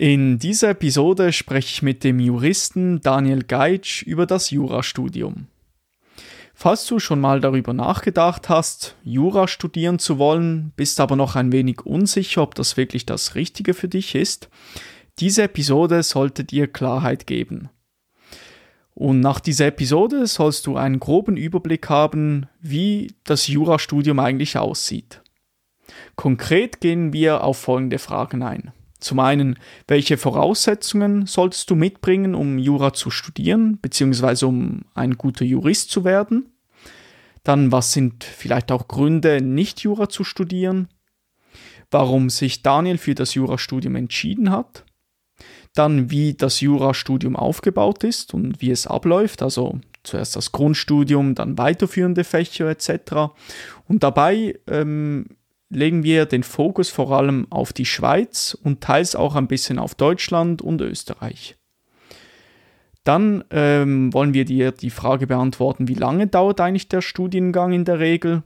In dieser Episode spreche ich mit dem Juristen Daniel Geitsch über das Jurastudium. Falls du schon mal darüber nachgedacht hast, Jura studieren zu wollen, bist aber noch ein wenig unsicher, ob das wirklich das Richtige für dich ist, diese Episode sollte dir Klarheit geben. Und nach dieser Episode sollst du einen groben Überblick haben, wie das Jurastudium eigentlich aussieht. Konkret gehen wir auf folgende Fragen ein. Zum einen, welche Voraussetzungen solltest du mitbringen, um Jura zu studieren, beziehungsweise um ein guter Jurist zu werden? Dann, was sind vielleicht auch Gründe, nicht Jura zu studieren? Warum sich Daniel für das Jurastudium entschieden hat? Dann, wie das Jurastudium aufgebaut ist und wie es abläuft, also zuerst das Grundstudium, dann weiterführende Fächer etc. Und dabei ähm, legen wir den Fokus vor allem auf die Schweiz und teils auch ein bisschen auf Deutschland und Österreich. Dann ähm, wollen wir dir die Frage beantworten, wie lange dauert eigentlich der Studiengang in der Regel?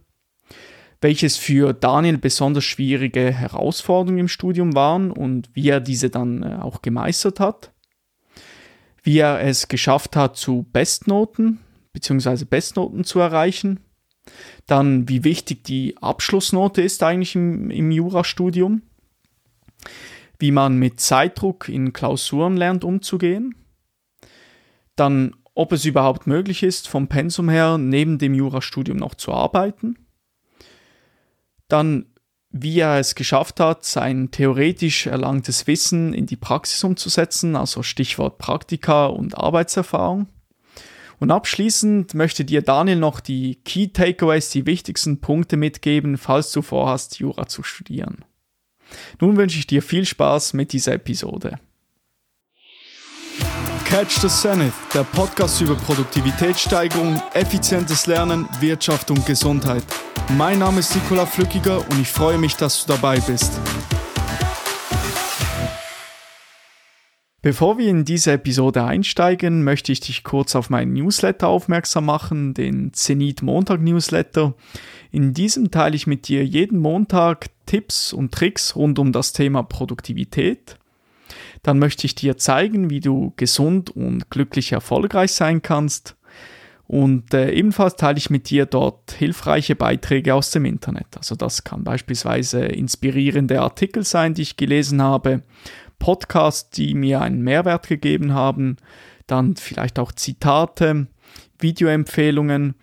Welches für Daniel besonders schwierige Herausforderungen im Studium waren und wie er diese dann äh, auch gemeistert hat? Wie er es geschafft hat, zu Bestnoten bzw. Bestnoten zu erreichen? Dann, wie wichtig die Abschlussnote ist eigentlich im, im Jurastudium. Wie man mit Zeitdruck in Klausuren lernt umzugehen. Dann, ob es überhaupt möglich ist, vom Pensum her neben dem Jurastudium noch zu arbeiten. Dann, wie er es geschafft hat, sein theoretisch erlangtes Wissen in die Praxis umzusetzen, also Stichwort Praktika und Arbeitserfahrung. Und abschließend möchte dir Daniel noch die Key Takeaways, die wichtigsten Punkte mitgeben, falls du vorhast, Jura zu studieren. Nun wünsche ich dir viel Spaß mit dieser Episode. Catch the Zenith, der Podcast über Produktivitätssteigerung, effizientes Lernen, Wirtschaft und Gesundheit. Mein Name ist Nikola Flückiger und ich freue mich, dass du dabei bist. Bevor wir in diese Episode einsteigen, möchte ich dich kurz auf meinen Newsletter aufmerksam machen, den Zenit Montag Newsletter. In diesem teile ich mit dir jeden Montag Tipps und Tricks rund um das Thema Produktivität. Dann möchte ich dir zeigen, wie du gesund und glücklich erfolgreich sein kannst. Und äh, ebenfalls teile ich mit dir dort hilfreiche Beiträge aus dem Internet. Also das kann beispielsweise inspirierende Artikel sein, die ich gelesen habe Podcasts, die mir einen Mehrwert gegeben haben, dann vielleicht auch Zitate, Videoempfehlungen.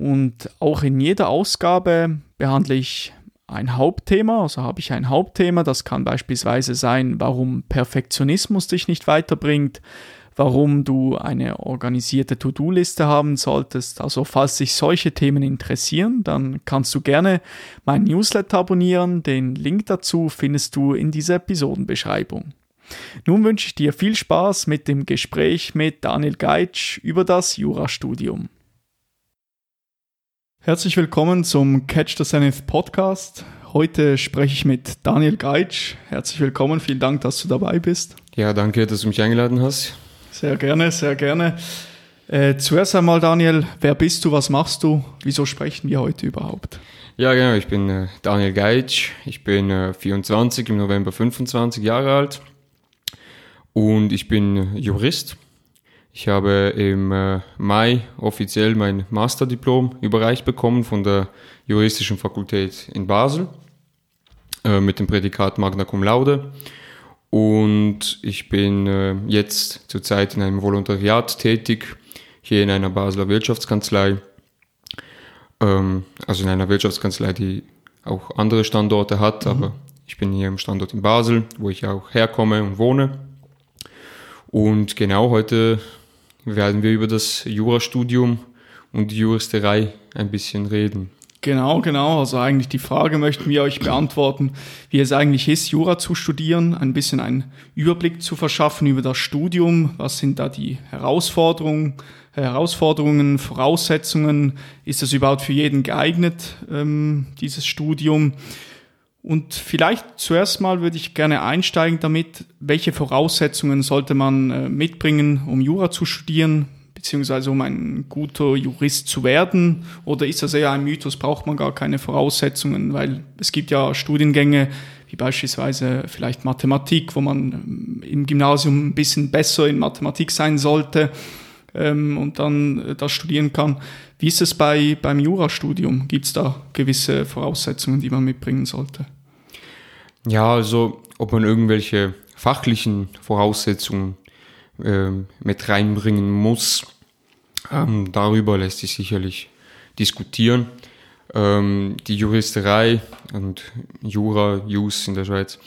Und auch in jeder Ausgabe behandle ich ein Hauptthema, also habe ich ein Hauptthema, das kann beispielsweise sein, warum Perfektionismus dich nicht weiterbringt, warum du eine organisierte To-Do-Liste haben solltest. Also falls dich solche Themen interessieren, dann kannst du gerne mein Newsletter abonnieren. Den Link dazu findest du in dieser Episodenbeschreibung. Nun wünsche ich dir viel Spaß mit dem Gespräch mit Daniel Geitsch über das Jurastudium. Herzlich willkommen zum Catch the Zenith Podcast. Heute spreche ich mit Daniel Geitsch. Herzlich willkommen, vielen Dank, dass du dabei bist. Ja, danke, dass du mich eingeladen hast. Sehr gerne, sehr gerne. Äh, zuerst einmal, Daniel, wer bist du, was machst du, wieso sprechen wir heute überhaupt? Ja, genau, ich bin äh, Daniel Geitsch, ich bin äh, 24, im November 25 Jahre alt und ich bin Jurist. Ich habe im äh, Mai offiziell mein Masterdiplom überreicht bekommen von der Juristischen Fakultät in Basel äh, mit dem Prädikat Magna Cum Laude und ich bin äh, jetzt zurzeit in einem Volontariat tätig, hier in einer Basler Wirtschaftskanzlei, ähm, also in einer Wirtschaftskanzlei, die auch andere Standorte hat, mhm. aber ich bin hier im Standort in Basel, wo ich auch herkomme und wohne. Und genau heute werden wir über das Jurastudium und die Juristerei ein bisschen reden. Genau, genau. Also eigentlich die Frage möchten wir euch beantworten, wie es eigentlich ist, Jura zu studieren, ein bisschen einen Überblick zu verschaffen über das Studium. Was sind da die Herausforderungen, Herausforderungen, Voraussetzungen? Ist es überhaupt für jeden geeignet, ähm, dieses Studium? Und vielleicht zuerst mal würde ich gerne einsteigen damit, welche Voraussetzungen sollte man äh, mitbringen, um Jura zu studieren? Beziehungsweise um ein guter Jurist zu werden? Oder ist das eher ein Mythos, braucht man gar keine Voraussetzungen? Weil es gibt ja Studiengänge, wie beispielsweise vielleicht Mathematik, wo man ähm, im Gymnasium ein bisschen besser in Mathematik sein sollte ähm, und dann äh, das studieren kann. Wie ist es bei, beim Jurastudium? Gibt es da gewisse Voraussetzungen, die man mitbringen sollte? Ja, also ob man irgendwelche fachlichen Voraussetzungen äh, mit reinbringen muss, ähm, darüber lässt sich sicherlich diskutieren. Ähm, die Juristerei und Jura, Jus in der Schweiz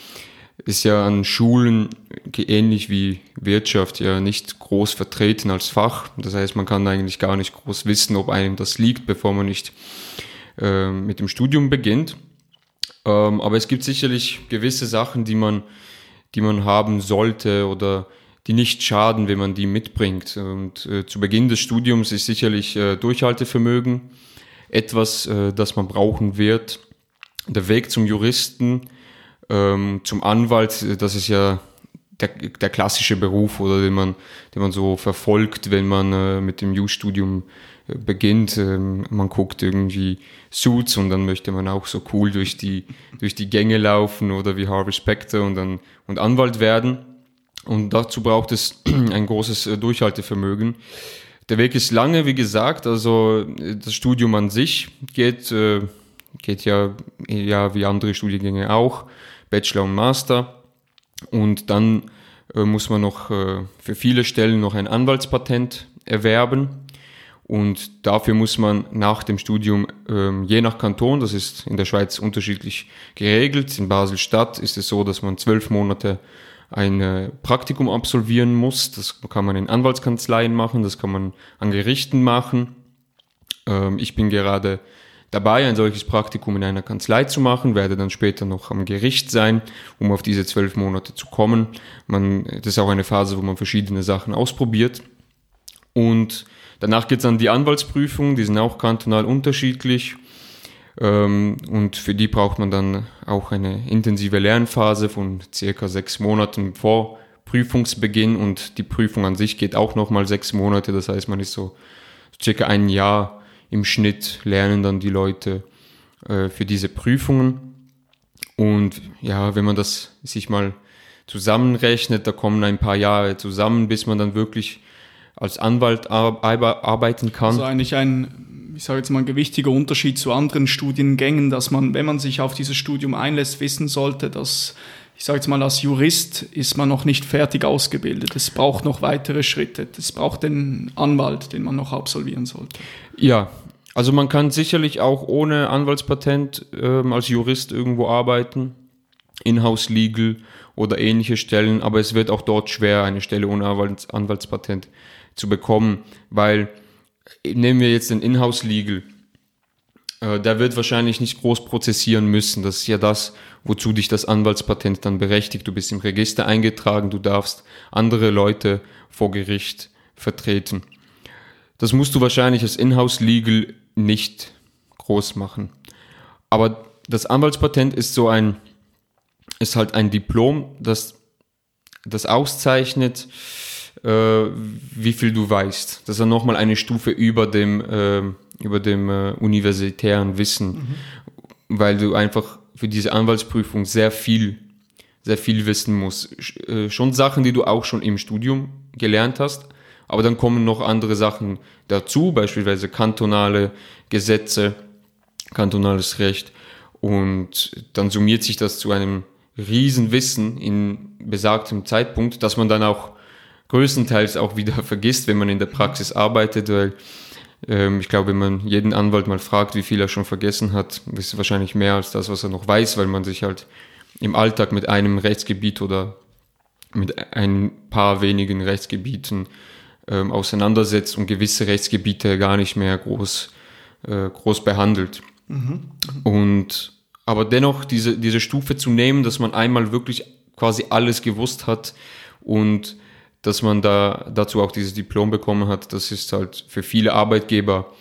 ist ja an Schulen ähnlich wie Wirtschaft ja nicht groß vertreten als Fach. Das heißt, man kann eigentlich gar nicht groß wissen, ob einem das liegt, bevor man nicht äh, mit dem Studium beginnt. Ähm, aber es gibt sicherlich gewisse Sachen, die man, die man haben sollte oder die nicht schaden, wenn man die mitbringt. Und äh, zu Beginn des Studiums ist sicherlich äh, Durchhaltevermögen etwas, äh, das man brauchen wird. Der Weg zum Juristen, ähm, zum Anwalt, das ist ja der, der klassische Beruf oder den man, den man so verfolgt, wenn man äh, mit dem Jus-Studium äh, beginnt. Ähm, man guckt irgendwie Suits und dann möchte man auch so cool durch die, durch die Gänge laufen oder wie Harvey Specter und dann und Anwalt werden. Und dazu braucht es ein großes äh, Durchhaltevermögen. Der Weg ist lange, wie gesagt, also das Studium an sich geht, äh, geht ja, ja wie andere Studiengänge auch, Bachelor und Master. Und dann äh, muss man noch äh, für viele Stellen noch ein Anwaltspatent erwerben. Und dafür muss man nach dem Studium, ähm, je nach Kanton, das ist in der Schweiz unterschiedlich geregelt, in Basel-Stadt ist es so, dass man zwölf Monate ein äh, Praktikum absolvieren muss. Das kann man in Anwaltskanzleien machen, das kann man an Gerichten machen. Ähm, ich bin gerade dabei, ein solches Praktikum in einer Kanzlei zu machen, werde dann später noch am Gericht sein, um auf diese zwölf Monate zu kommen. Man, das ist auch eine Phase, wo man verschiedene Sachen ausprobiert. Und danach geht es an die Anwaltsprüfung, die sind auch kantonal unterschiedlich. Ähm, und für die braucht man dann auch eine intensive Lernphase von circa sechs Monaten vor Prüfungsbeginn und die Prüfung an sich geht auch nochmal sechs Monate. Das heißt, man ist so circa ein Jahr im Schnitt lernen dann die Leute äh, für diese Prüfungen. Und ja, wenn man das sich mal zusammenrechnet, da kommen ein paar Jahre zusammen, bis man dann wirklich als Anwalt arbeiten kann. Also eigentlich ein ich sage jetzt mal, ein gewichtiger Unterschied zu anderen Studiengängen, dass man, wenn man sich auf dieses Studium einlässt, wissen sollte, dass, ich sage jetzt mal, als Jurist ist man noch nicht fertig ausgebildet. Es braucht noch weitere Schritte. Es braucht den Anwalt, den man noch absolvieren sollte. Ja, also man kann sicherlich auch ohne Anwaltspatent ähm, als Jurist irgendwo arbeiten, Inhouse Legal oder ähnliche Stellen, aber es wird auch dort schwer, eine Stelle ohne Anwalts Anwaltspatent zu bekommen, weil nehmen wir jetzt den Inhouse Legal. Äh, der wird wahrscheinlich nicht groß prozessieren müssen. Das ist ja das, wozu dich das Anwaltspatent dann berechtigt. Du bist im Register eingetragen, du darfst andere Leute vor Gericht vertreten. Das musst du wahrscheinlich als Inhouse Legal nicht groß machen. Aber das Anwaltspatent ist so ein, ist halt ein Diplom, das, das auszeichnet, äh, wie viel du weißt. Das ist dann nochmal eine Stufe über dem, äh, über dem äh, universitären Wissen, mhm. weil du einfach für diese Anwaltsprüfung sehr viel, sehr viel wissen musst. Äh, schon Sachen, die du auch schon im Studium gelernt hast, aber dann kommen noch andere Sachen dazu, beispielsweise kantonale Gesetze, kantonales Recht und dann summiert sich das zu einem Riesenwissen in besagtem Zeitpunkt, dass man dann auch größtenteils auch wieder vergisst, wenn man in der Praxis arbeitet, weil ähm, ich glaube, wenn man jeden Anwalt mal fragt, wie viel er schon vergessen hat, ist es wahrscheinlich mehr als das, was er noch weiß, weil man sich halt im Alltag mit einem Rechtsgebiet oder mit ein paar wenigen Rechtsgebieten ähm, auseinandersetzt und gewisse Rechtsgebiete gar nicht mehr groß, äh, groß behandelt. Mhm. Und aber dennoch diese, diese Stufe zu nehmen, dass man einmal wirklich quasi alles gewusst hat und dass man da dazu auch dieses Diplom bekommen hat, das ist halt für viele Arbeitgeber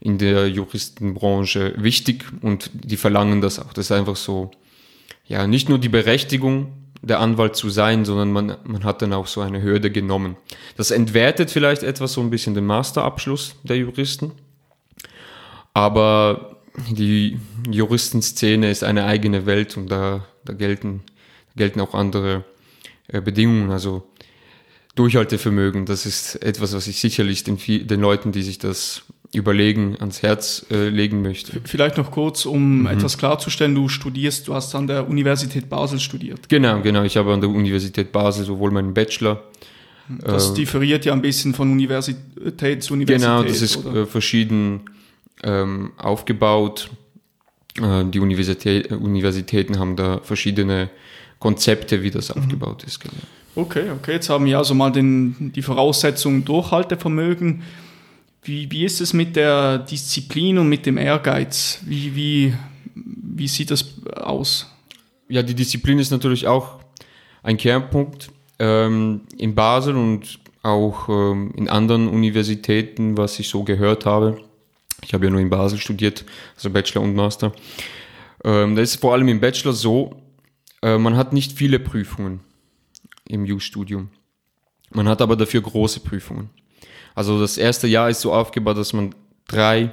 in der Juristenbranche wichtig und die verlangen das auch. Das ist einfach so, ja, nicht nur die Berechtigung, der Anwalt zu sein, sondern man, man hat dann auch so eine Hürde genommen. Das entwertet vielleicht etwas so ein bisschen den Masterabschluss der Juristen. Aber die Juristenszene ist eine eigene Welt und da, da gelten, gelten auch andere äh, Bedingungen. Also Durchhaltevermögen, das ist etwas, was ich sicherlich den, den Leuten, die sich das überlegen, ans Herz äh, legen möchte. Vielleicht noch kurz, um mhm. etwas klarzustellen, du studierst, du hast an der Universität Basel studiert. Genau, genau. Ich habe an der Universität Basel sowohl meinen Bachelor. Das äh, differiert ja ein bisschen von Universität zu Universität. Genau, das ist äh, verschieden ähm, aufgebaut. Äh, die Universität, Universitäten haben da verschiedene Konzepte, wie das mhm. aufgebaut ist. Genau. Okay, okay. Jetzt haben wir also mal den, die Voraussetzungen Durchhaltevermögen. Wie, wie ist es mit der Disziplin und mit dem Ehrgeiz? Wie, wie, wie sieht das aus? Ja, die Disziplin ist natürlich auch ein Kernpunkt ähm, in Basel und auch ähm, in anderen Universitäten, was ich so gehört habe. Ich habe ja nur in Basel studiert, also Bachelor und Master. Ähm, da ist vor allem im Bachelor so, äh, man hat nicht viele Prüfungen im U-Studium. Man hat aber dafür große Prüfungen. Also das erste Jahr ist so aufgebaut, dass man drei,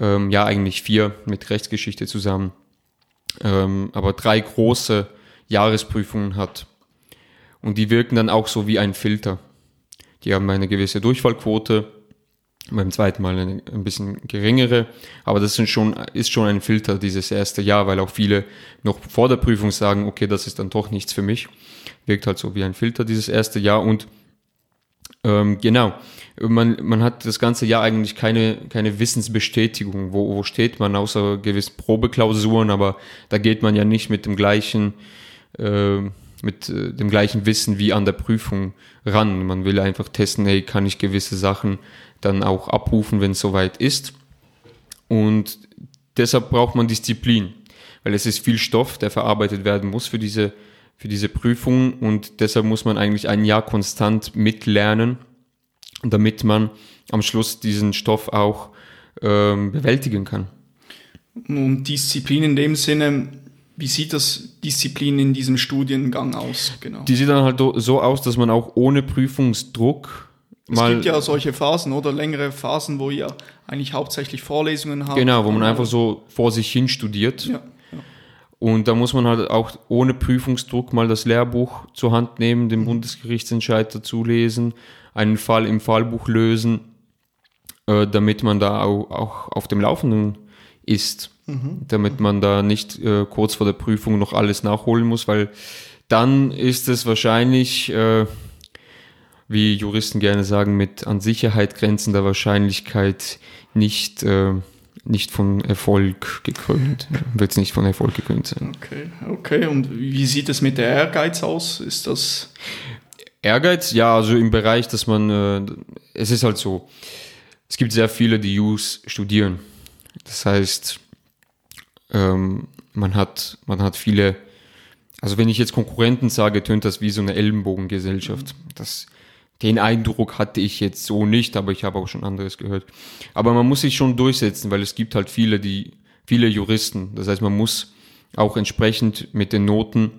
ähm, ja eigentlich vier mit Rechtsgeschichte zusammen, ähm, aber drei große Jahresprüfungen hat. Und die wirken dann auch so wie ein Filter. Die haben eine gewisse Durchfallquote, beim zweiten Mal eine, ein bisschen geringere, aber das sind schon, ist schon ein Filter dieses erste Jahr, weil auch viele noch vor der Prüfung sagen, okay, das ist dann doch nichts für mich. Wirkt halt so wie ein Filter dieses erste Jahr und ähm, genau, man, man hat das ganze Jahr eigentlich keine, keine Wissensbestätigung. Wo, wo steht man, außer gewissen Probeklausuren, aber da geht man ja nicht mit dem gleichen, äh, mit dem gleichen Wissen wie an der Prüfung ran. Man will einfach testen, hey, kann ich gewisse Sachen dann auch abrufen, wenn es soweit ist. Und deshalb braucht man Disziplin, weil es ist viel Stoff, der verarbeitet werden muss für diese, für diese Prüfung und deshalb muss man eigentlich ein Jahr konstant mitlernen, damit man am Schluss diesen Stoff auch ähm, bewältigen kann. Und Disziplin in dem Sinne, wie sieht das Disziplin in diesem Studiengang aus? Genau. Die sieht dann halt so aus, dass man auch ohne Prüfungsdruck es mal, gibt ja solche Phasen oder längere Phasen, wo ihr eigentlich hauptsächlich Vorlesungen habt. Genau, wo man einfach so vor sich hin studiert. Ja. Und da muss man halt auch ohne Prüfungsdruck mal das Lehrbuch zur Hand nehmen, den. Bundesgerichtsentscheid dazu lesen, einen Fall im Fallbuch lösen, äh, damit man da auch, auch auf dem Laufenden ist. Mhm. Damit man da nicht äh, kurz vor der Prüfung noch alles nachholen muss, weil dann ist es wahrscheinlich... Äh, wie Juristen gerne sagen, mit an Sicherheit grenzender Wahrscheinlichkeit nicht, äh, nicht von Erfolg gekrönt. Wird es nicht von Erfolg gekrönt sein. Okay, okay. Und wie sieht es mit der Ehrgeiz aus? Ist das. Ehrgeiz, ja, also im Bereich, dass man, äh, es ist halt so, es gibt sehr viele, die Jus studieren. Das heißt, ähm, man hat, man hat viele, also wenn ich jetzt Konkurrenten sage, tönt das wie so eine Ellenbogengesellschaft. Das, den Eindruck hatte ich jetzt so nicht, aber ich habe auch schon anderes gehört. Aber man muss sich schon durchsetzen, weil es gibt halt viele, die, viele Juristen. Das heißt, man muss auch entsprechend mit den Noten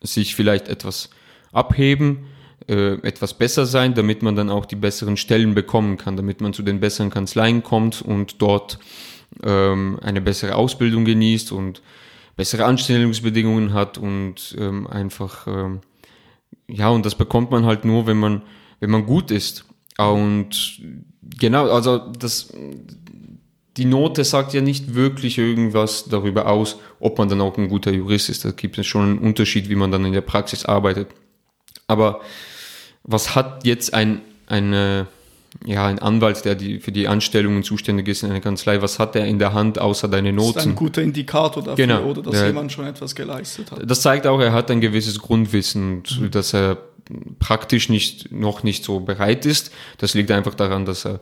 sich vielleicht etwas abheben, äh, etwas besser sein, damit man dann auch die besseren Stellen bekommen kann, damit man zu den besseren Kanzleien kommt und dort ähm, eine bessere Ausbildung genießt und bessere Anstellungsbedingungen hat und ähm, einfach ähm, ja, und das bekommt man halt nur, wenn man, wenn man gut ist. Und genau, also das, die Note sagt ja nicht wirklich irgendwas darüber aus, ob man dann auch ein guter Jurist ist. Da gibt es schon einen Unterschied, wie man dann in der Praxis arbeitet. Aber was hat jetzt ein, eine, ja, ein Anwalt, der die, für die Anstellungen zuständig ist in einer Kanzlei, was hat er in der Hand außer deine Noten? Das ist ein guter Indikator dafür, genau, oder dass der, jemand schon etwas geleistet hat. Das zeigt auch, er hat ein gewisses Grundwissen, mhm. dass er praktisch nicht, noch nicht so bereit ist. Das liegt einfach daran, dass er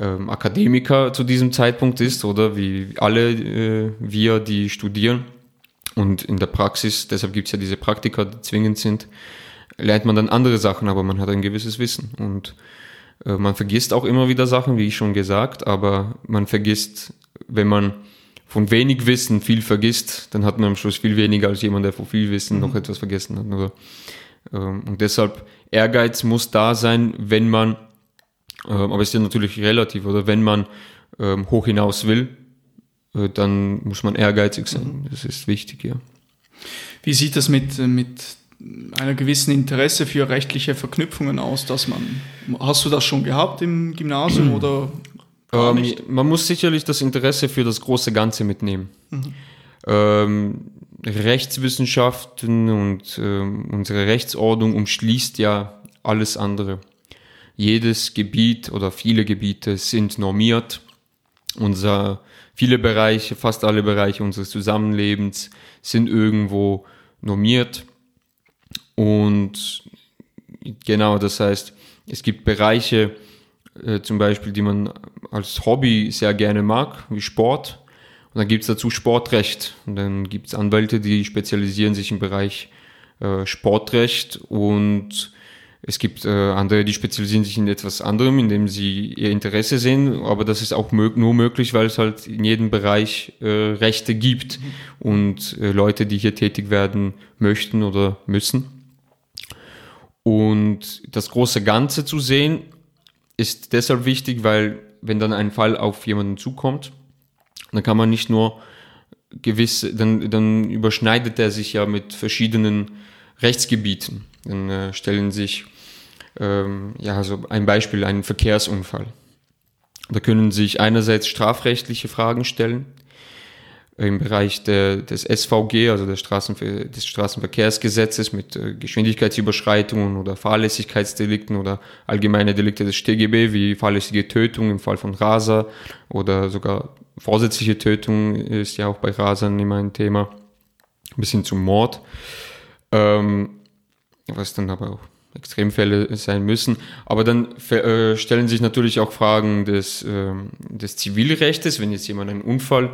ähm, Akademiker zu diesem Zeitpunkt ist, oder wie alle äh, wir, die studieren. Und in der Praxis, deshalb gibt es ja diese Praktika, die zwingend sind, lernt man dann andere Sachen, aber man hat ein gewisses Wissen. Und äh, man vergisst auch immer wieder Sachen, wie ich schon gesagt, aber man vergisst, wenn man von wenig Wissen viel vergisst, dann hat man am Schluss viel weniger als jemand, der von viel Wissen mhm. noch etwas vergessen hat. Oder, ähm, und deshalb Ehrgeiz muss da sein, wenn man, ähm, aber es ist ja natürlich relativ, oder wenn man ähm, hoch hinaus will, äh, dann muss man ehrgeizig sein. Mhm. Das ist wichtig, ja. Wie sieht das mit, mit einer gewissen Interesse für rechtliche Verknüpfungen aus, dass man, hast du das schon gehabt im Gymnasium oder ähm, man muss sicherlich das Interesse für das große Ganze mitnehmen. Mhm. Ähm, Rechtswissenschaften und ähm, unsere Rechtsordnung umschließt ja alles andere. Jedes Gebiet oder viele Gebiete sind normiert. Unser, viele Bereiche, fast alle Bereiche unseres Zusammenlebens sind irgendwo normiert. Und genau, das heißt, es gibt Bereiche, äh, zum Beispiel, die man als Hobby sehr gerne mag, wie Sport. Und dann gibt's dazu Sportrecht. Und dann gibt's Anwälte, die spezialisieren sich im Bereich äh, Sportrecht und es gibt äh, andere, die spezialisieren sich in etwas anderem, indem sie ihr Interesse sehen, aber das ist auch mög nur möglich, weil es halt in jedem Bereich äh, Rechte gibt und äh, Leute, die hier tätig werden möchten oder müssen. Und das große Ganze zu sehen, ist deshalb wichtig, weil wenn dann ein Fall auf jemanden zukommt, dann kann man nicht nur gewisse, dann, dann überschneidet er sich ja mit verschiedenen Rechtsgebieten. Dann äh, stellen sich, ähm, ja, also ein Beispiel, einen Verkehrsunfall. Da können sich einerseits strafrechtliche Fragen stellen, im Bereich der, des SVG, also des, Straßenver des Straßenverkehrsgesetzes mit äh, Geschwindigkeitsüberschreitungen oder Fahrlässigkeitsdelikten oder allgemeine Delikte des StGB wie fahrlässige Tötung im Fall von Raser oder sogar vorsätzliche Tötung ist ja auch bei Rasern immer ein Thema, bis hin zum Mord, ähm, was dann aber auch Extremfälle sein müssen. Aber dann äh, stellen sich natürlich auch Fragen des, äh, des Zivilrechts, wenn jetzt jemand einen Unfall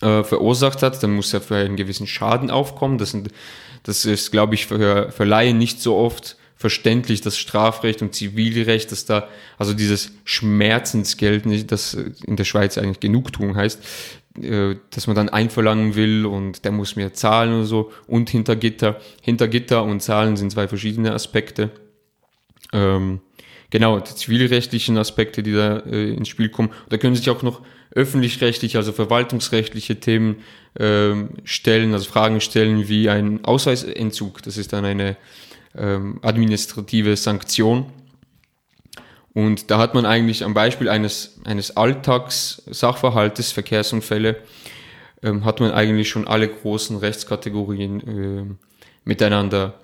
äh, verursacht hat, dann muss er für einen gewissen Schaden aufkommen. Das, sind, das ist, glaube ich, für, für Laien nicht so oft verständlich, das Strafrecht und Zivilrecht, dass da, also dieses Schmerzensgeld, nicht, das in der Schweiz eigentlich Genugtuung heißt, äh, dass man dann einverlangen will und der muss mir zahlen und so und hinter Gitter. Hinter Gitter und Zahlen sind zwei verschiedene Aspekte. Ähm, genau, die zivilrechtlichen Aspekte, die da äh, ins Spiel kommen. Da können sich auch noch öffentlich-rechtliche, also verwaltungsrechtliche Themen ähm, stellen, also Fragen stellen wie ein Ausweisentzug. Das ist dann eine ähm, administrative Sanktion. Und da hat man eigentlich am Beispiel eines, eines Alltagssachverhaltes, Verkehrsunfälle, ähm, hat man eigentlich schon alle großen Rechtskategorien äh, miteinander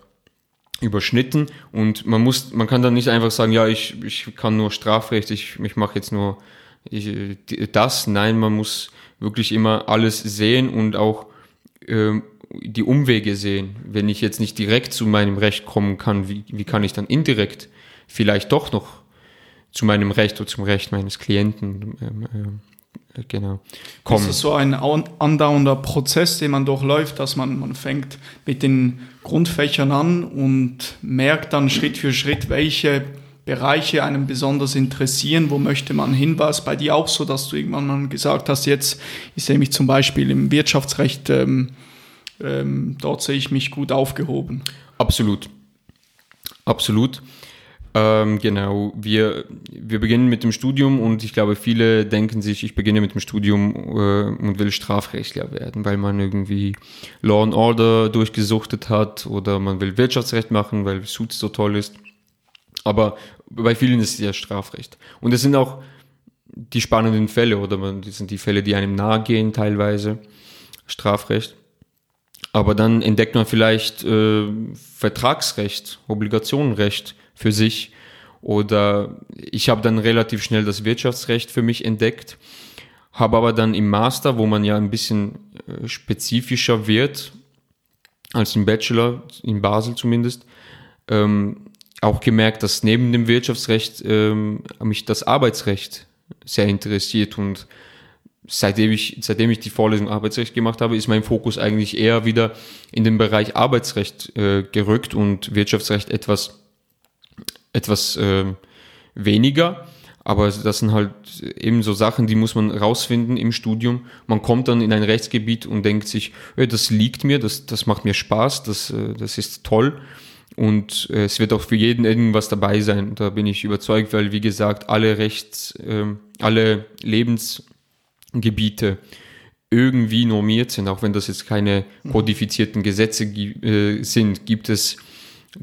überschnitten und man muss, man kann dann nicht einfach sagen, ja, ich, ich kann nur Strafrecht, ich, ich mache jetzt nur ich, das. Nein, man muss wirklich immer alles sehen und auch ähm, die Umwege sehen. Wenn ich jetzt nicht direkt zu meinem Recht kommen kann, wie, wie kann ich dann indirekt vielleicht doch noch zu meinem Recht oder zum Recht meines Klienten ähm, äh, genau kommen. Das ist so ein andauernder Prozess, den man durchläuft, dass man, man fängt mit den Grundfächern an und merkt dann Schritt für Schritt, welche Bereiche einem besonders interessieren, wo möchte man hin? War es bei dir auch so, dass du irgendwann mal gesagt hast, jetzt ich sehe mich zum Beispiel im Wirtschaftsrecht, ähm, ähm, dort sehe ich mich gut aufgehoben? Absolut. Absolut. Ähm, genau, wir, wir beginnen mit dem Studium und ich glaube, viele denken sich, ich beginne mit dem Studium äh, und will Strafrechtler werden, weil man irgendwie Law and Order durchgesuchtet hat oder man will Wirtschaftsrecht machen, weil Suits so toll ist. Aber bei vielen ist es ja Strafrecht. Und es sind auch die spannenden Fälle, oder man, das sind die Fälle, die einem nahe gehen, teilweise. Strafrecht. Aber dann entdeckt man vielleicht äh, Vertragsrecht, Obligationenrecht für sich. Oder ich habe dann relativ schnell das Wirtschaftsrecht für mich entdeckt, habe aber dann im Master, wo man ja ein bisschen äh, spezifischer wird, als im Bachelor, in Basel zumindest, ähm, auch gemerkt, dass neben dem Wirtschaftsrecht ähm, mich das Arbeitsrecht sehr interessiert und seitdem ich, seitdem ich die Vorlesung Arbeitsrecht gemacht habe, ist mein Fokus eigentlich eher wieder in den Bereich Arbeitsrecht äh, gerückt und Wirtschaftsrecht etwas, etwas äh, weniger. Aber das sind halt eben so Sachen, die muss man rausfinden im Studium. Man kommt dann in ein Rechtsgebiet und denkt sich, äh, das liegt mir, das, das macht mir Spaß, das, äh, das ist toll. Und äh, es wird auch für jeden irgendwas dabei sein. Da bin ich überzeugt, weil wie gesagt, alle Rechts, äh, alle Lebensgebiete irgendwie normiert sind, auch wenn das jetzt keine kodifizierten Gesetze äh, sind, gibt es,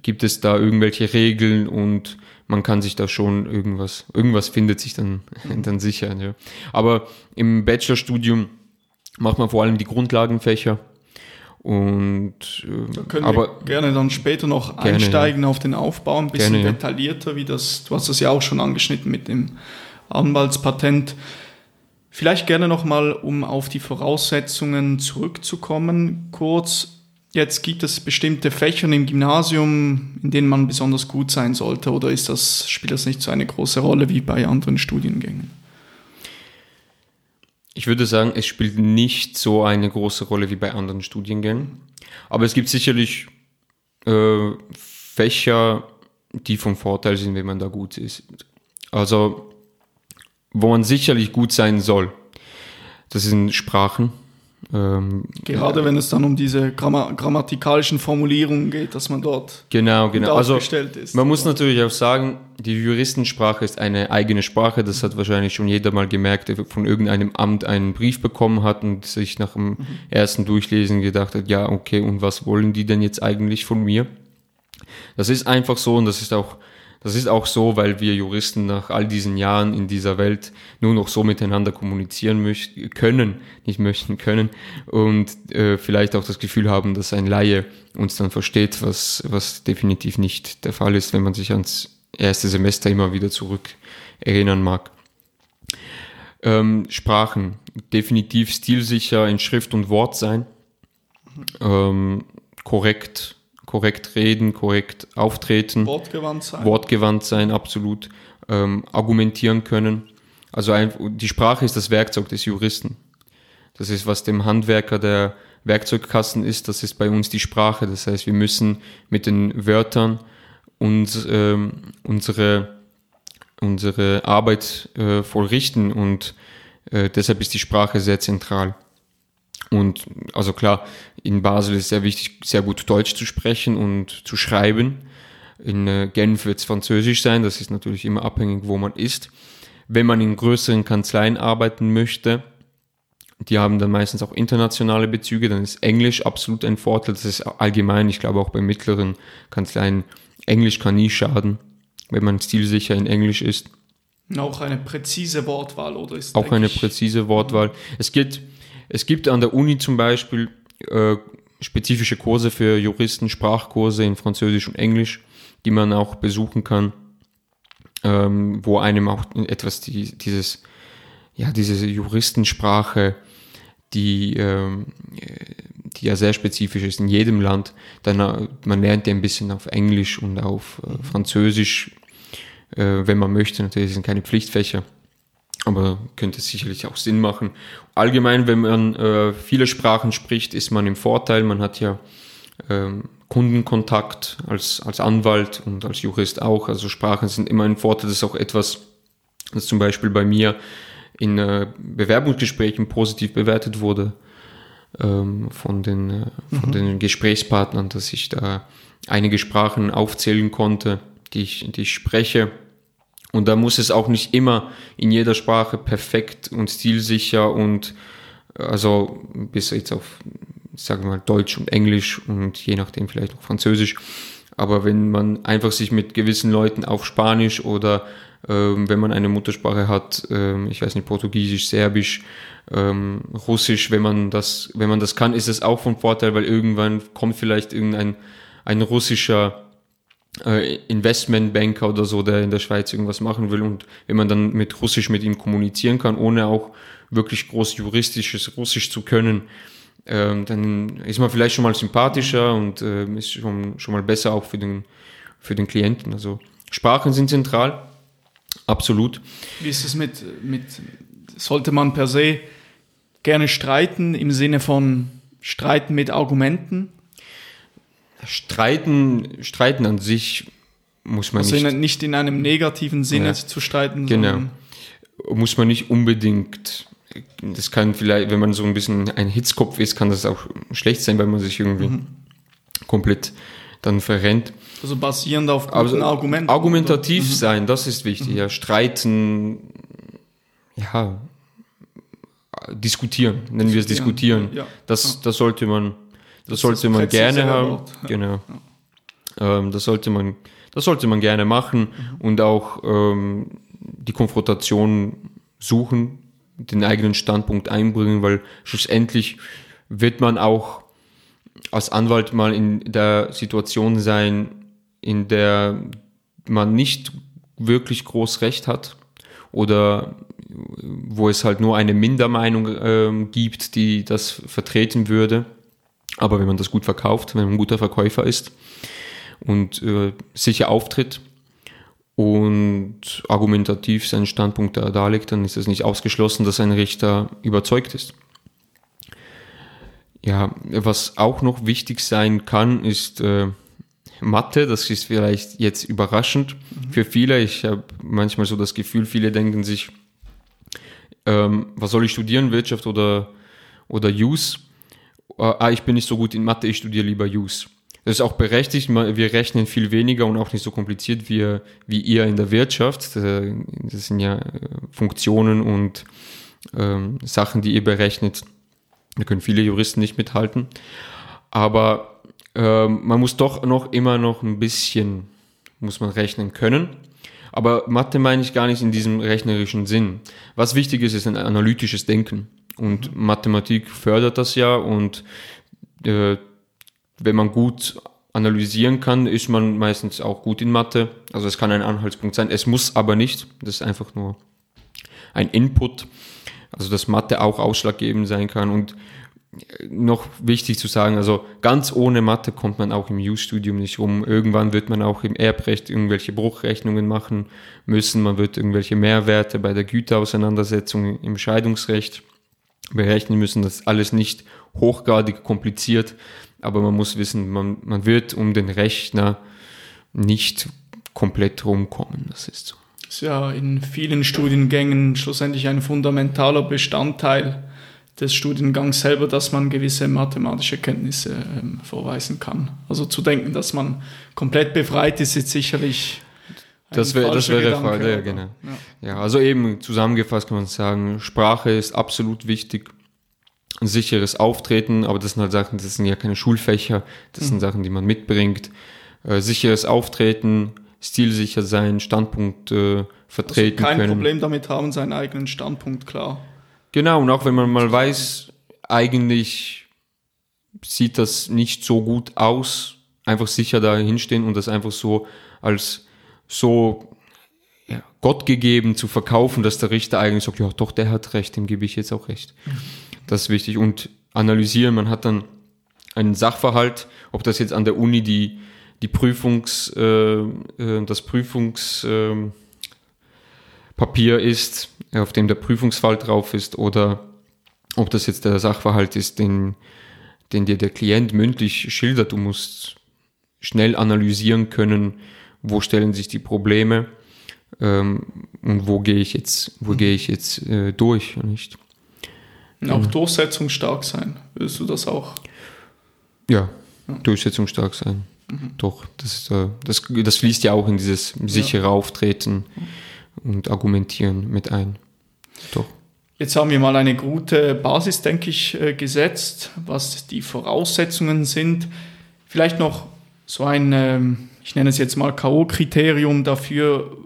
gibt es da irgendwelche Regeln und man kann sich da schon irgendwas, irgendwas findet sich dann, dann sicher. Ja. Aber im Bachelorstudium macht man vor allem die Grundlagenfächer. Und äh, da können aber wir gerne dann später noch gerne, einsteigen auf den Aufbau, ein bisschen gerne, detaillierter, wie das, du hast das ja auch schon angeschnitten mit dem Anwaltspatent. Vielleicht gerne nochmal, um auf die Voraussetzungen zurückzukommen, kurz. Jetzt gibt es bestimmte Fächer im Gymnasium, in denen man besonders gut sein sollte, oder ist das, spielt das nicht so eine große Rolle wie bei anderen Studiengängen? Ich würde sagen, es spielt nicht so eine große Rolle wie bei anderen Studiengängen. Aber es gibt sicherlich äh, Fächer, die von Vorteil sind, wenn man da gut ist. Also wo man sicherlich gut sein soll. Das sind Sprachen. Ähm, Gerade wenn es dann um diese Gramm grammatikalischen Formulierungen geht, dass man dort genau, genau. Also, ist. Man muss natürlich auch sagen, die Juristensprache ist eine eigene Sprache. Das hat wahrscheinlich schon jeder mal gemerkt, der von irgendeinem Amt einen Brief bekommen hat und sich nach dem mhm. ersten Durchlesen gedacht hat, ja, okay, und was wollen die denn jetzt eigentlich von mir? Das ist einfach so und das ist auch das ist auch so, weil wir Juristen nach all diesen Jahren in dieser Welt nur noch so miteinander kommunizieren möchten, können, nicht möchten können und äh, vielleicht auch das Gefühl haben, dass ein Laie uns dann versteht, was, was definitiv nicht der Fall ist, wenn man sich ans erste Semester immer wieder zurück erinnern mag. Ähm, Sprachen, definitiv stilsicher in Schrift und Wort sein, ähm, korrekt korrekt reden, korrekt auftreten. Wortgewandt sein. Wortgewandt sein, absolut. Ähm, argumentieren können. Also ein, die Sprache ist das Werkzeug des Juristen. Das ist, was dem Handwerker der Werkzeugkasten ist, das ist bei uns die Sprache. Das heißt, wir müssen mit den Wörtern uns, ähm, unsere, unsere Arbeit äh, vollrichten und äh, deshalb ist die Sprache sehr zentral. Und also klar, in Basel ist es sehr wichtig, sehr gut Deutsch zu sprechen und zu schreiben. In äh, Genf wird es Französisch sein, das ist natürlich immer abhängig, wo man ist. Wenn man in größeren Kanzleien arbeiten möchte, die haben dann meistens auch internationale Bezüge, dann ist Englisch absolut ein Vorteil. Das ist allgemein, ich glaube auch bei mittleren Kanzleien, Englisch kann nie schaden, wenn man stilsicher in Englisch ist. Auch eine präzise Wortwahl, oder ist Auch eine präzise Wortwahl. Es geht, es gibt an der Uni zum Beispiel äh, spezifische Kurse für Juristen, Sprachkurse in Französisch und Englisch, die man auch besuchen kann, ähm, wo einem auch etwas die, dieses, ja, diese Juristensprache, die, ähm, die ja sehr spezifisch ist in jedem Land, dann äh, man lernt ja ein bisschen auf Englisch und auf äh, Französisch, äh, wenn man möchte. Natürlich sind keine Pflichtfächer aber könnte sicherlich auch Sinn machen. Allgemein, wenn man äh, viele Sprachen spricht, ist man im Vorteil. Man hat ja ähm, Kundenkontakt als, als Anwalt und als Jurist auch. Also Sprachen sind immer ein Vorteil. Das ist auch etwas, das zum Beispiel bei mir in äh, Bewerbungsgesprächen positiv bewertet wurde ähm, von, den, äh, von mhm. den Gesprächspartnern, dass ich da einige Sprachen aufzählen konnte, die ich, die ich spreche und da muss es auch nicht immer in jeder Sprache perfekt und stilsicher und also bis jetzt auf, sagen wir mal, Deutsch und Englisch und je nachdem vielleicht auch Französisch. Aber wenn man einfach sich mit gewissen Leuten auf Spanisch oder ähm, wenn man eine Muttersprache hat, ähm, ich weiß nicht, Portugiesisch, Serbisch, ähm, Russisch, wenn man das, wenn man das kann, ist es auch von Vorteil, weil irgendwann kommt vielleicht irgendein ein russischer äh, Investmentbanker oder so, der in der Schweiz irgendwas machen will und wenn man dann mit Russisch mit ihm kommunizieren kann, ohne auch wirklich groß juristisches Russisch zu können, ähm, dann ist man vielleicht schon mal sympathischer und äh, ist schon, schon mal besser auch für den, für den Klienten. Also Sprachen sind zentral, absolut. Wie ist es mit, mit, sollte man per se gerne streiten im Sinne von streiten mit Argumenten? Streiten, streiten an sich muss man also nicht. Also nicht in einem negativen Sinne ja, zu streiten. Genau. Muss man nicht unbedingt. Das kann vielleicht, wenn man so ein bisschen ein Hitzkopf ist, kann das auch schlecht sein, weil man sich irgendwie mhm. komplett dann verrennt. Also basierend auf guten also, Argumenten. Argumentativ oder? sein, das ist wichtig. Mhm. Ja, streiten, ja, diskutieren, nennen wir es diskutieren. Ja. Das, das sollte man, das, das sollte man gerne haben. Wort. Genau. Ja. Ähm, das sollte man, das sollte man gerne machen mhm. und auch ähm, die Konfrontation suchen, den eigenen Standpunkt einbringen, weil schlussendlich wird man auch als Anwalt mal in der Situation sein, in der man nicht wirklich groß Recht hat oder wo es halt nur eine Mindermeinung äh, gibt, die das vertreten würde. Aber wenn man das gut verkauft, wenn man ein guter Verkäufer ist und äh, sicher auftritt und argumentativ seinen Standpunkt da darlegt, dann ist es nicht ausgeschlossen, dass ein Richter überzeugt ist. Ja, was auch noch wichtig sein kann, ist äh, Mathe. Das ist vielleicht jetzt überraschend mhm. für viele. Ich habe manchmal so das Gefühl, viele denken sich, ähm, was soll ich studieren, Wirtschaft oder, oder Use? Äh, ah, ich bin nicht so gut in Mathe, ich studiere lieber Use. Das ist auch berechtigt, wir rechnen viel weniger und auch nicht so kompliziert wie, wie ihr in der Wirtschaft. Äh, das sind ja äh, Funktionen und ähm, Sachen, die ihr berechnet. Da können viele Juristen nicht mithalten. Aber ähm, man muss doch noch immer noch ein bisschen, muss man rechnen können. Aber Mathe meine ich gar nicht in diesem rechnerischen Sinn. Was wichtig ist, ist ein analytisches Denken. Und. Mathematik fördert das ja und äh, wenn man gut analysieren kann, ist man meistens auch gut in Mathe. Also es kann ein Anhaltspunkt sein. Es muss aber nicht. Das ist einfach nur ein Input. Also dass Mathe auch ausschlaggebend sein kann. Und noch wichtig zu sagen, also ganz ohne Mathe kommt man auch im U-Studium nicht rum. Irgendwann wird man auch im Erbrecht irgendwelche Bruchrechnungen machen müssen. Man wird irgendwelche Mehrwerte bei der Güterauseinandersetzung im Scheidungsrecht berechnen müssen. Das ist alles nicht hochgradig kompliziert, aber man muss wissen, man, man wird um den Rechner nicht komplett rumkommen. Das ist so. Das ist ja in vielen Studiengängen schlussendlich ein fundamentaler Bestandteil des Studiengangs selber, dass man gewisse mathematische Kenntnisse ähm, vorweisen kann. Also zu denken, dass man komplett befreit ist, ist sicherlich das wäre das wäre der Fall, ja, genau. Ja. ja, also eben zusammengefasst kann man sagen, Sprache ist absolut wichtig. Ein sicheres Auftreten, aber das sind halt Sachen, das sind ja keine Schulfächer, das mhm. sind Sachen, die man mitbringt. Äh, sicheres Auftreten, stilsicher sein, Standpunkt äh, vertreten also kein können. Problem damit haben, seinen eigenen Standpunkt klar Genau, und auch wenn man mal weiß, eigentlich sieht das nicht so gut aus, einfach sicher da hinstehen und das einfach so als so ja, Gott gegeben zu verkaufen, dass der Richter eigentlich sagt, ja doch, der hat recht, dem gebe ich jetzt auch recht. Das ist wichtig. Und analysieren, man hat dann einen Sachverhalt, ob das jetzt an der Uni die, die Prüfungs, äh, äh das Prüfungs, äh, Papier ist, auf dem der Prüfungsfall drauf ist, oder ob das jetzt der Sachverhalt ist, den, den dir der Klient mündlich schildert. Du musst schnell analysieren können, wo stellen sich die Probleme ähm, und wo gehe ich jetzt, wo gehe ich jetzt äh, durch, nicht? Auch durchsetzungsstark sein, willst du das auch? Ja, ja. durchsetzungsstark sein. Mhm. Doch, das, äh, das, das fließt ja auch in dieses sichere ja. Auftreten. Mhm und argumentieren mit ein. Doch. Jetzt haben wir mal eine gute Basis, denke ich, äh, gesetzt, was die Voraussetzungen sind. Vielleicht noch so ein, ähm, ich nenne es jetzt mal K.O.-Kriterium dafür,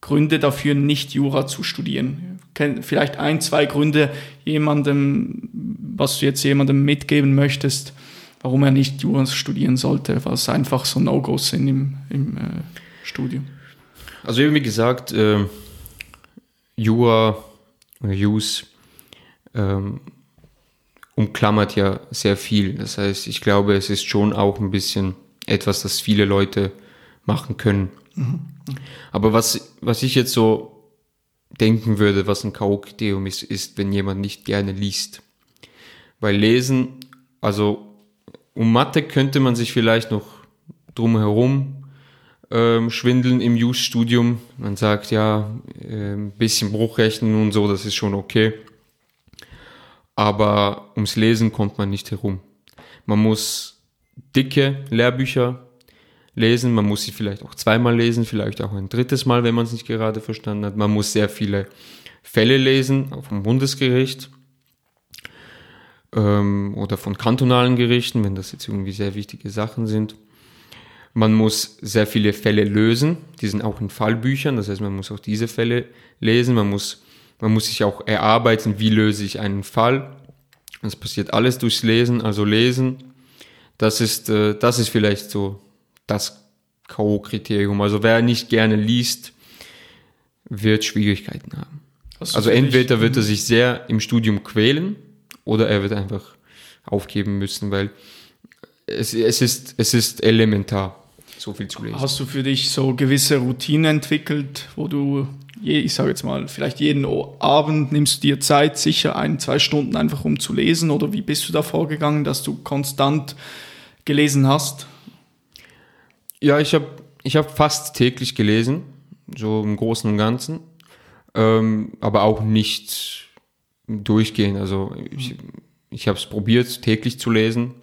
Gründe dafür, nicht Jura zu studieren. Vielleicht ein, zwei Gründe jemandem, was du jetzt jemandem mitgeben möchtest, warum er nicht Jura studieren sollte, was einfach so No-Gos sind im, im äh, Studium. Also wie gesagt, äh, Jura Jus ähm, umklammert ja sehr viel. Das heißt, ich glaube, es ist schon auch ein bisschen etwas, das viele Leute machen können. Mhm. Aber was, was ich jetzt so denken würde, was ein K.O.-Kriterium ist, ist, wenn jemand nicht gerne liest. Weil Lesen, also um Mathe könnte man sich vielleicht noch drumherum ähm, schwindeln im Use-Studium. Man sagt ja, äh, ein bisschen Bruchrechnen und so, das ist schon okay. Aber ums Lesen kommt man nicht herum. Man muss dicke Lehrbücher lesen, man muss sie vielleicht auch zweimal lesen, vielleicht auch ein drittes Mal, wenn man es nicht gerade verstanden hat. Man muss sehr viele Fälle lesen, auch vom Bundesgericht. ähm, oder von kantonalen Gerichten, wenn das jetzt irgendwie sehr wichtige Sachen sind. Man muss sehr viele Fälle lösen, die sind auch in Fallbüchern, das heißt, man muss auch diese Fälle lesen, man muss, man muss sich auch erarbeiten, wie löse ich einen Fall. Das passiert alles durchs Lesen, also lesen, das ist, äh, das ist vielleicht so das K.O.-Kriterium. Also wer nicht gerne liest, wird Schwierigkeiten haben. Also entweder wird er sich sehr im Studium quälen oder er wird einfach aufgeben müssen, weil es, es, ist, es ist elementar, so viel zu lesen. Hast du für dich so gewisse Routinen entwickelt, wo du, je, ich sage jetzt mal, vielleicht jeden Abend nimmst du dir Zeit, sicher ein, zwei Stunden einfach um zu lesen oder wie bist du da vorgegangen, dass du konstant gelesen hast? Ja, ich habe ich hab fast täglich gelesen, so im Großen und Ganzen, ähm, aber auch nicht durchgehen. Also ich, ich habe es probiert, täglich zu lesen.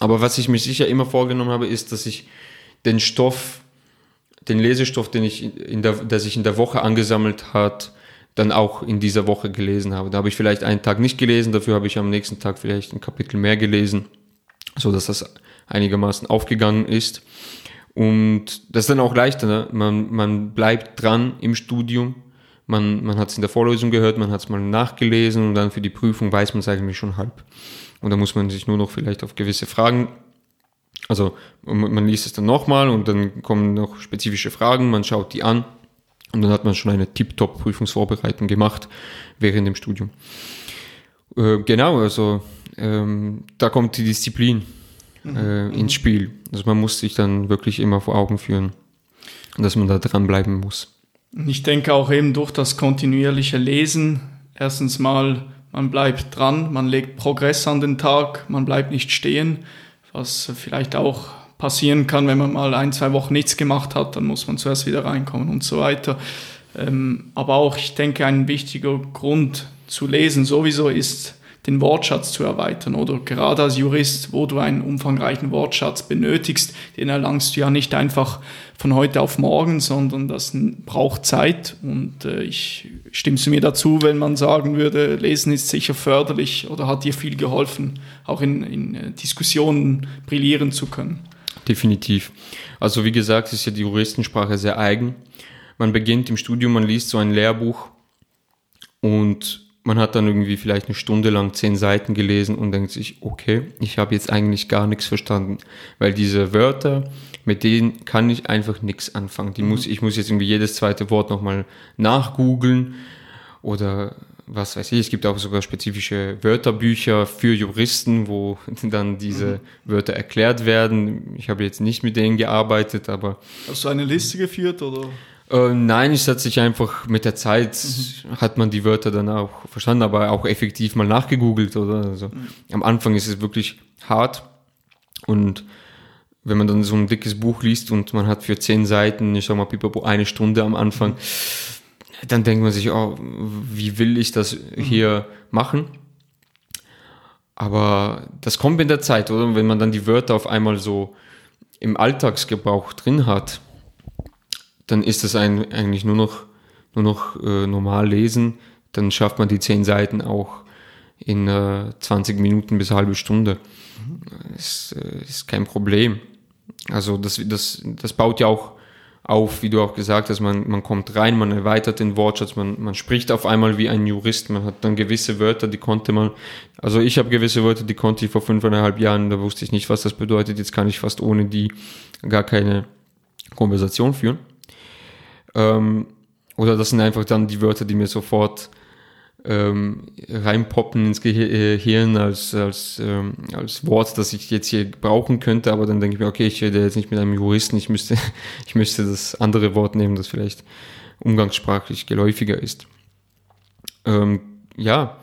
Aber was ich mir sicher immer vorgenommen habe, ist, dass ich den Stoff, den Lesestoff, den ich in der, der sich in der Woche angesammelt hat, dann auch in dieser Woche gelesen habe. Da habe ich vielleicht einen Tag nicht gelesen, dafür habe ich am nächsten Tag vielleicht ein Kapitel mehr gelesen, so dass das einigermaßen aufgegangen ist. Und das ist dann auch leichter, ne? man, man bleibt dran im Studium, man, man hat es in der Vorlesung gehört, man hat es mal nachgelesen und dann für die Prüfung weiß man es eigentlich schon halb. Und da muss man sich nur noch vielleicht auf gewisse Fragen, also man liest es dann nochmal und dann kommen noch spezifische Fragen, man schaut die an und dann hat man schon eine Tip-Top-Prüfungsvorbereitung gemacht während dem Studium. Äh, genau, also ähm, da kommt die Disziplin äh, mhm. ins Spiel. Also man muss sich dann wirklich immer vor Augen führen, dass man da dranbleiben muss. Ich denke auch eben durch das kontinuierliche Lesen, erstens mal, man bleibt dran, man legt Progress an den Tag, man bleibt nicht stehen, was vielleicht auch passieren kann, wenn man mal ein, zwei Wochen nichts gemacht hat, dann muss man zuerst wieder reinkommen und so weiter. Ähm, aber auch, ich denke, ein wichtiger Grund zu lesen sowieso ist, den Wortschatz zu erweitern oder gerade als Jurist, wo du einen umfangreichen Wortschatz benötigst, den erlangst du ja nicht einfach von heute auf morgen, sondern das braucht Zeit und äh, ich stimmst du mir dazu, wenn man sagen würde, Lesen ist sicher förderlich oder hat dir viel geholfen, auch in, in äh, Diskussionen brillieren zu können? Definitiv. Also wie gesagt, ist ja die Juristensprache sehr eigen. Man beginnt im Studium, man liest so ein Lehrbuch und man hat dann irgendwie vielleicht eine Stunde lang zehn Seiten gelesen und denkt sich, okay, ich habe jetzt eigentlich gar nichts verstanden, weil diese Wörter, mit denen kann ich einfach nichts anfangen. Die muss, ich muss jetzt irgendwie jedes zweite Wort nochmal nachgoogeln oder was weiß ich, es gibt auch sogar spezifische Wörterbücher für Juristen, wo dann diese mhm. Wörter erklärt werden. Ich habe jetzt nicht mit denen gearbeitet, aber. Hast du eine Liste geführt oder? Äh, nein, es hat sich einfach mit der Zeit mhm. hat man die Wörter dann auch verstanden, aber auch effektiv mal nachgegoogelt oder also mhm. am Anfang ist es wirklich hart und wenn man dann so ein dickes Buch liest und man hat für zehn Seiten, ich sag mal pipapo, eine Stunde am Anfang, dann denkt man sich, oh, wie will ich das mhm. hier machen? Aber das kommt mit der Zeit, oder? Wenn man dann die Wörter auf einmal so im Alltagsgebrauch drin hat, dann ist das ein, eigentlich nur noch, nur noch äh, normal lesen. Dann schafft man die zehn Seiten auch in äh, 20 Minuten bis halbe Stunde. Mhm. Ist, äh, ist kein Problem. Also das, das, das baut ja auch auf, wie du auch gesagt hast, man, man kommt rein, man erweitert den Wortschatz, man, man spricht auf einmal wie ein Jurist, man hat dann gewisse Wörter, die konnte man, also ich habe gewisse Wörter, die konnte ich vor fünfeinhalb Jahren, da wusste ich nicht, was das bedeutet, jetzt kann ich fast ohne die gar keine Konversation führen. Ähm, oder das sind einfach dann die Wörter, die mir sofort ähm, reinpoppen ins Gehirn als, als, ähm, als Wort, das ich jetzt hier brauchen könnte, aber dann denke ich mir, okay, ich rede jetzt nicht mit einem Juristen, ich müsste, ich müsste das andere Wort nehmen, das vielleicht umgangssprachlich geläufiger ist. Ähm, ja,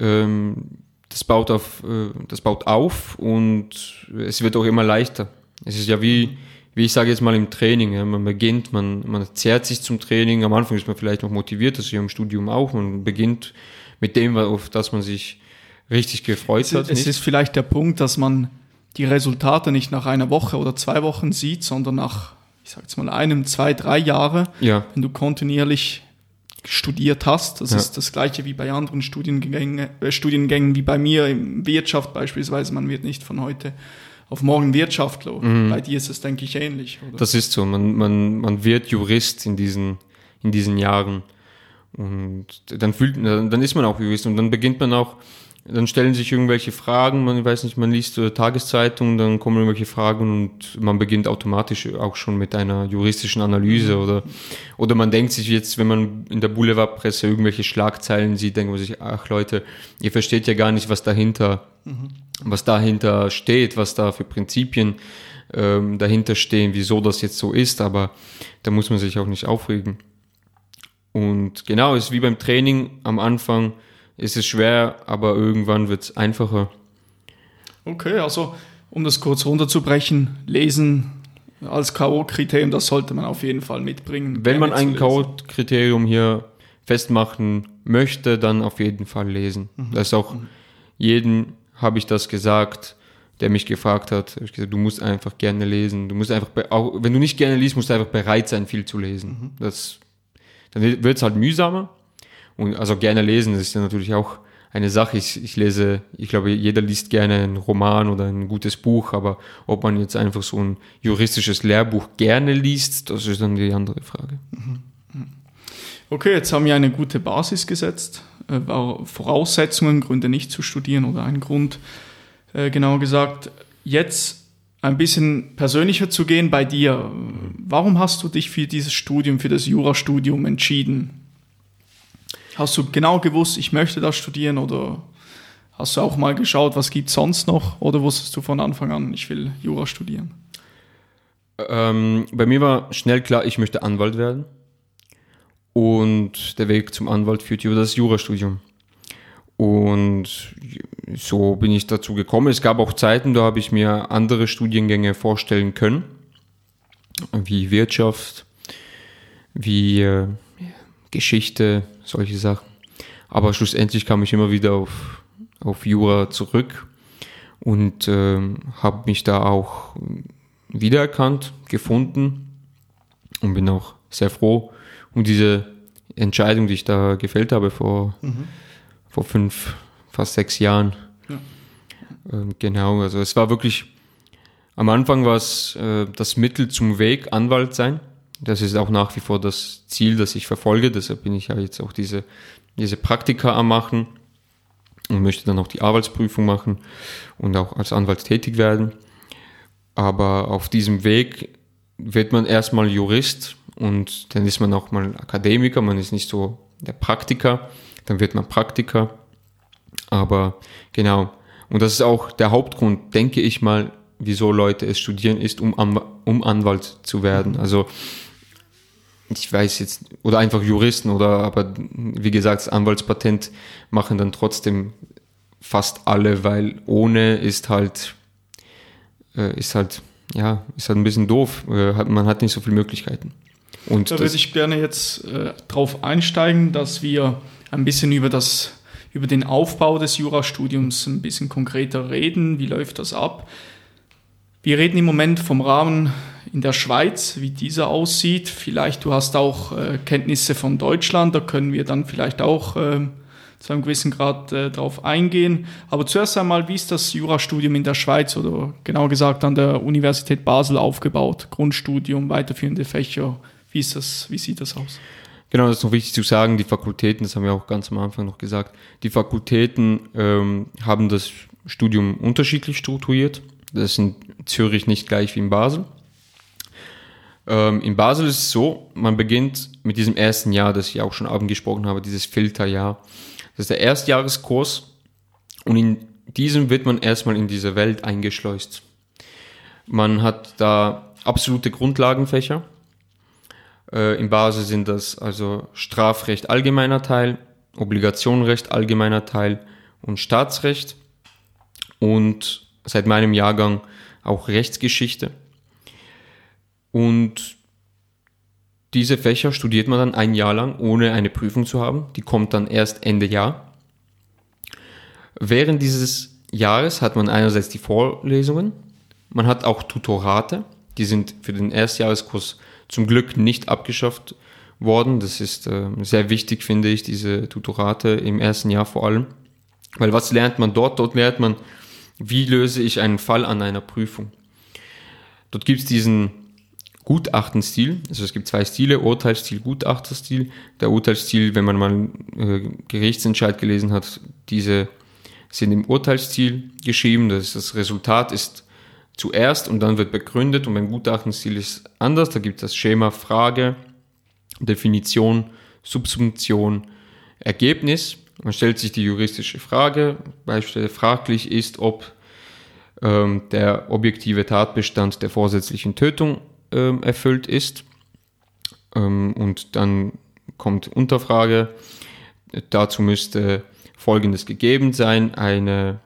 ähm, das baut auf, äh, das baut auf und es wird auch immer leichter. Es ist ja wie, wie ich sage jetzt mal im Training, ja, man beginnt, man, man zehrt sich zum Training, am Anfang ist man vielleicht noch motiviert, das ist ja im Studium auch, man beginnt mit dem, auf das man sich richtig gefreut es, hat. Es ist vielleicht der Punkt, dass man die Resultate nicht nach einer Woche oder zwei Wochen sieht, sondern nach, ich sage jetzt mal, einem, zwei, drei Jahre, ja. wenn du kontinuierlich studiert hast. Das ja. ist das gleiche wie bei anderen Studiengängen, äh, Studiengängen wie bei mir in Wirtschaft beispielsweise. Man wird nicht von heute auf morgen Wirtschaftler. Mhm. Bei dir ist es, denke ich, ähnlich. Oder? Das ist so. Man, man, man wird Jurist in diesen, in diesen Jahren. Und dann fühlt, dann ist man auch Jurist und dann beginnt man auch dann stellen sich irgendwelche Fragen, man weiß nicht, man liest äh, Tageszeitungen, dann kommen irgendwelche Fragen und man beginnt automatisch auch schon mit einer juristischen Analyse mhm. oder, oder man denkt sich jetzt, wenn man in der Boulevardpresse irgendwelche Schlagzeilen sieht, denkt man sich, ach Leute, ihr versteht ja gar nicht, was dahinter, mhm. was dahinter steht, was da für Prinzipien ähm, dahinter stehen, wieso das jetzt so ist, aber da muss man sich auch nicht aufregen. Und genau, es ist wie beim Training am Anfang, ist es schwer, aber irgendwann wird es einfacher. Okay, also um das kurz runterzubrechen, lesen als K.O.-Kriterium, das sollte man auf jeden Fall mitbringen. Wenn man ein K.O.-Kriterium hier festmachen möchte, dann auf jeden Fall lesen. Mhm. Das ist auch mhm. jeden habe ich das gesagt, der mich gefragt hat. Ich gesagt, du musst einfach gerne lesen. Du musst einfach, auch wenn du nicht gerne liest, musst du einfach bereit sein, viel zu lesen. Mhm. Das, dann wird es halt mühsamer, und also gerne lesen, das ist ja natürlich auch eine Sache. Ich, ich lese, ich glaube, jeder liest gerne einen Roman oder ein gutes Buch, aber ob man jetzt einfach so ein juristisches Lehrbuch gerne liest, das ist dann die andere Frage. Mhm. Okay, jetzt haben wir eine gute Basis gesetzt. Äh, Voraussetzungen, Gründe nicht zu studieren oder ein Grund, äh, genauer gesagt. Jetzt ein bisschen persönlicher zu gehen bei dir. Warum hast du dich für dieses Studium, für das Jurastudium entschieden? Hast du genau gewusst, ich möchte das studieren oder hast du auch mal geschaut, was gibt es sonst noch oder wusstest du von Anfang an, ich will Jura studieren? Ähm, bei mir war schnell klar, ich möchte Anwalt werden. Und der Weg zum Anwalt führt über das Jurastudium. Und so bin ich dazu gekommen. Es gab auch Zeiten, da habe ich mir andere Studiengänge vorstellen können, wie Wirtschaft, wie äh, Geschichte, solche Sachen. Aber schlussendlich kam ich immer wieder auf, auf Jura zurück und äh, habe mich da auch wiedererkannt, gefunden und bin auch sehr froh um diese Entscheidung, die ich da gefällt habe vor, mhm. vor fünf, fast sechs Jahren. Ja. Ähm, genau, also es war wirklich, am Anfang war es äh, das Mittel zum Weg, Anwalt sein. Das ist auch nach wie vor das Ziel, das ich verfolge. Deshalb bin ich ja jetzt auch diese, diese Praktika am machen und möchte dann auch die Arbeitsprüfung machen und auch als Anwalt tätig werden. Aber auf diesem Weg wird man erstmal Jurist und dann ist man auch mal Akademiker. Man ist nicht so der Praktiker, dann wird man Praktiker. Aber genau. Und das ist auch der Hauptgrund, denke ich mal, wieso Leute es studieren, ist, um, um Anwalt zu werden. Also ich weiß jetzt, oder einfach Juristen oder, aber wie gesagt, das Anwaltspatent machen dann trotzdem fast alle, weil ohne ist halt, äh, ist halt, ja, ist halt ein bisschen doof. Äh, hat, man hat nicht so viele Möglichkeiten. Und da würde ich gerne jetzt äh, drauf einsteigen, dass wir ein bisschen über das, über den Aufbau des Jurastudiums ein bisschen konkreter reden. Wie läuft das ab? Wir reden im Moment vom Rahmen in der Schweiz, wie dieser aussieht. Vielleicht du hast auch äh, Kenntnisse von Deutschland, da können wir dann vielleicht auch äh, zu einem gewissen Grad äh, darauf eingehen. Aber zuerst einmal, wie ist das Jurastudium in der Schweiz oder genauer gesagt an der Universität Basel aufgebaut? Grundstudium, weiterführende Fächer, wie, ist das, wie sieht das aus? Genau, das ist noch wichtig zu sagen, die Fakultäten, das haben wir auch ganz am Anfang noch gesagt, die Fakultäten ähm, haben das Studium unterschiedlich strukturiert. Das ist in Zürich nicht gleich wie in Basel. Ähm, in Basel ist es so, man beginnt mit diesem ersten Jahr, das ich auch schon angesprochen habe, dieses Filterjahr. Das ist der Erstjahreskurs und in diesem wird man erstmal in diese Welt eingeschleust. Man hat da absolute Grundlagenfächer. Äh, in Basel sind das also Strafrecht allgemeiner Teil, Obligationenrecht allgemeiner Teil und Staatsrecht und seit meinem Jahrgang auch Rechtsgeschichte. Und diese Fächer studiert man dann ein Jahr lang, ohne eine Prüfung zu haben. Die kommt dann erst Ende Jahr. Während dieses Jahres hat man einerseits die Vorlesungen, man hat auch Tutorate, die sind für den Erstjahreskurs zum Glück nicht abgeschafft worden. Das ist äh, sehr wichtig, finde ich, diese Tutorate im ersten Jahr vor allem. Weil was lernt man dort? Dort lernt man, wie löse ich einen Fall an einer Prüfung. Dort gibt es diesen Gutachtenstil. Also es gibt zwei Stile, Urteilsstil, Gutachterstil. Der Urteilsstil, wenn man mal äh, Gerichtsentscheid gelesen hat, diese sind im Urteilsstil geschrieben. Das, das Resultat ist zuerst und dann wird begründet. Und beim Gutachtenstil ist anders. Da gibt es das Schema Frage, Definition, Subsumption, Ergebnis. Man stellt sich die juristische Frage. Beispielsweise fraglich ist, ob ähm, der objektive Tatbestand der vorsätzlichen Tötung ähm, erfüllt ist. Ähm, und dann kommt Unterfrage. Dazu müsste Folgendes gegeben sein, eine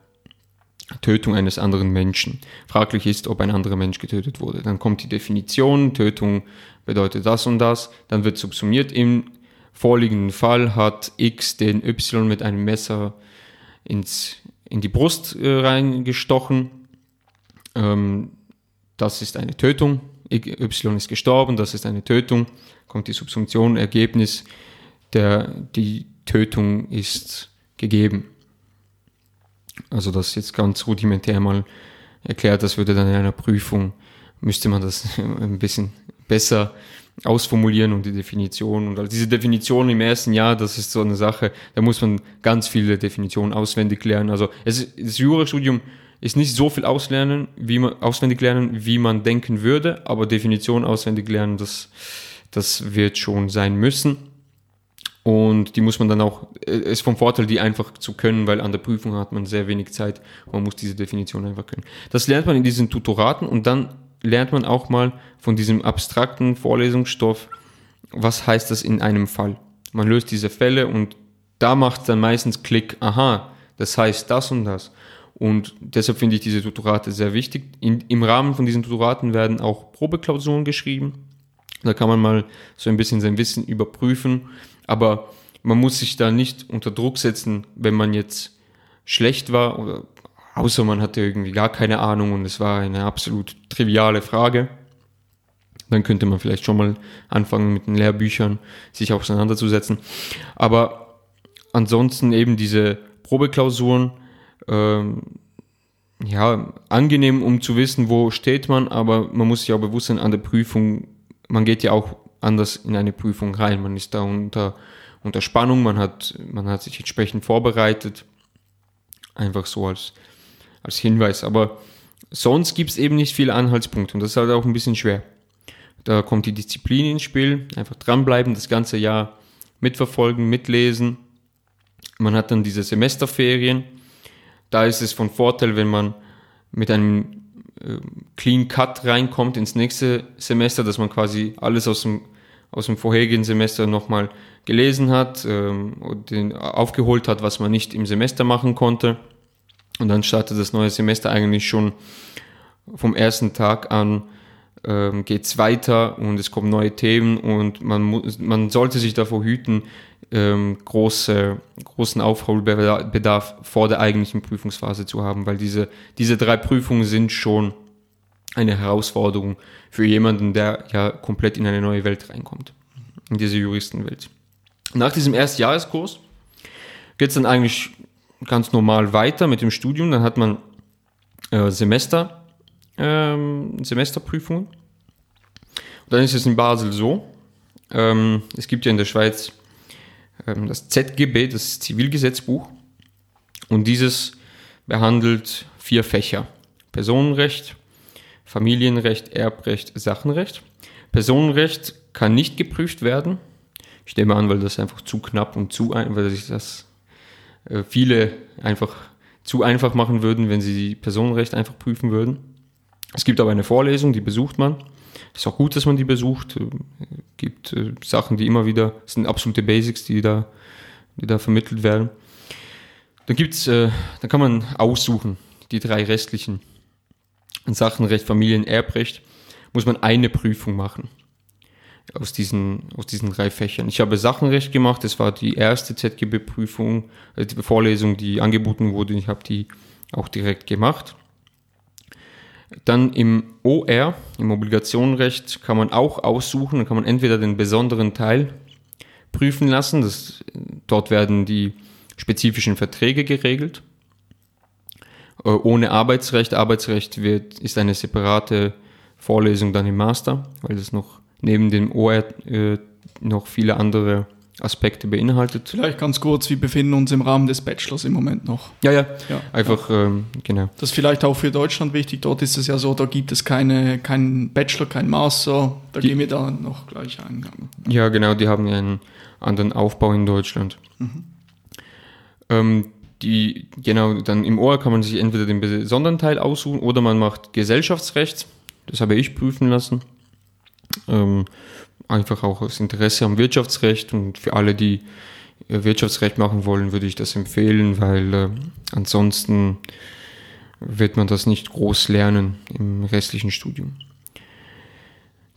Tötung eines anderen Menschen. Fraglich ist, ob ein anderer Mensch getötet wurde. Dann kommt die Definition, Tötung bedeutet das und das. Dann wird subsumiert. Im vorliegenden Fall hat X den Y mit einem Messer ins, in die Brust äh, reingestochen. Ähm, das ist eine Tötung. Y ist gestorben, das ist eine Tötung. Kommt die Subsumption, Ergebnis, der, die Tötung ist gegeben. Also das jetzt ganz rudimentär mal erklärt, das würde dann in einer Prüfung, müsste man das ein bisschen besser ausformulieren und die Definition. Und diese Definition im ersten Jahr, das ist so eine Sache, da muss man ganz viele Definitionen auswendig lernen. Also es, das Jurastudium ist nicht so viel auslernen, wie man, auswendig lernen, wie man denken würde, aber Definition auswendig lernen, das, das wird schon sein müssen. Und die muss man dann auch, es ist vom Vorteil, die einfach zu können, weil an der Prüfung hat man sehr wenig Zeit. Man muss diese Definition einfach können. Das lernt man in diesen Tutoraten und dann lernt man auch mal von diesem abstrakten Vorlesungsstoff, was heißt das in einem Fall. Man löst diese Fälle und da macht dann meistens Klick, aha, das heißt das und das. Und deshalb finde ich diese Tutorate sehr wichtig. In, Im Rahmen von diesen Tutoraten werden auch Probeklausuren geschrieben. Da kann man mal so ein bisschen sein Wissen überprüfen. Aber man muss sich da nicht unter Druck setzen, wenn man jetzt schlecht war oder außer man hatte irgendwie gar keine Ahnung und es war eine absolut triviale Frage. Dann könnte man vielleicht schon mal anfangen mit den Lehrbüchern sich auseinanderzusetzen. Aber ansonsten eben diese Probeklausuren, ähm, ja, angenehm, um zu wissen, wo steht man, aber man muss sich auch bewusst sein, an der Prüfung, man geht ja auch anders in eine Prüfung rein. Man ist da unter, unter Spannung, man hat, man hat sich entsprechend vorbereitet. Einfach so als, als Hinweis. Aber sonst gibt es eben nicht viele Anhaltspunkte und das ist halt auch ein bisschen schwer. Da kommt die Disziplin ins Spiel, einfach dranbleiben, das ganze Jahr mitverfolgen, mitlesen. Man hat dann diese Semesterferien da ist es von Vorteil, wenn man mit einem äh, Clean Cut reinkommt ins nächste Semester, dass man quasi alles aus dem, aus dem vorherigen Semester nochmal gelesen hat ähm, und den, aufgeholt hat, was man nicht im Semester machen konnte. Und dann startet das neue Semester eigentlich schon vom ersten Tag an ähm, geht es weiter und es kommen neue Themen und man, man sollte sich davor hüten, ähm, große, großen Aufholbedarf vor der eigentlichen Prüfungsphase zu haben, weil diese, diese drei Prüfungen sind schon eine Herausforderung für jemanden, der ja komplett in eine neue Welt reinkommt, in diese Juristenwelt. Nach diesem Erstjahreskurs geht es dann eigentlich ganz normal weiter mit dem Studium. Dann hat man äh, Semester, ähm, Semesterprüfungen. Und dann ist es in Basel so, ähm, es gibt ja in der Schweiz das ZGB, das Zivilgesetzbuch. Und dieses behandelt vier Fächer. Personenrecht, Familienrecht, Erbrecht, Sachenrecht. Personenrecht kann nicht geprüft werden. Ich nehme an, weil das einfach zu knapp und zu ein, weil sich das äh, viele einfach zu einfach machen würden, wenn sie Personenrecht einfach prüfen würden. Es gibt aber eine Vorlesung, die besucht man. Ist auch gut, dass man die besucht. Es gibt äh, Sachen, die immer wieder, sind absolute Basics, die da, die da vermittelt werden. Dann gibt's, äh, dann kann man aussuchen, die drei restlichen. In Sachen Recht, Familien, Erbrecht muss man eine Prüfung machen aus diesen, aus diesen drei Fächern. Ich habe Sachenrecht gemacht, das war die erste ZGB-Prüfung, äh, die Vorlesung, die angeboten wurde. Ich habe die auch direkt gemacht. Dann im OR, im Obligationenrecht, kann man auch aussuchen, dann kann man entweder den besonderen Teil prüfen lassen. Das, dort werden die spezifischen Verträge geregelt. Äh, ohne Arbeitsrecht. Arbeitsrecht wird, ist eine separate Vorlesung dann im Master, weil das noch neben dem OR äh, noch viele andere Aspekte beinhaltet. Vielleicht ganz kurz, wir befinden uns im Rahmen des Bachelors im Moment noch. Ja, ja, ja einfach, ja. Ähm, genau. Das ist vielleicht auch für Deutschland wichtig. Dort ist es ja so, da gibt es keine, keinen Bachelor, keinen Master. Da die, gehen wir da noch gleich ein. Ja, genau, die haben einen anderen Aufbau in Deutschland. Mhm. Ähm, die, genau, dann im Ohr kann man sich entweder den besonderen Teil aussuchen oder man macht Gesellschaftsrecht. Das habe ich prüfen lassen. Ähm, einfach auch aus Interesse am Wirtschaftsrecht und für alle, die äh, Wirtschaftsrecht machen wollen, würde ich das empfehlen, weil äh, ansonsten wird man das nicht groß lernen im restlichen Studium.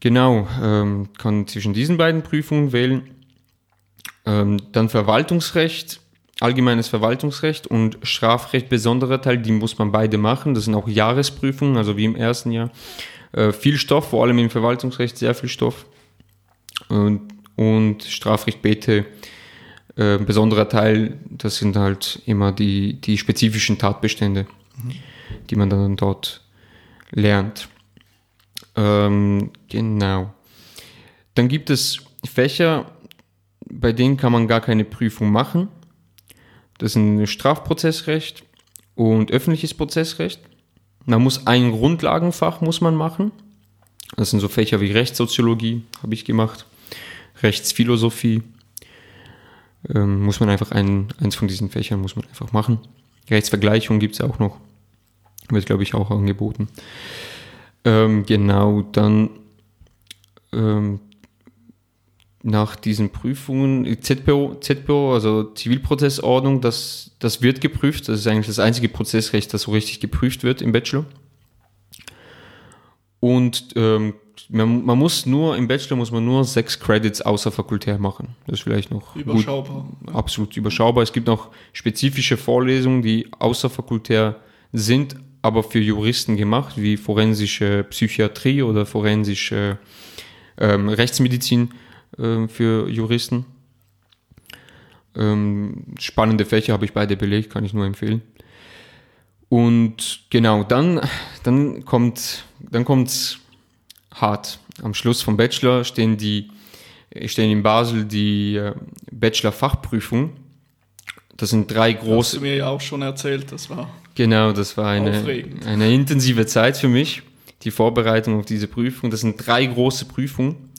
Genau, ähm, kann zwischen diesen beiden Prüfungen wählen. Ähm, dann Verwaltungsrecht, allgemeines Verwaltungsrecht und Strafrecht besonderer Teil, die muss man beide machen. Das sind auch Jahresprüfungen, also wie im ersten Jahr. Äh, viel Stoff, vor allem im Verwaltungsrecht sehr viel Stoff und, und Strafrecht Bete, äh, besonderer Teil, das sind halt immer die, die spezifischen Tatbestände, mhm. die man dann dort lernt. Ähm, genau. Dann gibt es Fächer, bei denen kann man gar keine Prüfung machen. Das sind Strafprozessrecht und öffentliches Prozessrecht. Man muss ein Grundlagenfach muss man machen. Das sind so Fächer wie Rechtssoziologie, habe ich gemacht. Rechtsphilosophie. Ähm, muss man einfach ein, eins von diesen Fächern muss man einfach machen. Rechtsvergleichung gibt es auch noch. Wird, glaube ich, auch angeboten. Ähm, genau, dann ähm, nach diesen Prüfungen, ZPO, ZPO, also Zivilprozessordnung, das, das wird geprüft. Das ist eigentlich das einzige Prozessrecht, das so richtig geprüft wird im Bachelor. Und ähm, man, man, muss nur, im Bachelor muss man nur sechs Credits außer fakultär machen. Das ist vielleicht noch überschaubar. Gut, absolut überschaubar. Es gibt noch spezifische Vorlesungen, die außer fakultär sind, aber für Juristen gemacht, wie forensische Psychiatrie oder forensische ähm, Rechtsmedizin äh, für Juristen. Ähm, spannende Fächer habe ich beide belegt, kann ich nur empfehlen. Und genau, dann, dann kommt, dann kommt's hart. Am Schluss vom Bachelor stehen die, stehen in Basel die äh, Bachelor-Fachprüfung. Das sind drei große. Hast du mir ja auch schon erzählt, das war. Genau, das war eine, eine intensive Zeit für mich, die Vorbereitung auf diese Prüfung. Das sind drei große Prüfungen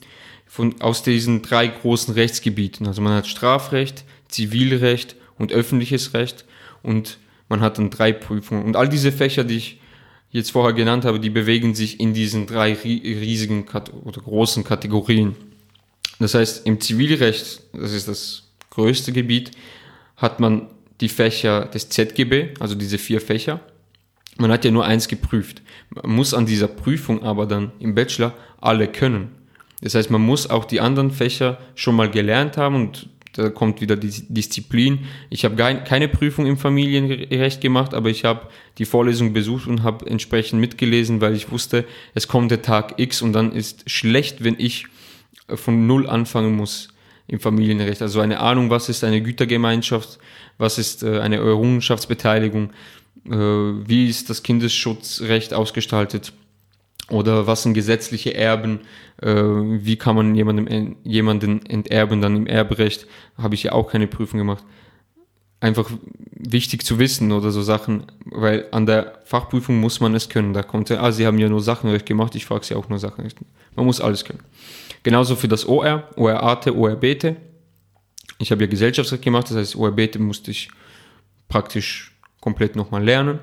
von, aus diesen drei großen Rechtsgebieten. Also man hat Strafrecht, Zivilrecht und öffentliches Recht und man hat dann drei Prüfungen. Und all diese Fächer, die ich jetzt vorher genannt habe, die bewegen sich in diesen drei riesigen oder großen Kategorien. Das heißt, im Zivilrecht, das ist das größte Gebiet, hat man die Fächer des ZGB, also diese vier Fächer. Man hat ja nur eins geprüft. Man muss an dieser Prüfung aber dann im Bachelor alle können. Das heißt, man muss auch die anderen Fächer schon mal gelernt haben und da kommt wieder die Disziplin. Ich habe keine Prüfung im Familienrecht gemacht, aber ich habe die Vorlesung besucht und habe entsprechend mitgelesen, weil ich wusste, es kommt der Tag X und dann ist schlecht, wenn ich von Null anfangen muss im Familienrecht. Also eine Ahnung, was ist eine Gütergemeinschaft, was ist äh, eine Errungenschaftsbeteiligung, äh, wie ist das Kindesschutzrecht ausgestaltet oder was sind gesetzliche Erben, äh, wie kann man jemandem, jemanden enterben, dann im Erbrecht, habe ich ja auch keine Prüfung gemacht. Einfach wichtig zu wissen oder so Sachen, weil an der Fachprüfung muss man es können. Da kommt ja, ah, Sie haben ja nur Sachenrecht gemacht, ich frage Sie auch nur Sachenrecht. Man muss alles können. Genauso für das OR, OR-AT, OR-BT. Ich habe ja Gesellschaftsrecht gemacht, das heißt, OR-BT musste ich praktisch komplett nochmal lernen.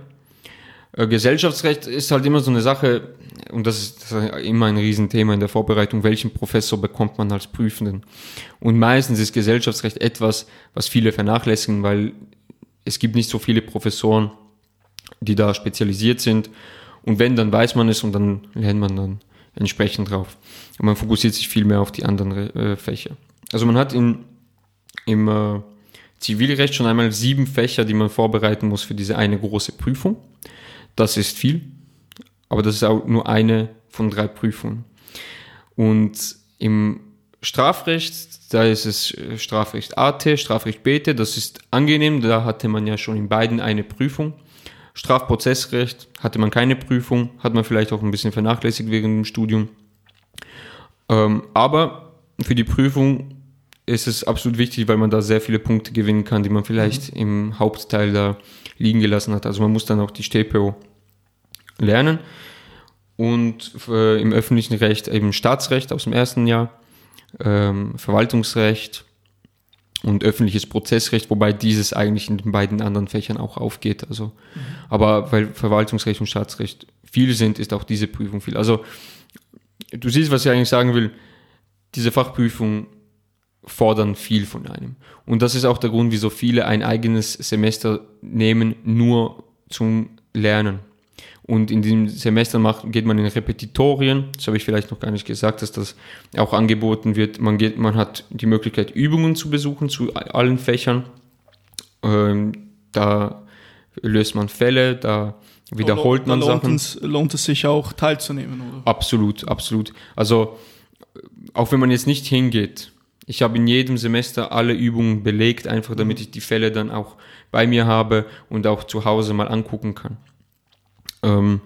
Äh, Gesellschaftsrecht ist halt immer so eine Sache, und das ist, immer ein Riesenthema in der Vorbereitung, welchen Professor bekommt man als Prüfenden. Und meistens ist Gesellschaftsrecht etwas, was viele vernachlässigen, weil es gibt nicht so viele Professoren, die da spezialisiert sind. Und wenn, dann weiß man es und dann lernt man dann entsprechend drauf. Und man fokussiert sich viel mehr auf die anderen äh, Fächer. Also man hat in, im äh, Zivilrecht schon einmal sieben Fächer, die man vorbereiten muss für diese eine große Prüfung. Das ist viel, aber das ist auch nur eine von drei Prüfungen. Und im Strafrecht, da ist es äh, Strafrecht AT, Strafrecht BT, das ist angenehm, da hatte man ja schon in beiden eine Prüfung. Strafprozessrecht hatte man keine Prüfung, hat man vielleicht auch ein bisschen vernachlässigt während dem Studium. Ähm, aber für die Prüfung ist es absolut wichtig, weil man da sehr viele Punkte gewinnen kann, die man vielleicht mhm. im Hauptteil da liegen gelassen hat. Also man muss dann auch die StPO lernen und äh, im öffentlichen Recht eben Staatsrecht aus dem ersten Jahr, ähm, Verwaltungsrecht und öffentliches Prozessrecht, wobei dieses eigentlich in den beiden anderen Fächern auch aufgeht. Also, mhm. aber weil Verwaltungsrecht und Staatsrecht viel sind, ist auch diese Prüfung viel. Also du siehst, was ich eigentlich sagen will. Diese Fachprüfung fordern viel von einem. Und das ist auch der Grund, wieso viele ein eigenes Semester nehmen, nur zum Lernen. Und in diesem Semester macht, geht man in Repetitorien. Das habe ich vielleicht noch gar nicht gesagt, dass das auch angeboten wird. Man, geht, man hat die Möglichkeit, Übungen zu besuchen zu allen Fächern. Ähm, da löst man Fälle, da wiederholt man da lohnt Sachen. Es, lohnt es sich auch teilzunehmen, oder? Absolut, absolut. Also auch wenn man jetzt nicht hingeht, ich habe in jedem Semester alle Übungen belegt, einfach damit ich die Fälle dann auch bei mir habe und auch zu Hause mal angucken kann. Ähm,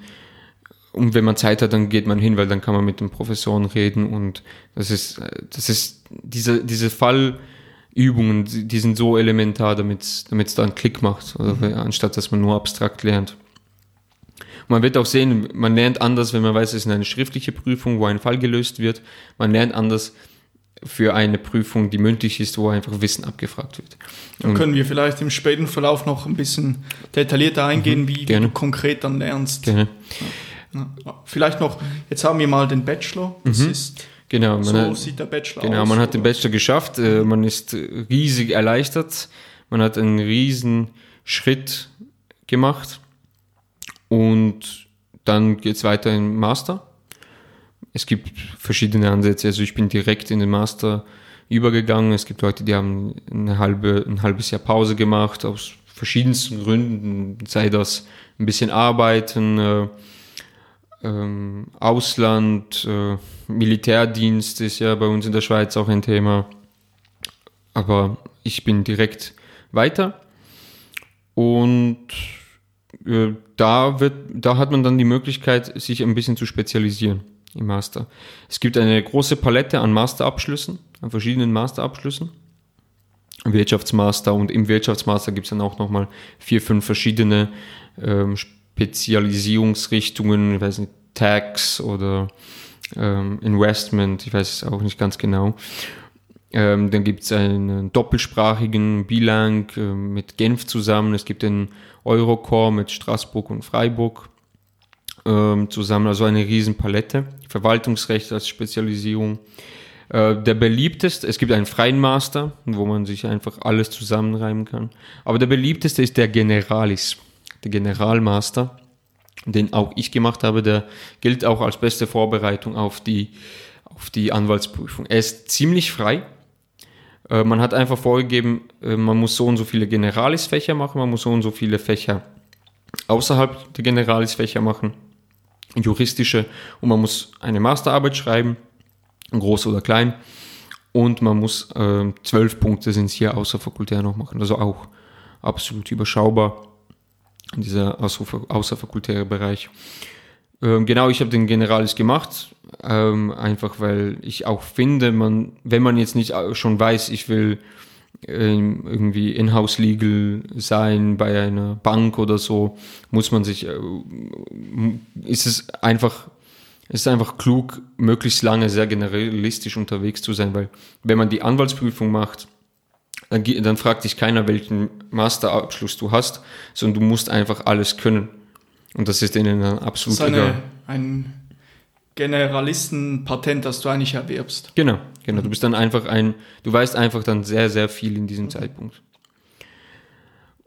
und wenn man Zeit hat, dann geht man hin, weil dann kann man mit den Professoren reden und das ist, das ist diese, diese Fallübungen, die sind so elementar, damit es da einen Klick macht, mhm. anstatt dass man nur abstrakt lernt. Man wird auch sehen, man lernt anders, wenn man weiß, es ist eine schriftliche Prüfung, wo ein Fall gelöst wird. Man lernt anders, für eine Prüfung, die mündlich ist, wo einfach Wissen abgefragt wird. Dann können wir vielleicht im späten Verlauf noch ein bisschen detaillierter eingehen, mhm, wie, wie, du konkret dann lernst. Gerne. Ja. Vielleicht noch, jetzt haben wir mal den Bachelor. Das mhm. ist Genau, so hat, sieht der Bachelor genau, aus. man hat den Bachelor geschafft, äh, man ist riesig erleichtert, man hat einen riesen Schritt gemacht und dann geht es weiter im Master es gibt verschiedene Ansätze. Also ich bin direkt in den Master übergegangen. Es gibt Leute, die haben eine halbe, ein halbes Jahr Pause gemacht, aus verschiedensten Gründen, sei das ein bisschen arbeiten, äh, ähm, Ausland, äh, Militärdienst ist ja bei uns in der Schweiz auch ein Thema. Aber ich bin direkt weiter und äh, da, wird, da hat man dann die Möglichkeit, sich ein bisschen zu spezialisieren im Master. Es gibt eine große Palette an Masterabschlüssen, an verschiedenen Masterabschlüssen. Wirtschaftsmaster und im Wirtschaftsmaster gibt es dann auch nochmal vier, fünf verschiedene ähm, Spezialisierungsrichtungen, ich weiß nicht, Tax oder ähm, Investment, ich weiß es auch nicht ganz genau. Ähm, dann gibt es einen doppelsprachigen Bilang äh, mit Genf zusammen. Es gibt den Eurocore mit Straßburg und Freiburg ähm, zusammen, also eine Riesenpalette. Verwaltungsrecht als Spezialisierung. Äh, der beliebteste, es gibt einen freien Master, wo man sich einfach alles zusammenreimen kann. Aber der beliebteste ist der Generalis, der Generalmaster, den auch ich gemacht habe. Der gilt auch als beste Vorbereitung auf die, auf die Anwaltsprüfung. Er ist ziemlich frei. Äh, man hat einfach vorgegeben, äh, man muss so und so viele Generalis-Fächer machen, man muss so und so viele Fächer außerhalb der Generalis-Fächer machen juristische und man muss eine Masterarbeit schreiben, groß oder klein. Und man muss äh, zwölf Punkte sind es hier außerfakultär noch machen. Also auch absolut überschaubar, dieser außerfakultäre Bereich. Ähm, genau, ich habe den Generalis gemacht, ähm, einfach weil ich auch finde, man, wenn man jetzt nicht schon weiß, ich will ähm, irgendwie in-house legal sein bei einer Bank oder so, muss man sich, äh, ist es einfach, ist einfach klug, möglichst lange sehr generalistisch unterwegs zu sein, weil wenn man die Anwaltsprüfung macht, dann, dann fragt dich keiner, welchen Masterabschluss du hast, sondern du musst einfach alles können. Und das ist denen dann absolut das ist eine, egal. Ein Generalistenpatent, das du eigentlich erwirbst. Genau, genau. Du bist dann einfach ein, du weißt einfach dann sehr, sehr viel in diesem Zeitpunkt.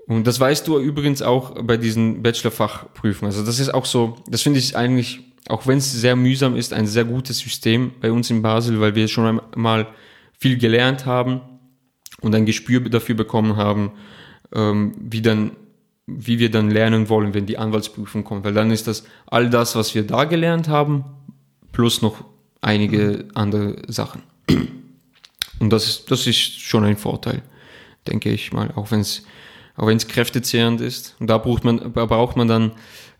Und das weißt du übrigens auch bei diesen Bachelor-Fachprüfungen. Also das ist auch so, das finde ich eigentlich, auch wenn es sehr mühsam ist, ein sehr gutes System bei uns in Basel, weil wir schon einmal viel gelernt haben und ein Gespür dafür bekommen haben, ähm, wie dann wie wir dann lernen wollen, wenn die Anwaltsprüfung kommt, weil dann ist das all das, was wir da gelernt haben, plus noch einige andere Sachen. Und das ist, das ist schon ein Vorteil, denke ich mal, auch wenn es auch wenn es kräftezehrend ist. Und da braucht man, braucht man dann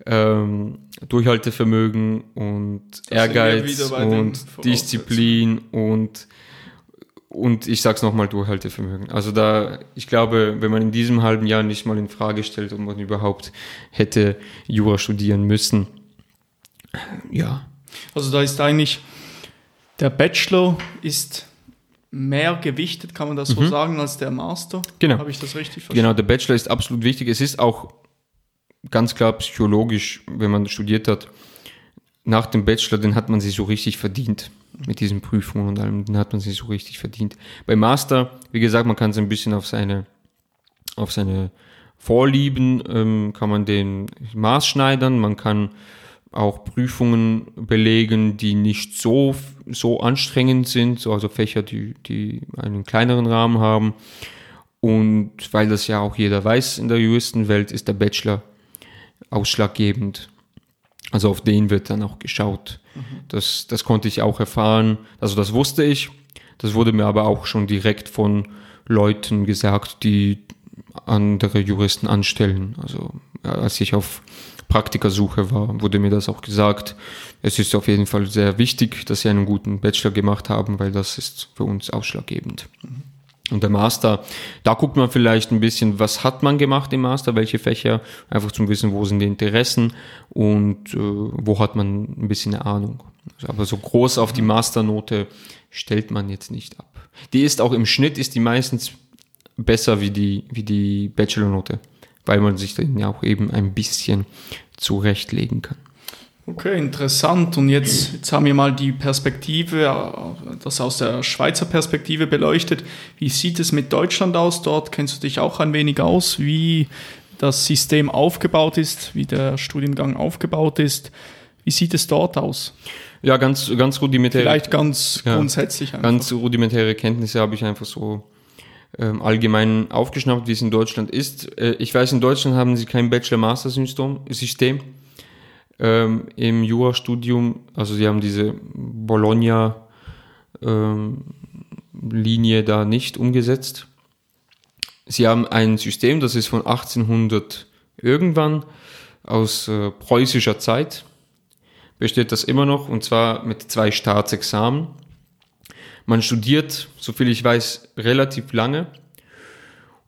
ähm, Durchhaltevermögen und das Ehrgeiz und Disziplin und und ich sag's nochmal, Durchhaltevermögen. Also da, ich glaube, wenn man in diesem halben Jahr nicht mal in Frage stellt, ob man überhaupt hätte Jura studieren müssen, ja. Also da ist eigentlich, der Bachelor ist mehr gewichtet, kann man das so mhm. sagen, als der Master. Genau. Habe ich das richtig verstanden? Genau, der Bachelor ist absolut wichtig. Es ist auch ganz klar psychologisch, wenn man studiert hat, nach dem Bachelor, den hat man sich so richtig verdient mit diesen Prüfungen und allem, den hat man sich so richtig verdient. Beim Master, wie gesagt, man kann es ein bisschen auf seine, auf seine Vorlieben, ähm, kann man den Maß schneidern, man kann auch Prüfungen belegen, die nicht so, so anstrengend sind, also Fächer, die, die einen kleineren Rahmen haben. Und weil das ja auch jeder weiß in der Juristenwelt, ist der Bachelor ausschlaggebend. Also auf den wird dann auch geschaut. Mhm. Das, das konnte ich auch erfahren. Also das wusste ich. Das wurde mir aber auch schon direkt von Leuten gesagt, die andere Juristen anstellen. Also als ich auf Praktikersuche war, wurde mir das auch gesagt. Es ist auf jeden Fall sehr wichtig, dass Sie einen guten Bachelor gemacht haben, weil das ist für uns ausschlaggebend. Mhm. Und der Master, da guckt man vielleicht ein bisschen, was hat man gemacht im Master, welche Fächer, einfach zum Wissen, wo sind die Interessen und äh, wo hat man ein bisschen eine Ahnung. Aber so groß auf die Masternote stellt man jetzt nicht ab. Die ist auch im Schnitt, ist die meistens besser wie die, wie die Bachelornote weil man sich dann ja auch eben ein bisschen zurechtlegen kann. Okay, interessant. Und jetzt, jetzt haben wir mal die Perspektive, äh, das aus der Schweizer Perspektive beleuchtet. Wie sieht es mit Deutschland aus? Dort kennst du dich auch ein wenig aus, wie das System aufgebaut ist, wie der Studiengang aufgebaut ist. Wie sieht es dort aus? Ja, ganz, ganz rudimentäre. Vielleicht ganz grundsätzlich. Einfach. Ganz rudimentäre Kenntnisse habe ich einfach so ähm, allgemein aufgeschnappt, wie es in Deutschland ist. Äh, ich weiß, in Deutschland haben sie kein Bachelor-Master-System ähm, im Jurastudium. Also sie haben diese Bologna-Linie ähm, da nicht umgesetzt. Sie haben ein System, das ist von 1800 irgendwann aus äh, preußischer Zeit besteht das immer noch und zwar mit zwei Staatsexamen. Man studiert, soviel ich weiß, relativ lange,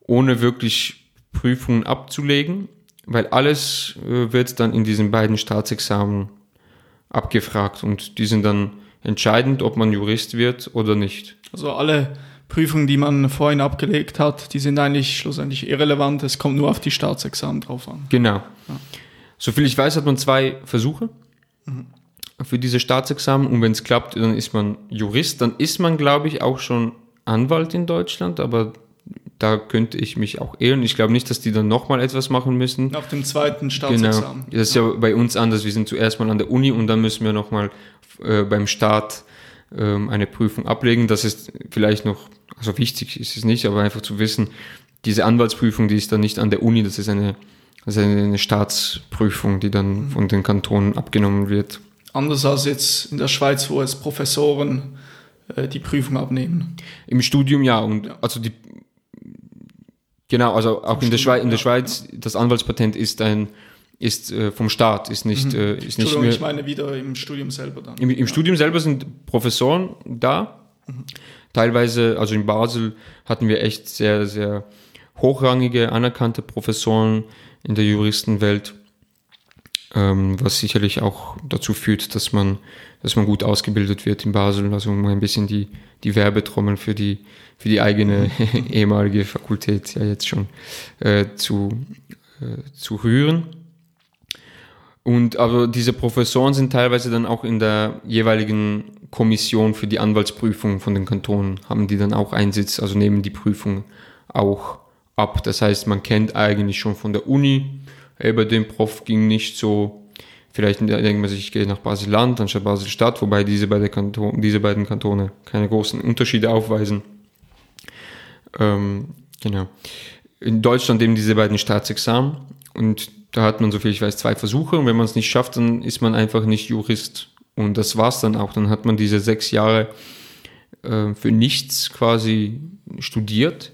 ohne wirklich Prüfungen abzulegen, weil alles äh, wird dann in diesen beiden Staatsexamen abgefragt und die sind dann entscheidend, ob man Jurist wird oder nicht. Also alle Prüfungen, die man vorhin abgelegt hat, die sind eigentlich schlussendlich irrelevant. Es kommt nur auf die Staatsexamen drauf an. Genau. Ja. Soviel ich weiß, hat man zwei Versuche. Mhm für diese Staatsexamen und wenn es klappt, dann ist man Jurist, dann ist man, glaube ich, auch schon Anwalt in Deutschland, aber da könnte ich mich auch irren. Ich glaube nicht, dass die dann nochmal etwas machen müssen. Nach dem zweiten Staatsexamen. Genau. Das ist ja. ja bei uns anders. Wir sind zuerst mal an der Uni und dann müssen wir nochmal äh, beim Staat ähm, eine Prüfung ablegen. Das ist vielleicht noch, also wichtig ist es nicht, aber einfach zu wissen, diese Anwaltsprüfung, die ist dann nicht an der Uni, das ist eine, das ist eine Staatsprüfung, die dann mhm. von den Kantonen abgenommen wird. Anders als jetzt in der Schweiz, wo es Professoren äh, die Prüfung abnehmen. Im Studium ja. Und ja. also die genau, also auch in der, Schweiz, in der Schweiz, das Anwaltspatent ist ein ist äh, vom Staat, ist nicht, mhm. äh, ist nicht mehr, ich meine wieder im Studium selber dann. Im, im ja. Studium selber sind Professoren da. Mhm. Teilweise, also in Basel hatten wir echt sehr, sehr hochrangige, anerkannte Professoren in der Juristenwelt was sicherlich auch dazu führt, dass man, dass man gut ausgebildet wird in Basel, also um ein bisschen die, die Werbetrommel für die, für die eigene ehemalige Fakultät ja jetzt schon äh, zu, äh, zu rühren. Und aber diese Professoren sind teilweise dann auch in der jeweiligen Kommission für die Anwaltsprüfung von den Kantonen, haben die dann auch Einsitz, also nehmen die Prüfung auch ab. Das heißt, man kennt eigentlich schon von der Uni ey, bei dem Prof ging nicht so, vielleicht denkt man sich, ich gehe nach Basel-Land anstatt Basel-Stadt, wobei diese, beide Kanton, diese beiden Kantone keine großen Unterschiede aufweisen. Ähm, genau. In Deutschland eben diese beiden Staatsexamen und da hat man, so viel ich weiß, zwei Versuche und wenn man es nicht schafft, dann ist man einfach nicht Jurist. Und das war's dann auch. Dann hat man diese sechs Jahre äh, für nichts quasi studiert.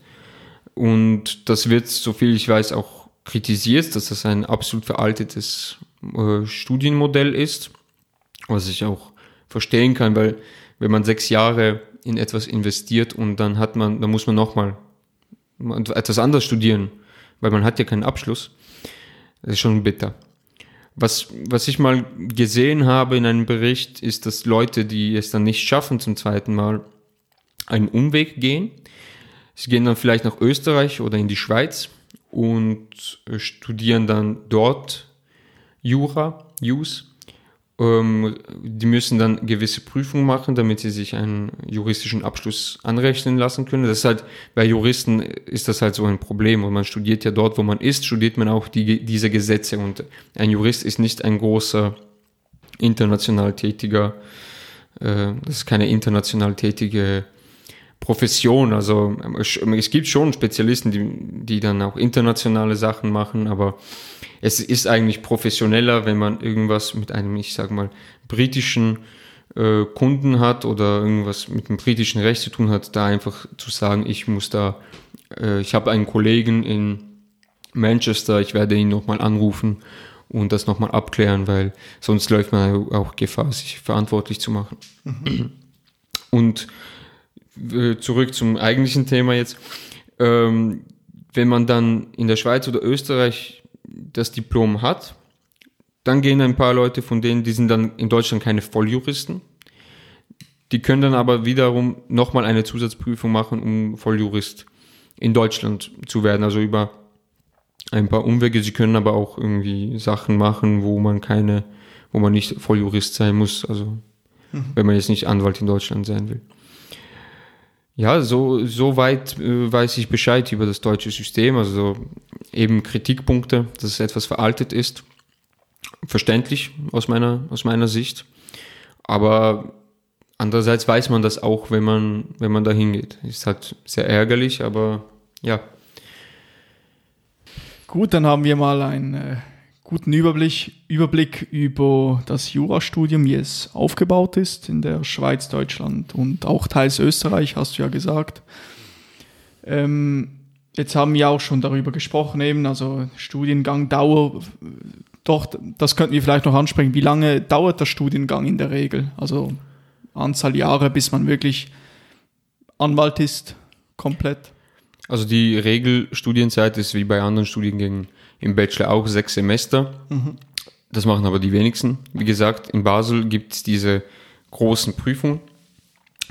Und das wird, soviel ich weiß, auch kritisiert, dass das ein absolut veraltetes äh, Studienmodell ist, was ich auch verstehen kann, weil wenn man sechs Jahre in etwas investiert und dann hat man, dann muss man nochmal etwas anderes studieren, weil man hat ja keinen Abschluss. Das ist schon bitter. Was, was ich mal gesehen habe in einem Bericht, ist, dass Leute, die es dann nicht schaffen zum zweiten Mal, einen Umweg gehen. Sie gehen dann vielleicht nach Österreich oder in die Schweiz und studieren dann dort Jura, Jus ähm, die müssen dann gewisse Prüfungen machen, damit sie sich einen juristischen Abschluss anrechnen lassen können. Das ist halt, bei Juristen ist das halt so ein Problem. Und man studiert ja dort, wo man ist, studiert man auch die, diese Gesetze. Und ein Jurist ist nicht ein großer international tätiger, äh, das ist keine international tätige Profession. Also es gibt schon Spezialisten, die, die dann auch internationale Sachen machen, aber es ist eigentlich professioneller, wenn man irgendwas mit einem, ich sag mal, britischen äh, Kunden hat oder irgendwas mit dem britischen Recht zu tun hat, da einfach zu sagen, ich muss da, äh, ich habe einen Kollegen in Manchester, ich werde ihn nochmal anrufen und das nochmal abklären, weil sonst läuft man auch Gefahr, sich verantwortlich zu machen. Mhm. Und zurück zum eigentlichen Thema jetzt. Ähm, wenn man dann in der Schweiz oder Österreich das Diplom hat, dann gehen ein paar Leute von denen, die sind dann in Deutschland keine Volljuristen. Die können dann aber wiederum nochmal eine Zusatzprüfung machen, um Volljurist in Deutschland zu werden. Also über ein paar Umwege. Sie können aber auch irgendwie Sachen machen, wo man keine, wo man nicht Volljurist sein muss. Also mhm. wenn man jetzt nicht Anwalt in Deutschland sein will. Ja, so, so weit äh, weiß ich Bescheid über das deutsche System. Also eben Kritikpunkte, dass es etwas veraltet ist. Verständlich aus meiner, aus meiner Sicht. Aber andererseits weiß man das auch, wenn man, wenn man da hingeht. Ist halt sehr ärgerlich, aber ja. Gut, dann haben wir mal ein äh, guten Überblick, Überblick über das Jurastudium, wie es aufgebaut ist in der Schweiz, Deutschland und auch teils Österreich, hast du ja gesagt. Ähm, jetzt haben wir auch schon darüber gesprochen, eben, also Studiengang, Dauer, doch, das könnten wir vielleicht noch ansprechen. Wie lange dauert der Studiengang in der Regel? Also Anzahl Jahre, bis man wirklich Anwalt ist, komplett? Also die Regelstudienzeit ist wie bei anderen Studiengängen im Bachelor auch sechs Semester. Mhm. Das machen aber die wenigsten. Wie gesagt, in Basel gibt es diese großen Prüfungen.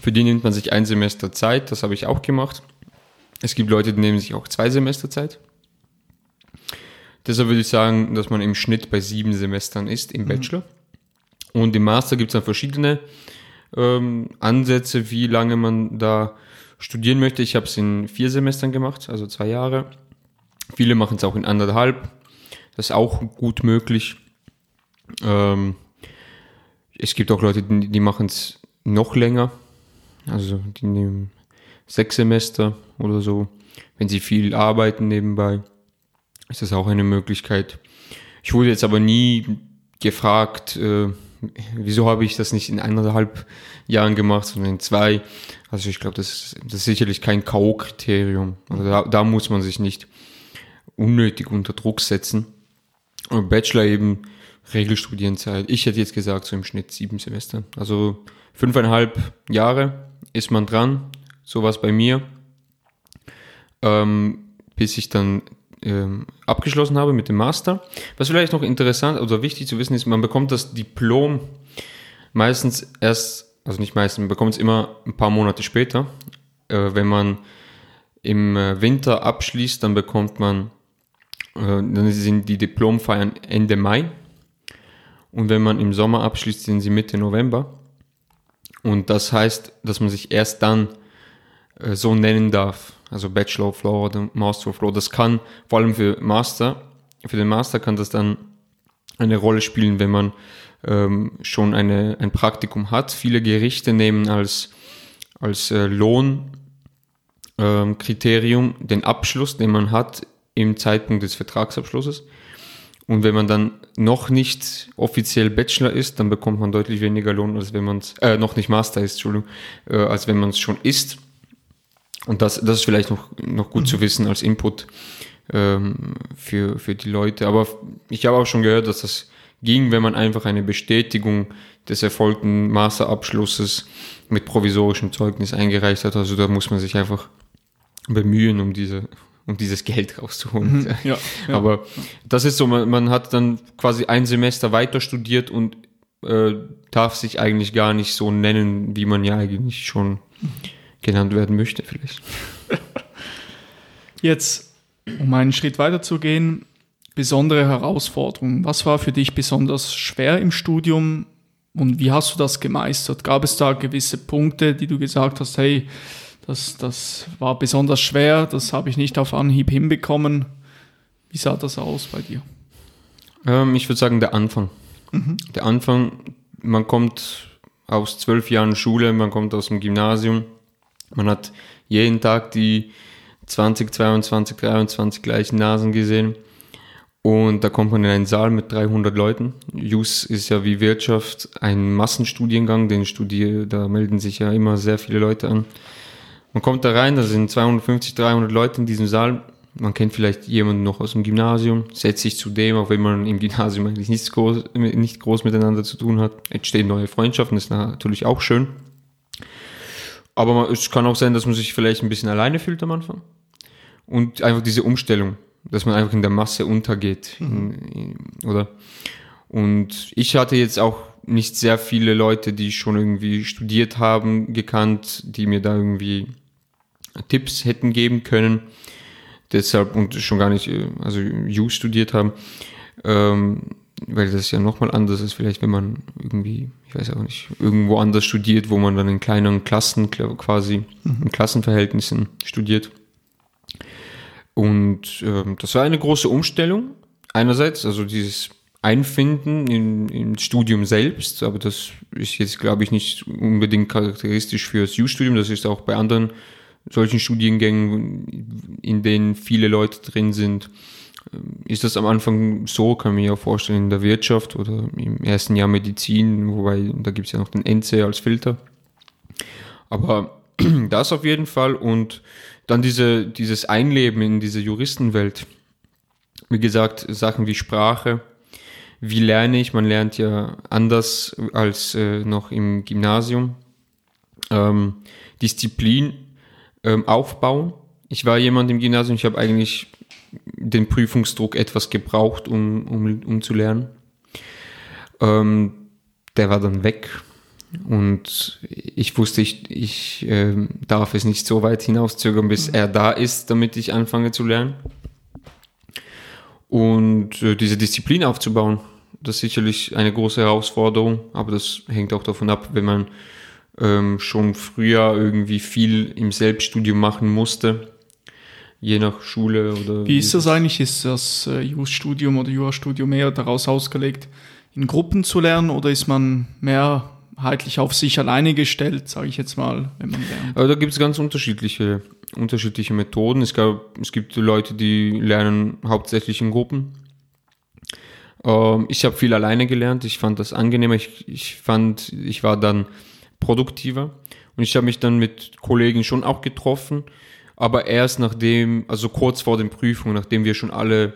Für die nimmt man sich ein Semester Zeit. Das habe ich auch gemacht. Es gibt Leute, die nehmen sich auch zwei Semester Zeit. Deshalb würde ich sagen, dass man im Schnitt bei sieben Semestern ist im mhm. Bachelor. Und im Master gibt es dann verschiedene ähm, Ansätze, wie lange man da studieren möchte. Ich habe es in vier Semestern gemacht, also zwei Jahre. Viele machen es auch in anderthalb. Das ist auch gut möglich. Ähm, es gibt auch Leute, die, die machen es noch länger. Also die nehmen sechs Semester oder so. Wenn sie viel arbeiten nebenbei, ist das auch eine Möglichkeit. Ich wurde jetzt aber nie gefragt, äh, wieso habe ich das nicht in eineinhalb Jahren gemacht, sondern in zwei. Also ich glaube, das, das, ist sicherlich kein K.O.-Kriterium. Also da, da muss man sich nicht unnötig unter Druck setzen. Und Bachelor eben Regelstudienzeit. Ich hätte jetzt gesagt, so im Schnitt sieben Semester. Also fünfeinhalb Jahre ist man dran, sowas bei mir, ähm, bis ich dann ähm, abgeschlossen habe mit dem Master. Was vielleicht noch interessant oder wichtig zu wissen ist, man bekommt das Diplom meistens erst, also nicht meistens, man bekommt es immer ein paar Monate später. Äh, wenn man im äh, Winter abschließt, dann bekommt man dann sind die Diplomfeiern Ende Mai. Und wenn man im Sommer abschließt, sind sie Mitte November. Und das heißt, dass man sich erst dann äh, so nennen darf. Also Bachelor of Law oder Master of Law. Das kann vor allem für Master, für den Master kann das dann eine Rolle spielen, wenn man ähm, schon eine, ein Praktikum hat. Viele Gerichte nehmen als, als äh, Lohnkriterium ähm, den Abschluss, den man hat im Zeitpunkt des Vertragsabschlusses. Und wenn man dann noch nicht offiziell Bachelor ist, dann bekommt man deutlich weniger Lohn, als wenn man es, äh, noch nicht Master ist, Entschuldigung, äh, als wenn man es schon ist. Und das, das ist vielleicht noch, noch gut mhm. zu wissen als Input ähm, für, für die Leute. Aber ich habe auch schon gehört, dass das ging, wenn man einfach eine Bestätigung des erfolgten Masterabschlusses mit provisorischem Zeugnis eingereicht hat. Also da muss man sich einfach bemühen, um diese um dieses Geld rauszuholen. Mhm, ja, ja, Aber das ist so, man, man, hat dann quasi ein Semester weiter studiert und äh, darf sich eigentlich gar nicht so nennen, wie man ja eigentlich schon genannt werden möchte, vielleicht. Jetzt, um einen Schritt weiter zu gehen, besondere Herausforderungen. Was war für dich besonders schwer im Studium und wie hast du das gemeistert? Gab es da gewisse Punkte, die du gesagt hast, hey, das, das war besonders schwer, das habe ich nicht auf Anhieb hinbekommen. Wie sah das aus bei dir? Ähm, ich würde sagen, der Anfang. Mhm. Der Anfang, man kommt aus zwölf Jahren Schule, man kommt aus dem Gymnasium, man hat jeden Tag die 20, 22, 23 gleichen Nasen gesehen. Und da kommt man in einen Saal mit 300 Leuten. JUS ist ja wie Wirtschaft ein Massenstudiengang, den studiere, da melden sich ja immer sehr viele Leute an. Man kommt da rein, da sind 250, 300 Leute in diesem Saal. Man kennt vielleicht jemanden noch aus dem Gymnasium, setzt sich zu dem, auch wenn man im Gymnasium eigentlich nichts groß, nicht groß miteinander zu tun hat. Entstehen neue Freundschaften, ist natürlich auch schön. Aber man, es kann auch sein, dass man sich vielleicht ein bisschen alleine fühlt am Anfang. Und einfach diese Umstellung, dass man einfach in der Masse untergeht. Mhm. In, in, oder? Und ich hatte jetzt auch nicht sehr viele Leute, die schon irgendwie studiert haben, gekannt, die mir da irgendwie Tipps hätten geben können. Deshalb und schon gar nicht, äh, also You studiert haben, ähm, weil das ja nochmal anders ist, vielleicht wenn man irgendwie, ich weiß auch nicht, irgendwo anders studiert, wo man dann in kleineren Klassen quasi, mhm. in Klassenverhältnissen studiert. Und ähm, das war eine große Umstellung. Einerseits, also dieses Einfinden in, im Studium selbst, aber das ist jetzt, glaube ich, nicht unbedingt charakteristisch für das U-Studium, das ist auch bei anderen solchen Studiengängen, in denen viele Leute drin sind, ist das am Anfang so, kann man auch vorstellen, in der Wirtschaft oder im ersten Jahr Medizin, wobei da gibt es ja noch den NC als Filter. Aber das auf jeden Fall und dann diese, dieses Einleben in diese Juristenwelt. Wie gesagt, Sachen wie Sprache. Wie lerne ich? Man lernt ja anders als äh, noch im Gymnasium. Ähm, Disziplin ähm, aufbauen. Ich war jemand im Gymnasium, ich habe eigentlich den Prüfungsdruck etwas gebraucht, um, um, um zu lernen. Ähm, der war dann weg und ich wusste, ich, ich äh, darf es nicht so weit hinauszögern, bis er da ist, damit ich anfange zu lernen. Und äh, diese Disziplin aufzubauen, das ist sicherlich eine große Herausforderung, aber das hängt auch davon ab, wenn man ähm, schon früher irgendwie viel im Selbststudium machen musste, je nach Schule oder. Wie ist das eigentlich? Ist das äh, Jus-Studium oder Jurastudium mehr daraus ausgelegt, in Gruppen zu lernen oder ist man mehrheitlich auf sich alleine gestellt, sage ich jetzt mal, wenn man lernt? Aber da gibt es ganz unterschiedliche, unterschiedliche Methoden. Es, gab, es gibt Leute, die lernen hauptsächlich in Gruppen. Ähm, ich habe viel alleine gelernt. Ich fand das angenehmer. Ich, ich fand, ich war dann produktiver. Und ich habe mich dann mit Kollegen schon auch getroffen, aber erst nachdem, also kurz vor den Prüfungen, nachdem wir schon alle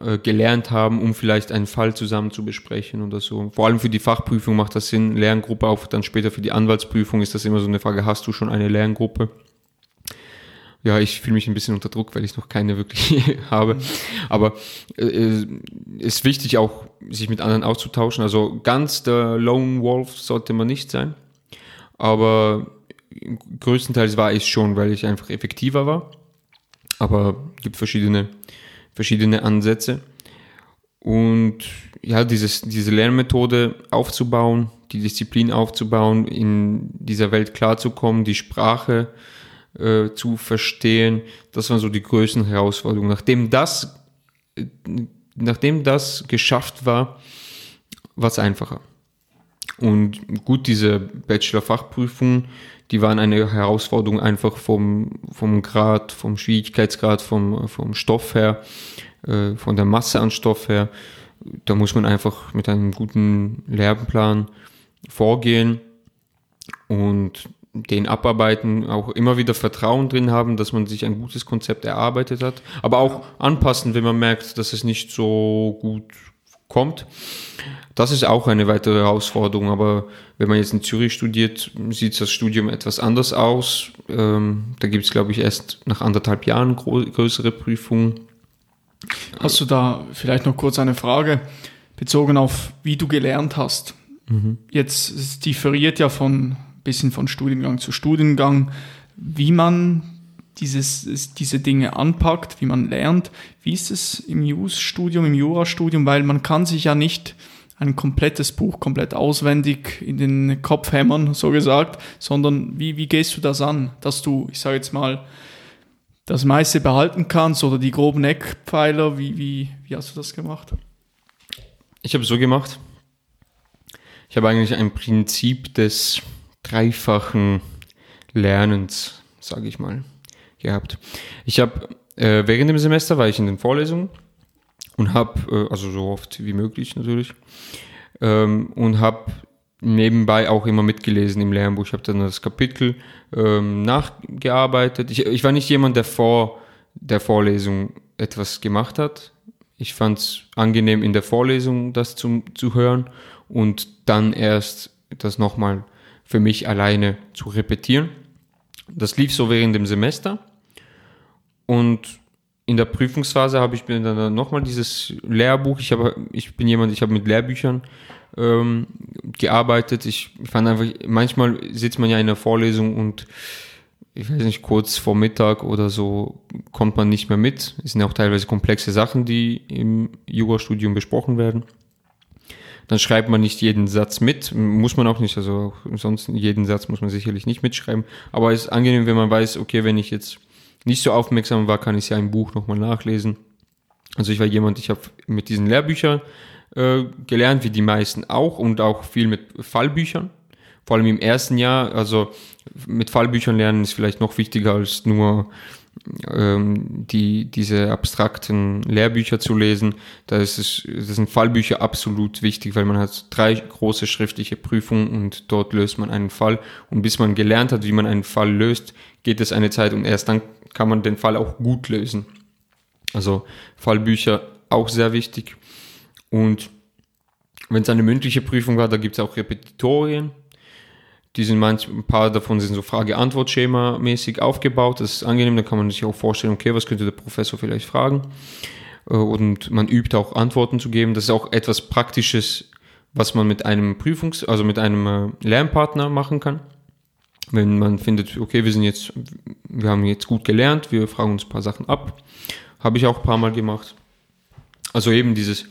äh, gelernt haben, um vielleicht einen Fall zusammen zu besprechen oder so. Vor allem für die Fachprüfung macht das Sinn, Lerngruppe, auch dann später für die Anwaltsprüfung ist das immer so eine Frage, hast du schon eine Lerngruppe? ja, ich fühle mich ein bisschen unter Druck, weil ich noch keine wirklich habe. Aber äh, äh, ist wichtig auch, sich mit anderen auszutauschen. Also ganz der Lone Wolf sollte man nicht sein. Aber größtenteils war ich schon, weil ich einfach effektiver war. Aber gibt verschiedene, verschiedene Ansätze. Und ja, dieses, diese Lernmethode aufzubauen, die Disziplin aufzubauen, in dieser Welt klarzukommen, die Sprache äh, zu verstehen. Das waren so die größten Herausforderungen. Nachdem das, äh, nachdem das geschafft war, war es einfacher. Und gut, diese Bachelor-Fachprüfungen, die waren eine Herausforderung einfach vom, vom Grad, vom Schwierigkeitsgrad, vom, vom Stoff her. äh, von der Masse an Stoff her. Da muss man einfach mit einem guten Lehrplan vorgehen und den abarbeiten, auch immer wieder Vertrauen drin haben, dass man sich ein gutes Konzept erarbeitet hat, aber auch anpassen, wenn man merkt, dass es nicht so gut kommt. Das ist auch eine weitere Herausforderung, aber wenn man jetzt in Zürich studiert, sieht das Studium etwas anders aus. Ähm, da gibt es, glaube ich, erst nach anderthalb Jahren größere Prüfungen. Hast du da vielleicht noch kurz eine Frage bezogen auf, wie du gelernt hast? Mhm. Jetzt differiert ja von bisschen von Studiengang zu Studiengang, wie man dieses, diese Dinge anpackt, wie man lernt. Wie ist es im Jus-Studium, im Jurastudium? Weil man kann sich ja nicht ein komplettes Buch komplett auswendig in den Kopf hämmern, so gesagt, sondern wie, wie gehst du das an, dass du, ich sage jetzt mal, das meiste behalten kannst oder die groben Eckpfeiler, wie, wie, wie hast du das gemacht? Ich habe es so gemacht. Ich habe eigentlich ein Prinzip des dreifachen Lernens, sage ich mal, gehabt. Ich habe äh, während dem Semester war ich in den Vorlesungen und habe, äh, also so oft wie möglich natürlich, ähm, und habe nebenbei auch immer mitgelesen im Lernbuch. Ich habe dann das Kapitel ähm, nachgearbeitet. Ich, ich war nicht jemand, der vor der Vorlesung etwas gemacht hat. Ich fand es angenehm, in der Vorlesung das zum, zu hören und dann erst das nochmal für mich alleine zu repetieren. Das lief so während dem Semester. Und in der Prüfungsphase habe ich mir dann nochmal dieses Lehrbuch, ich, habe, ich bin jemand, ich habe mit Lehrbüchern ähm, gearbeitet. Ich fand einfach, manchmal sitzt man ja in der Vorlesung und ich weiß nicht, kurz vor Mittag oder so kommt man nicht mehr mit. Es sind auch teilweise komplexe Sachen, die im Jurastudium besprochen werden dann schreibt man nicht jeden Satz mit, muss man auch nicht, also sonst jeden Satz muss man sicherlich nicht mitschreiben, aber es ist angenehm, wenn man weiß, okay, wenn ich jetzt nicht so aufmerksam war, kann ich ja im Buch nochmal nachlesen. Also ich war jemand, ich habe mit diesen Lehrbüchern äh, gelernt, wie die meisten auch und auch viel mit Fallbüchern. Vor allem im ersten Jahr, also mit Fallbüchern lernen ist vielleicht noch wichtiger als nur die, diese abstrakten Lehrbücher zu lesen. Da ist es, das sind Fallbücher absolut wichtig, weil man hat drei große schriftliche Prüfungen und dort löst man einen Fall. Und bis man gelernt hat, wie man einen Fall löst, geht es eine Zeit und erst dann kann man den Fall auch gut lösen. Also Fallbücher auch sehr wichtig. Und wenn es eine mündliche Prüfung war, da gibt es auch Repetitorien. Die sind manch, ein paar davon sind so Frage-Antwort-Schema mäßig aufgebaut. Das ist angenehm, da kann man sich auch vorstellen, okay, was könnte der Professor vielleicht fragen? Äh, und man übt auch Antworten zu geben. Das ist auch etwas Praktisches, was man mit einem Prüfungs-, also mit einem äh, Lernpartner machen kann. Wenn man findet, okay, wir sind jetzt, wir haben jetzt gut gelernt, wir fragen uns ein paar Sachen ab. Habe ich auch ein paar Mal gemacht. Also eben dieses,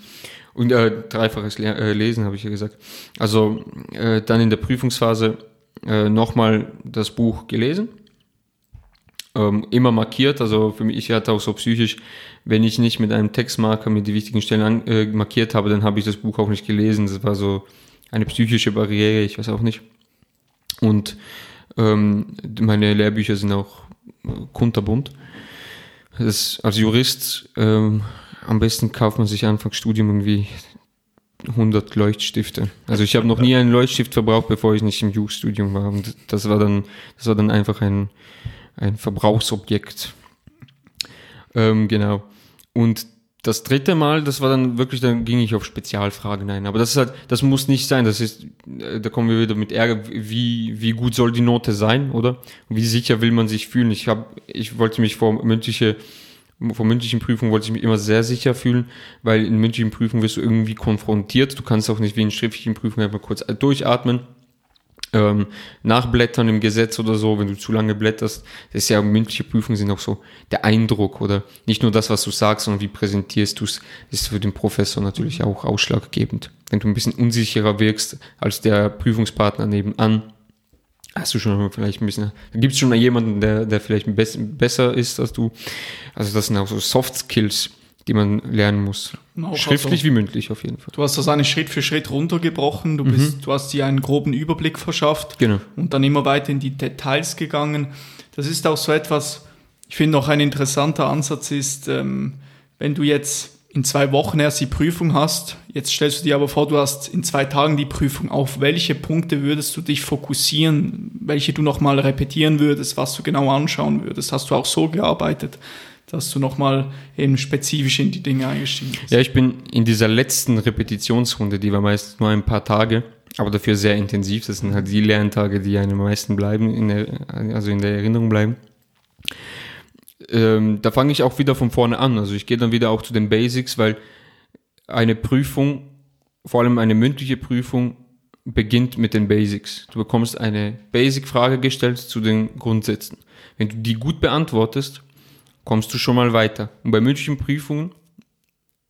und äh, dreifaches äh, Lesen habe ich ja gesagt. Also äh, dann in der Prüfungsphase äh, nochmal das Buch gelesen. Ähm, immer markiert, also für mich, ich hatte auch so psychisch, wenn ich nicht mit einem Textmarker mir die wichtigen Stellen an, äh, markiert habe, dann habe ich das Buch auch nicht gelesen. Das war so eine psychische Barriere, ich weiß auch nicht. Und ähm, meine Lehrbücher sind auch äh, kunterbunt. Das, als Jurist ähm, am besten kauft man sich Anfangsstudium irgendwie 100 Leuchtstifte. Also ich habe noch nie einen Leuchtstift verbraucht, bevor ich nicht im Jus-Studium war. Und das war dann, das war dann einfach ein, ein Verbrauchsobjekt. Ähm, genau. Und das dritte Mal, das war dann wirklich, dann ging ich auf Spezialfragen ein. Aber das ist halt, das muss nicht sein. Das ist, äh, da kommen wir wieder mit Ärger. Wie, wie gut soll die Note sein, oder? Wie sicher will man sich fühlen? Ich habe, ich wollte mich vor mündliche vor mündlichen Prüfungen wollte ich mich immer sehr sicher fühlen, weil in mündlichen Prüfungen wirst du irgendwie konfrontiert. Du kannst auch nicht wie in schriftlichen Prüfungen einfach kurz durchatmen. Ähm, nachblättern im Gesetz oder so, wenn du zu lange blätterst, das ist ja mündliche Prüfungen sind auch so der Eindruck oder nicht nur das, was du sagst, sondern wie präsentierst du es, ist für den Professor natürlich auch ausschlaggebend. Wenn du ein bisschen unsicherer wirkst als der Prüfungspartner nebenan, Hast du schon vielleicht ein bisschen, gibt es schon jemanden, der, der vielleicht besser ist als du? Also das sind auch so Soft Skills, die man lernen muss. Auch Schriftlich also, wie mündlich auf jeden Fall. Du hast das eigentlich Schritt für Schritt runtergebrochen, du, bist, mhm. du hast dir einen groben Überblick verschafft genau. und dann immer weiter in die Details gegangen. Das ist auch so etwas, ich finde auch ein interessanter Ansatz ist, ähm, wenn du jetzt in zwei Wochen erst die Prüfung hast, jetzt stellst du dir aber vor, du hast in zwei Tagen die Prüfung, auf welche Punkte würdest du dich fokussieren, welche du nochmal repetieren würdest, was du genau anschauen würdest? Hast du auch so gearbeitet, dass du nochmal eben spezifisch in die Dinge eingestiegen bist? Ja, ich bin in dieser letzten Repetitionsrunde, die war meist nur ein paar Tage, aber dafür sehr intensiv. Das sind halt die Lerntage, die einem am meisten bleiben, in der, also in der Erinnerung bleiben ähm, da fange ich auch wieder von vorne an. Also ich gehe dann wieder auch zu den Basics, weil eine Prüfung, vor allem eine mündliche Prüfung, beginnt mit den Basics. Du bekommst eine Basic-Frage gestellt zu den Grundsätzen. Wenn du die gut beantwortest, kommst du schon mal weiter. Und bei mündlichen Prüfungen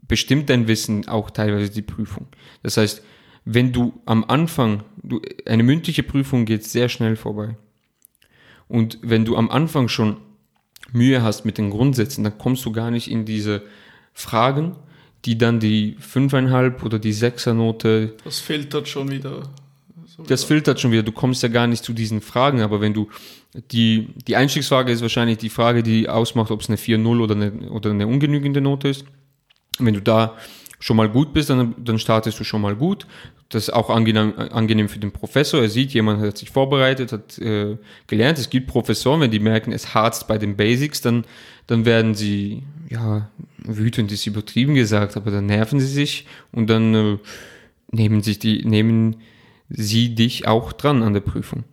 bestimmt dein Wissen auch teilweise die Prüfung. Das heißt, wenn du am Anfang, du, eine mündliche Prüfung geht sehr schnell vorbei. Und wenn du am Anfang schon Mühe hast mit den Grundsätzen, dann kommst du gar nicht in diese Fragen, die dann die fünfeinhalb oder die sechser Note. Das filtert schon wieder. So das filtert schon wieder. Du kommst ja gar nicht zu diesen Fragen, aber wenn du die, die Einstiegsfrage ist wahrscheinlich die Frage, die ausmacht, ob es eine 4-0 oder eine, oder eine ungenügende Note ist. Wenn du da schon mal gut bist, dann, dann startest du schon mal gut. Das ist auch angenehm, angenehm für den Professor. Er sieht, jemand hat sich vorbereitet, hat äh, gelernt. Es gibt Professoren, wenn die merken, es harzt bei den Basics, dann, dann werden sie, ja, wütend ist übertrieben gesagt, aber dann nerven sie sich und dann äh, nehmen sich die, nehmen sie dich auch dran an der Prüfung.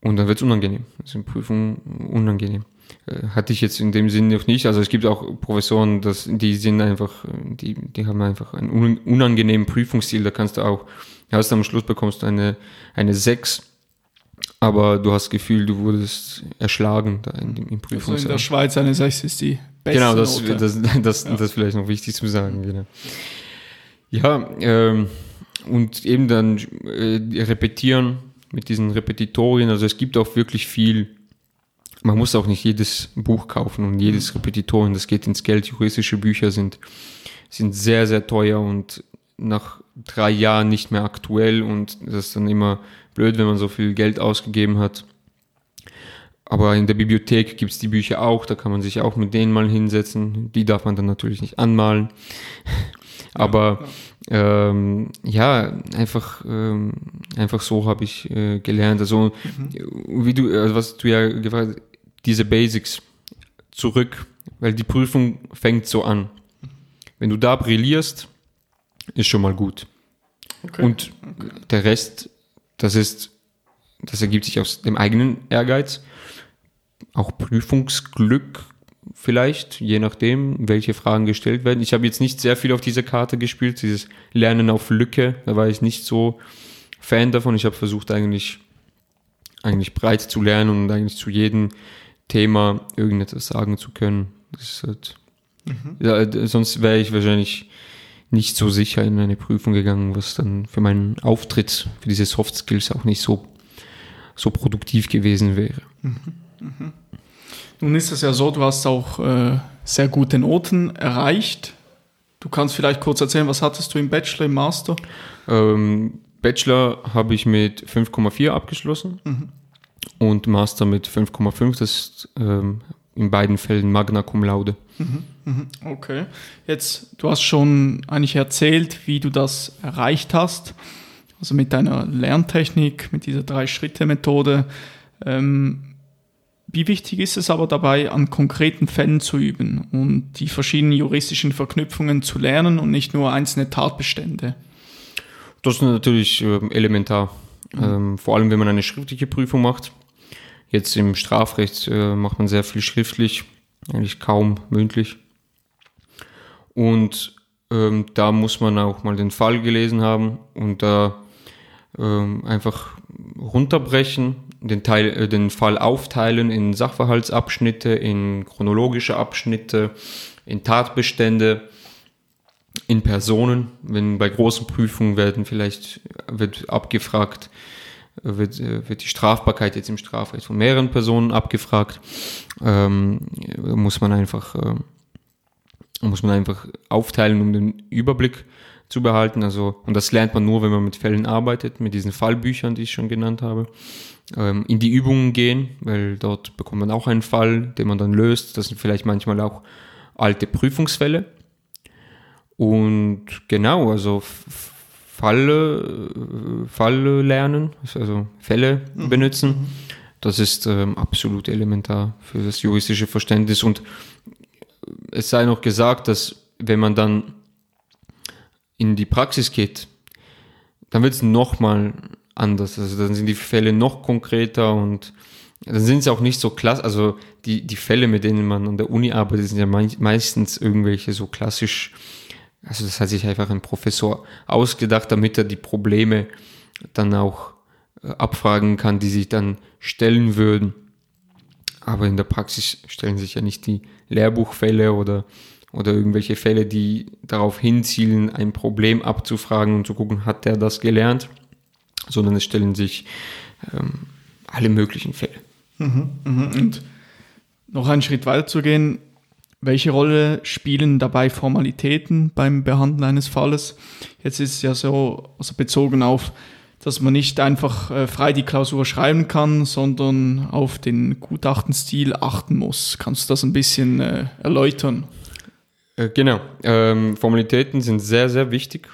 Und dann wird es unangenehm. Also Prüfung unangenehm. Äh, hatte ich jetzt in dem Sinn noch nicht. Also es gibt auch Professoren, das, die sind einfach, die, die haben einfach einen unangenehmen Prüfungsstil. Da kannst du auch, hast am Schluss bekommst du eine, eine 6, aber du hast das Gefühl, du wurdest erschlagen da in dem Prüfungssaal. Also in der Schweiz eine 6 ist die beste Genau, das, Note. das, das, das, ja. das ist vielleicht noch wichtig zu sagen. Genau. Ja, ähm, und eben dann äh, repetieren mit diesen Repetitorien. Also es gibt auch wirklich viel man muss auch nicht jedes Buch kaufen und jedes. Repetitorium, das geht ins Geld. Juristische Bücher sind, sind sehr, sehr teuer und nach drei Jahren nicht mehr aktuell und das ist dann immer blöd, wenn man so viel Geld ausgegeben hat. Aber in der Bibliothek gibt's die Bücher auch, da kann man sich auch mit denen mal hinsetzen. Die darf man dann natürlich nicht anmalen. Aber ja, ähm, ja einfach, ähm, einfach so habe ich äh, gelernt. Also mhm. wie du, also was du ja gefragt hast, diese Basics zurück, weil die Prüfung fängt so an. Wenn du da brillierst, ist schon mal gut. Okay. Und okay. der Rest, das ist, das ergibt sich aus dem eigenen Ehrgeiz, auch Prüfungsglück vielleicht, je nachdem, welche Fragen gestellt werden. Ich habe jetzt nicht sehr viel auf dieser Karte gespielt, dieses Lernen auf Lücke, da war ich nicht so Fan davon. Ich habe versucht eigentlich eigentlich breit zu lernen und eigentlich zu jedem Thema irgendetwas sagen zu können. Halt, mhm. ja, sonst wäre ich wahrscheinlich nicht so sicher in eine Prüfung gegangen, was dann für meinen Auftritt, für diese Soft Skills auch nicht so, so produktiv gewesen wäre. Mhm. Mhm. Nun ist es ja so, du hast auch äh, sehr gute Noten erreicht. Du kannst vielleicht kurz erzählen, was hattest du im Bachelor, im Master? Ähm, Bachelor habe ich mit 5,4 abgeschlossen. Mhm und Master mit 5,5. Das ist ähm, in beiden Fällen Magna Cum Laude. Mhm, mhm, okay. Jetzt, du hast schon eigentlich erzählt, wie du das erreicht hast. Also mit deiner Lerntechnik, mit dieser Drei-Schritte-Methode. Ähm, wie wichtig ist es aber dabei, an konkreten Fällen zu üben und die verschiedenen juristischen Verknüpfungen zu lernen und nicht nur einzelne Tatbestände? Das ist natürlich äh, elementar. Mhm. Ähm, vor allem, wenn man eine schriftliche Prüfung macht. Jetzt im Strafrecht äh, macht man sehr viel schriftlich, eigentlich kaum mündlich. Und ähm, da muss man auch mal den Fall gelesen haben und da ähm, einfach runterbrechen, den, Teil, äh, den Fall aufteilen in Sachverhaltsabschnitte, in chronologische Abschnitte, in Tatbestände, in Personen. Wenn bei großen Prüfungen werden vielleicht wird abgefragt, wird, wird die Strafbarkeit jetzt im Strafrecht von mehreren Personen abgefragt. Ähm, muss man einfach äh, muss man einfach aufteilen, um den Überblick zu behalten. Also, und das lernt man nur, wenn man mit Fällen arbeitet, mit diesen Fallbüchern, die ich schon genannt habe. Ähm, in die Übungen gehen, weil dort bekommt man auch einen Fall, den man dann löst. Das sind vielleicht manchmal auch alte Prüfungsfälle. Und genau, also Falle, Falle lernen, also Fälle mhm. benutzen. Mhm. Das ist ähm, absolut elementar für das juristische Verständnis. Und es sei noch gesagt, dass wenn man dann in die Praxis geht, dann wird es nochmal anders. Also dann sind die Fälle noch konkreter und dann sind sie auch nicht so klassisch. Also die, die Fälle, mit denen man an der Uni arbeitet, sind ja meistens irgendwelche so klassisch. Also das hat sich einfach ein Professor ausgedacht, damit er die Probleme dann auch äh, abfragen kann, die sich dann stellen würden. Aber in der Praxis stellen sich ja nicht die Lehrbuchfälle oder oder irgendwelche Fälle, die darauf hinzielen, ein Problem abzufragen und zu gucken, hat der das gelernt, sondern es stellen sich ähm, alle möglichen Fälle. Mhm, mh. Und noch einen Schritt weiter zu gehen, welche Rolle spielen dabei Formalitäten beim Behandeln eines Falles? Jetzt ist es ja so, also bezogen auf, dass man nicht einfach äh, frei die Klausur schreiben kann, sondern auf den Gutachtenstil achten muss. Kannst du das ein bisschen äh, erläutern? Äh, genau. Ähm, Formalitäten sind sehr, sehr wichtig.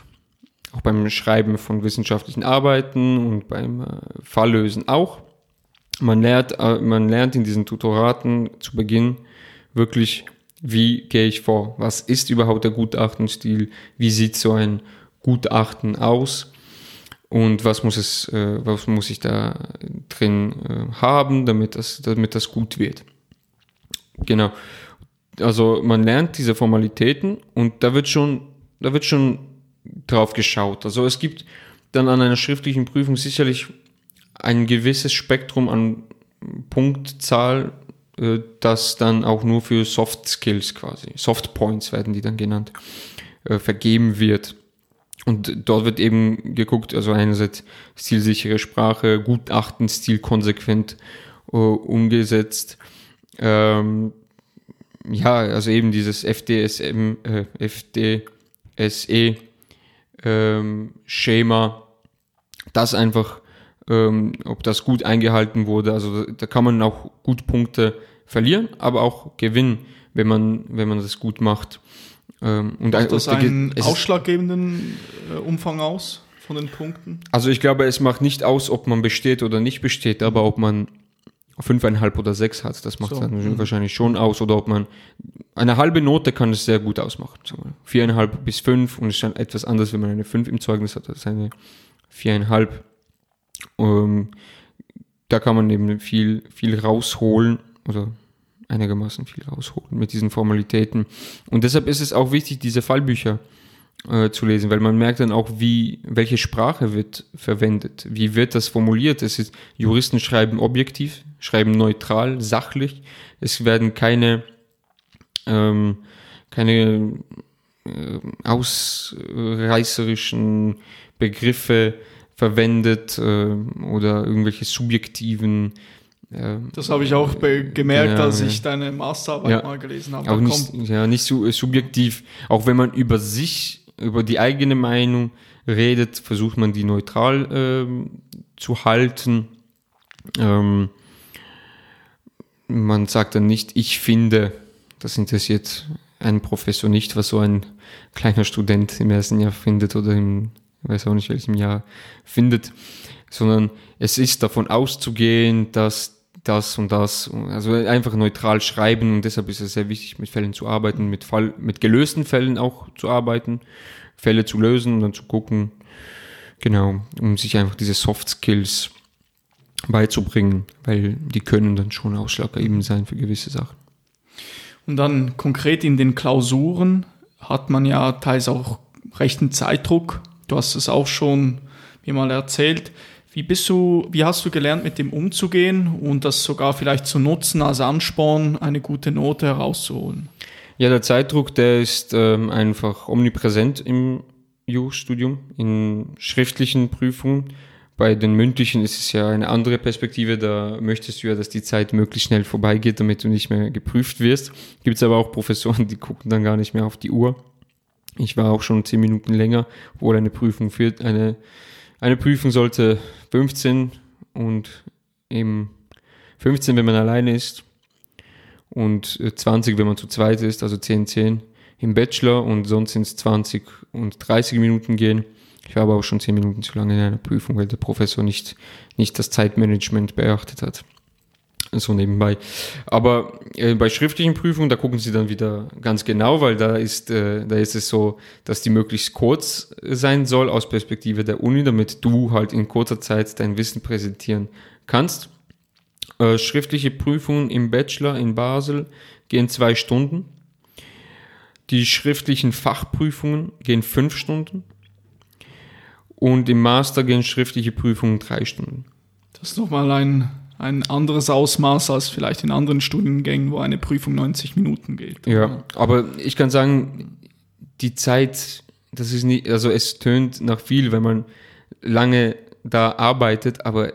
Auch beim Schreiben von wissenschaftlichen Arbeiten und beim äh, Falllösen auch. Man lernt, man lernt in diesen Tutoraten zu Beginn wirklich, wie gehe ich vor? Was ist überhaupt der Gutachtenstil? Wie sieht so ein Gutachten aus? Und was muss es, äh, was muss ich da drin äh, haben, damit das, damit das gut wird? Genau also man lernt diese Formalitäten und da wird schon, da wird schon drauf geschaut. Also es gibt dann an einer schriftlichen Prüfung sicherlich ein gewisses Spektrum an Punktzahl, das dann auch nur für Soft Skills quasi, Soft Points werden die dann genannt, äh, vergeben wird. Und dort wird eben geguckt, also einerseits stilsichere Sprache, Gutachten, Stil konsequent äh, umgesetzt, ähm, ja, also eben dieses FDSM, äh, FDSE ähm, Schema, das einfach, ähm, ob das gut eingehalten wurde. Also da kann man auch gut Punkte verlieren, aber auch gewinnen, wenn man, wenn man das gut macht. Ähm, und macht das einen ausschlaggebenden äh, Umfang aus von den Punkten? Also ich glaube, es macht nicht aus, ob man besteht oder nicht besteht, aber ob man fünfeinhalb oder sechs hat. Das macht so. dann mhm. wahrscheinlich schon aus. Oder ob man eine halbe Note kann es sehr gut ausmachen. Viereinhalb bis fünf und es ist dann etwas anders, wenn man eine fünf im Zeugnis hat als eine viereinhalb. Ähm, da kann man eben viel, viel rausholen oder einigermaßen viel rausholen mit diesen Formalitäten. Und deshalb ist es auch wichtig, diese Fallbücher äh, zu lesen, weil man merkt dann auch, wie, welche Sprache wird verwendet, wie wird das formuliert. Es ist, Juristen schreiben objektiv, schreiben neutral, sachlich. Es werden keine, ähm, keine äh, ausreißerischen Begriffe verwendet äh, oder irgendwelche subjektiven das habe ich auch gemerkt, ja, als ich deine Masterarbeit ja. mal gelesen habe. Auch nicht, ja, nicht so äh, subjektiv. Auch wenn man über sich über die eigene Meinung redet, versucht man die neutral ähm, zu halten. Ähm, man sagt dann nicht, ich finde, das interessiert einen Professor nicht, was so ein kleiner Student im ersten Jahr findet oder im, ich weiß auch nicht welchem Jahr findet, sondern es ist davon auszugehen, dass das und das, also einfach neutral schreiben und deshalb ist es sehr wichtig, mit Fällen zu arbeiten, mit Fall, mit gelösten Fällen auch zu arbeiten, Fälle zu lösen und dann zu gucken, genau, um sich einfach diese Soft Skills beizubringen, weil die können dann schon ausschlaggebend sein für gewisse Sachen. Und dann konkret in den Klausuren hat man ja teils auch rechten Zeitdruck. Du hast es auch schon mir mal erzählt. Wie bist du, wie hast du gelernt, mit dem umzugehen und das sogar vielleicht zu nutzen als Ansporn, eine gute Note herauszuholen? Ja, der Zeitdruck, der ist ähm, einfach omnipräsent im Jurastudium, in schriftlichen Prüfungen. Bei den mündlichen ist es ja eine andere Perspektive, da möchtest du ja, dass die Zeit möglichst schnell vorbeigeht, damit du nicht mehr geprüft wirst. Gibt es aber auch Professoren, die gucken dann gar nicht mehr auf die Uhr. Ich war auch schon zehn Minuten länger, obwohl eine Prüfung führt, eine eine Prüfung sollte 15 und eben 15, wenn man alleine ist. und 20, äh, wenn man zu zweit ist, also 10, 10 im Bachelor und sonst sind es 20 und 30 Minuten gehen. Ich war aber auch schon 10 Minuten zu lange in einer Prüfung, weil der Professor nicht, nicht das Zeitmanagement beachtet hat so nebenbei. Aber äh, bei schriftlichen Prüfungen, da gucken sie dann wieder ganz genau, weil da ist, äh, da ist es so, dass die möglichst kurz sein soll aus Perspektive der Uni, damit du halt in kurzer Zeit dein Wissen präsentieren kannst. Äh, schriftliche Prüfungen im Bachelor in Basel gehen zwei Stunden. Die schriftlichen Fachprüfungen gehen fünf Stunden. Und im Master gehen schriftliche Prüfungen drei Stunden. Das ist nochmal ein ein anderes Ausmaß als vielleicht in anderen Studiengängen, wo eine Prüfung 90 Minuten geht. Ja, aber ich kann sagen, die Zeit, das ist nicht, also es tönt nach viel, wenn man lange da arbeitet, aber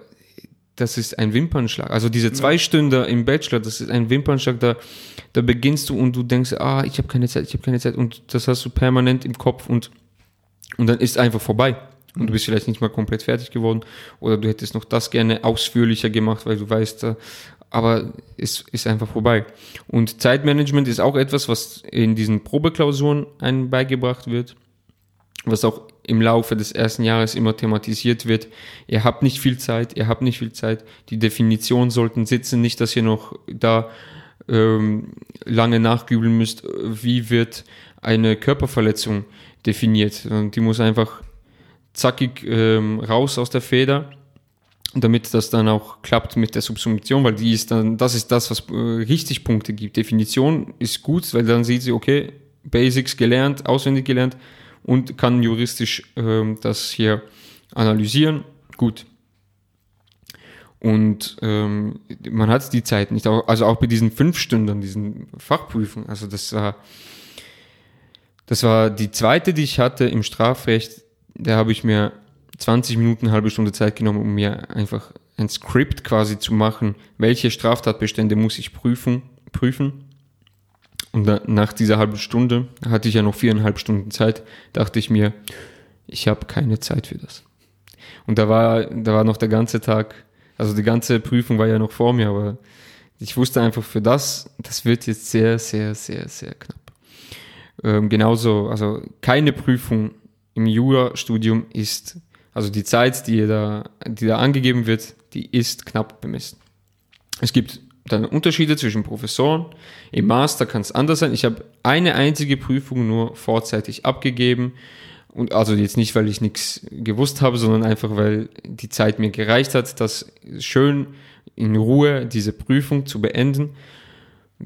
das ist ein Wimpernschlag. Also diese zwei ja. Stunden im Bachelor, das ist ein Wimpernschlag, da, da beginnst du und du denkst, ah, ich habe keine Zeit, ich habe keine Zeit und das hast du permanent im Kopf und, und dann ist einfach vorbei und du bist vielleicht nicht mal komplett fertig geworden oder du hättest noch das gerne ausführlicher gemacht, weil du weißt, äh, aber es ist einfach vorbei. Und Zeitmanagement ist auch etwas, was in diesen Probeklausuren einem beigebracht wird, was auch im Laufe des ersten Jahres immer thematisiert wird. Ihr habt nicht viel Zeit, ihr habt nicht viel Zeit. Die Definitionen sollten sitzen, nicht, dass ihr noch da ähm, lange nachgübeln müsst, wie wird eine Körperverletzung definiert. Und die muss einfach zackig ähm, raus aus der Feder, damit das dann auch klappt mit der Subsumption, weil die ist dann, das ist das, was äh, richtig Punkte gibt. Definition ist gut, weil dann sieht sie, okay, Basics gelernt, auswendig gelernt und kann juristisch ähm, das hier analysieren. Gut. Und ähm, man hat die Zeit nicht, also auch bei diesen fünf Stunden, diesen Fachprüfungen, also das war, das war die zweite, die ich hatte im Strafrecht, da habe ich mir 20 Minuten, halbe Stunde Zeit genommen, um mir einfach ein Skript quasi zu machen, welche Straftatbestände muss ich prüfen, prüfen. Und nach dieser halben Stunde hatte ich ja noch viereinhalb Stunden Zeit, dachte ich mir, ich habe keine Zeit für das. Und da war, da war noch der ganze Tag, also die ganze Prüfung war ja noch vor mir, aber ich wusste einfach für das, das wird jetzt sehr, sehr, sehr, sehr knapp. Ähm, genauso, also keine Prüfung im Jurastudium ist, also die Zeit, die da, die da angegeben wird, die ist knapp bemessen. Es gibt dann Unterschiede zwischen Professoren. Im Master kann es anders sein. Ich habe eine einzige Prüfung nur vorzeitig abgegeben. Und also jetzt nicht, weil ich nichts gewusst habe, sondern einfach, weil die Zeit mir gereicht hat, das schön in Ruhe diese Prüfung zu beenden.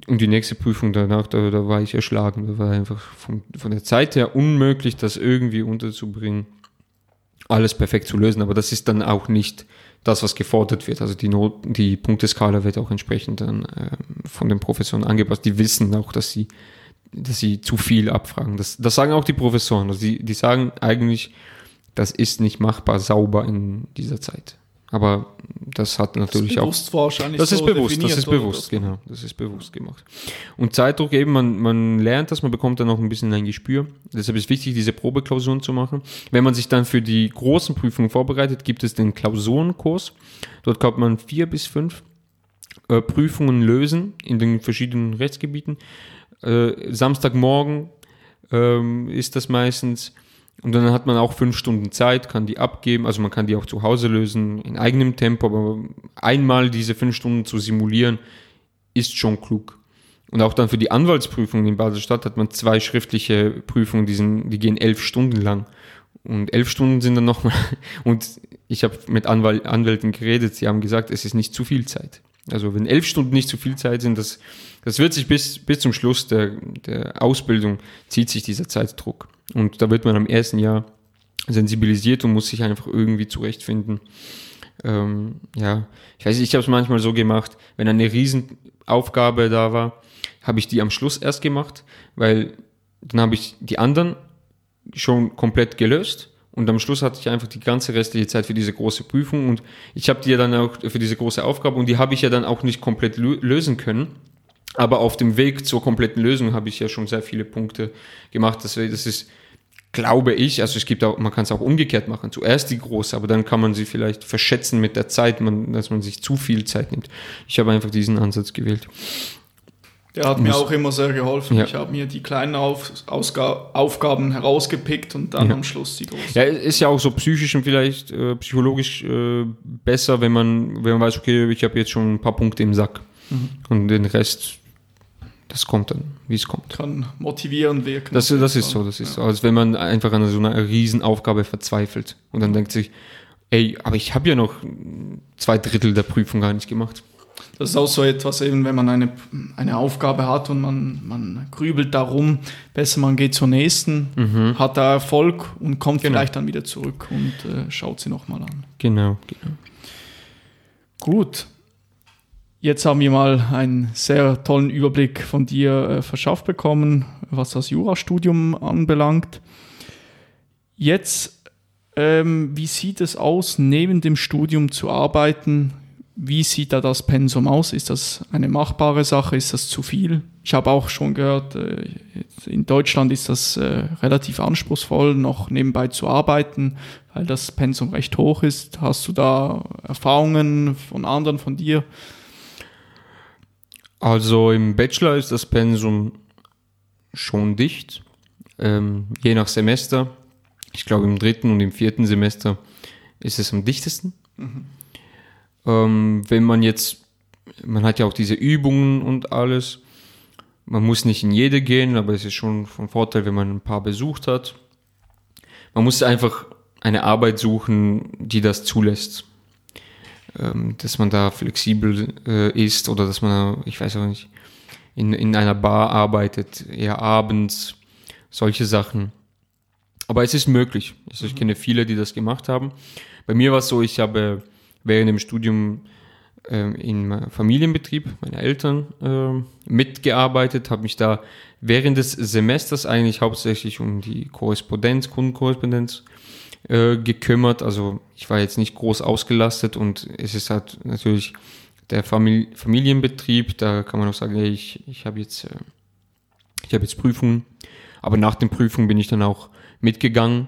Und die nächste Prüfung danach, da, da war ich erschlagen. Da war einfach von, von der Zeit her unmöglich, das irgendwie unterzubringen, alles perfekt zu lösen. Aber das ist dann auch nicht das, was gefordert wird. Also die, Not, die Punkteskala wird auch entsprechend dann äh, von den Professoren angepasst. Die wissen auch, dass sie, dass sie zu viel abfragen. Das, das sagen auch die Professoren. Also die, die sagen eigentlich, das ist nicht machbar sauber in dieser Zeit. Aber das hat natürlich das ist auch. Wahrscheinlich das ist bewusst, das ist bewusst, genau. Das ist bewusst gemacht. Und Zeitdruck eben, man, man lernt das, man bekommt dann auch ein bisschen ein Gespür. Deshalb ist wichtig, diese Probeklausuren zu machen. Wenn man sich dann für die großen Prüfungen vorbereitet, gibt es den Klausurenkurs. Dort kann man vier bis fünf äh, Prüfungen lösen in den verschiedenen Rechtsgebieten. Äh, Samstagmorgen ähm, ist das meistens und dann hat man auch fünf Stunden Zeit, kann die abgeben, also man kann die auch zu Hause lösen, in eigenem Tempo, aber einmal diese fünf Stunden zu simulieren, ist schon klug. Und auch dann für die Anwaltsprüfung in Baselstadt hat man zwei schriftliche Prüfungen, die, sind, die gehen elf Stunden lang. Und elf Stunden sind dann nochmal, und ich habe mit Anwalt, Anwälten geredet, sie haben gesagt, es ist nicht zu viel Zeit. Also wenn elf Stunden nicht zu viel Zeit sind, das, das wird sich bis, bis zum Schluss der, der Ausbildung, zieht sich dieser Zeitdruck. Und da wird man am ersten Jahr sensibilisiert und muss sich einfach irgendwie zurechtfinden. Ähm, ja, ich weiß ich habe es manchmal so gemacht, wenn eine Riesenaufgabe da war, habe ich die am Schluss erst gemacht, weil dann habe ich die anderen schon komplett gelöst und am Schluss hatte ich einfach die ganze restliche Zeit für diese große Prüfung und ich habe die ja dann auch für diese große Aufgabe und die habe ich ja dann auch nicht komplett lösen können. Aber auf dem Weg zur kompletten Lösung habe ich ja schon sehr viele Punkte gemacht. Das, das ist glaube ich, also es gibt auch, man kann es auch umgekehrt machen, zuerst die große, aber dann kann man sie vielleicht verschätzen mit der Zeit, man, dass man sich zu viel Zeit nimmt. Ich habe einfach diesen Ansatz gewählt. Der hat mir auch immer sehr geholfen. Ja. Ich habe mir die kleinen Auf Aufgaben herausgepickt und dann ja. am Schluss die großen. Ja, ist ja auch so psychisch und vielleicht äh, psychologisch äh, besser, wenn man, wenn man weiß, okay, ich habe jetzt schon ein paar Punkte im Sack. Mhm. Und den Rest, das kommt dann, wie es kommt. Kann motivierend wirken. Das, das ist so, das ist ja. so. Als wenn man einfach an so einer Riesenaufgabe verzweifelt und dann denkt sich, ey, aber ich habe ja noch zwei Drittel der Prüfung gar nicht gemacht. Das ist auch so etwas, eben wenn man eine, eine Aufgabe hat und man, man grübelt darum, besser man geht zur nächsten, mhm. hat da Erfolg und kommt genau. vielleicht dann wieder zurück und äh, schaut sie nochmal an. Genau, genau. Gut. Jetzt haben wir mal einen sehr tollen Überblick von dir äh, verschafft bekommen, was das Jurastudium anbelangt. Jetzt, ähm, wie sieht es aus, neben dem Studium zu arbeiten? Wie sieht da das Pensum aus? Ist das eine machbare Sache? Ist das zu viel? Ich habe auch schon gehört, äh, in Deutschland ist das äh, relativ anspruchsvoll, noch nebenbei zu arbeiten, weil das Pensum recht hoch ist. Hast du da Erfahrungen von anderen, von dir? Also im Bachelor ist das Pensum schon dicht, ähm, je nach Semester. Ich glaube im dritten und im vierten Semester ist es am dichtesten. Mhm. Ähm, wenn man jetzt, man hat ja auch diese Übungen und alles. Man muss nicht in jede gehen, aber es ist schon von Vorteil, wenn man ein paar besucht hat. Man muss einfach eine Arbeit suchen, die das zulässt. Ähm, dass man da flexibel äh, ist oder dass man, ich weiß auch nicht, in, in einer Bar arbeitet, eher abends, solche Sachen. Aber es ist möglich. Also ich kenne viele, die das gemacht haben. Bei mir war es so, ich habe während dem Studium äh, in Familienbetrieb meiner Eltern äh, mitgearbeitet, habe mich da während des Semesters eigentlich hauptsächlich um die Korrespondenz, Kundenkorrespondenz äh, gekümmert. Also ich war jetzt nicht groß ausgelastet und es ist halt natürlich der Famili Familienbetrieb, da kann man auch sagen, ey, ich, ich habe jetzt, äh, ich habe jetzt Prüfungen, aber nach den Prüfungen bin ich dann auch mitgegangen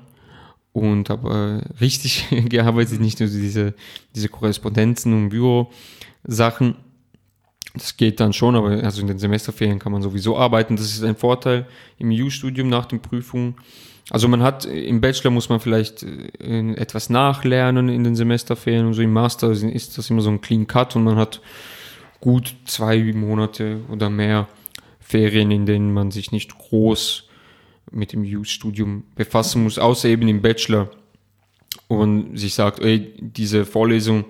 und habe äh, richtig gearbeitet, nicht nur diese, diese Korrespondenzen und Bürosachen. Das geht dann schon, aber also in den Semesterferien kann man sowieso arbeiten. Das ist ein Vorteil im EU-Studium nach den Prüfungen. Also man hat im Bachelor muss man vielleicht äh, etwas nachlernen in den Semesterferien und so. Im Master ist das immer so ein Clean Cut und man hat gut zwei Monate oder mehr Ferien, in denen man sich nicht groß mit dem Youth-Studium befassen muss, außer eben im Bachelor. Und sich sagt, ey, diese Vorlesung,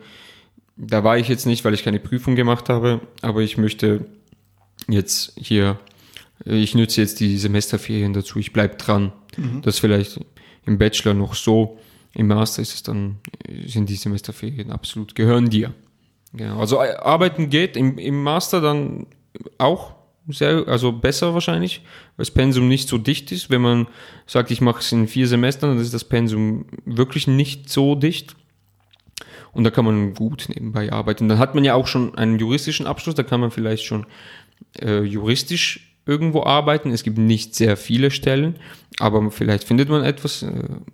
da war ich jetzt nicht, weil ich keine Prüfung gemacht habe, aber ich möchte jetzt hier, ich nütze jetzt die Semesterferien dazu, ich bleib dran. Mhm. Das vielleicht im Bachelor noch so, im Master ist es dann, sind die Semesterferien absolut, gehören dir. Genau. Also äh, arbeiten geht im, im Master dann auch sehr, also besser wahrscheinlich, weil das Pensum nicht so dicht ist. Wenn man sagt, ich mache es in vier Semestern, dann ist das Pensum wirklich nicht so dicht. Und da kann man gut nebenbei arbeiten. Dann hat man ja auch schon einen juristischen Abschluss, da kann man vielleicht schon äh, juristisch irgendwo arbeiten. Es gibt nicht sehr viele Stellen, aber vielleicht findet man etwas, äh,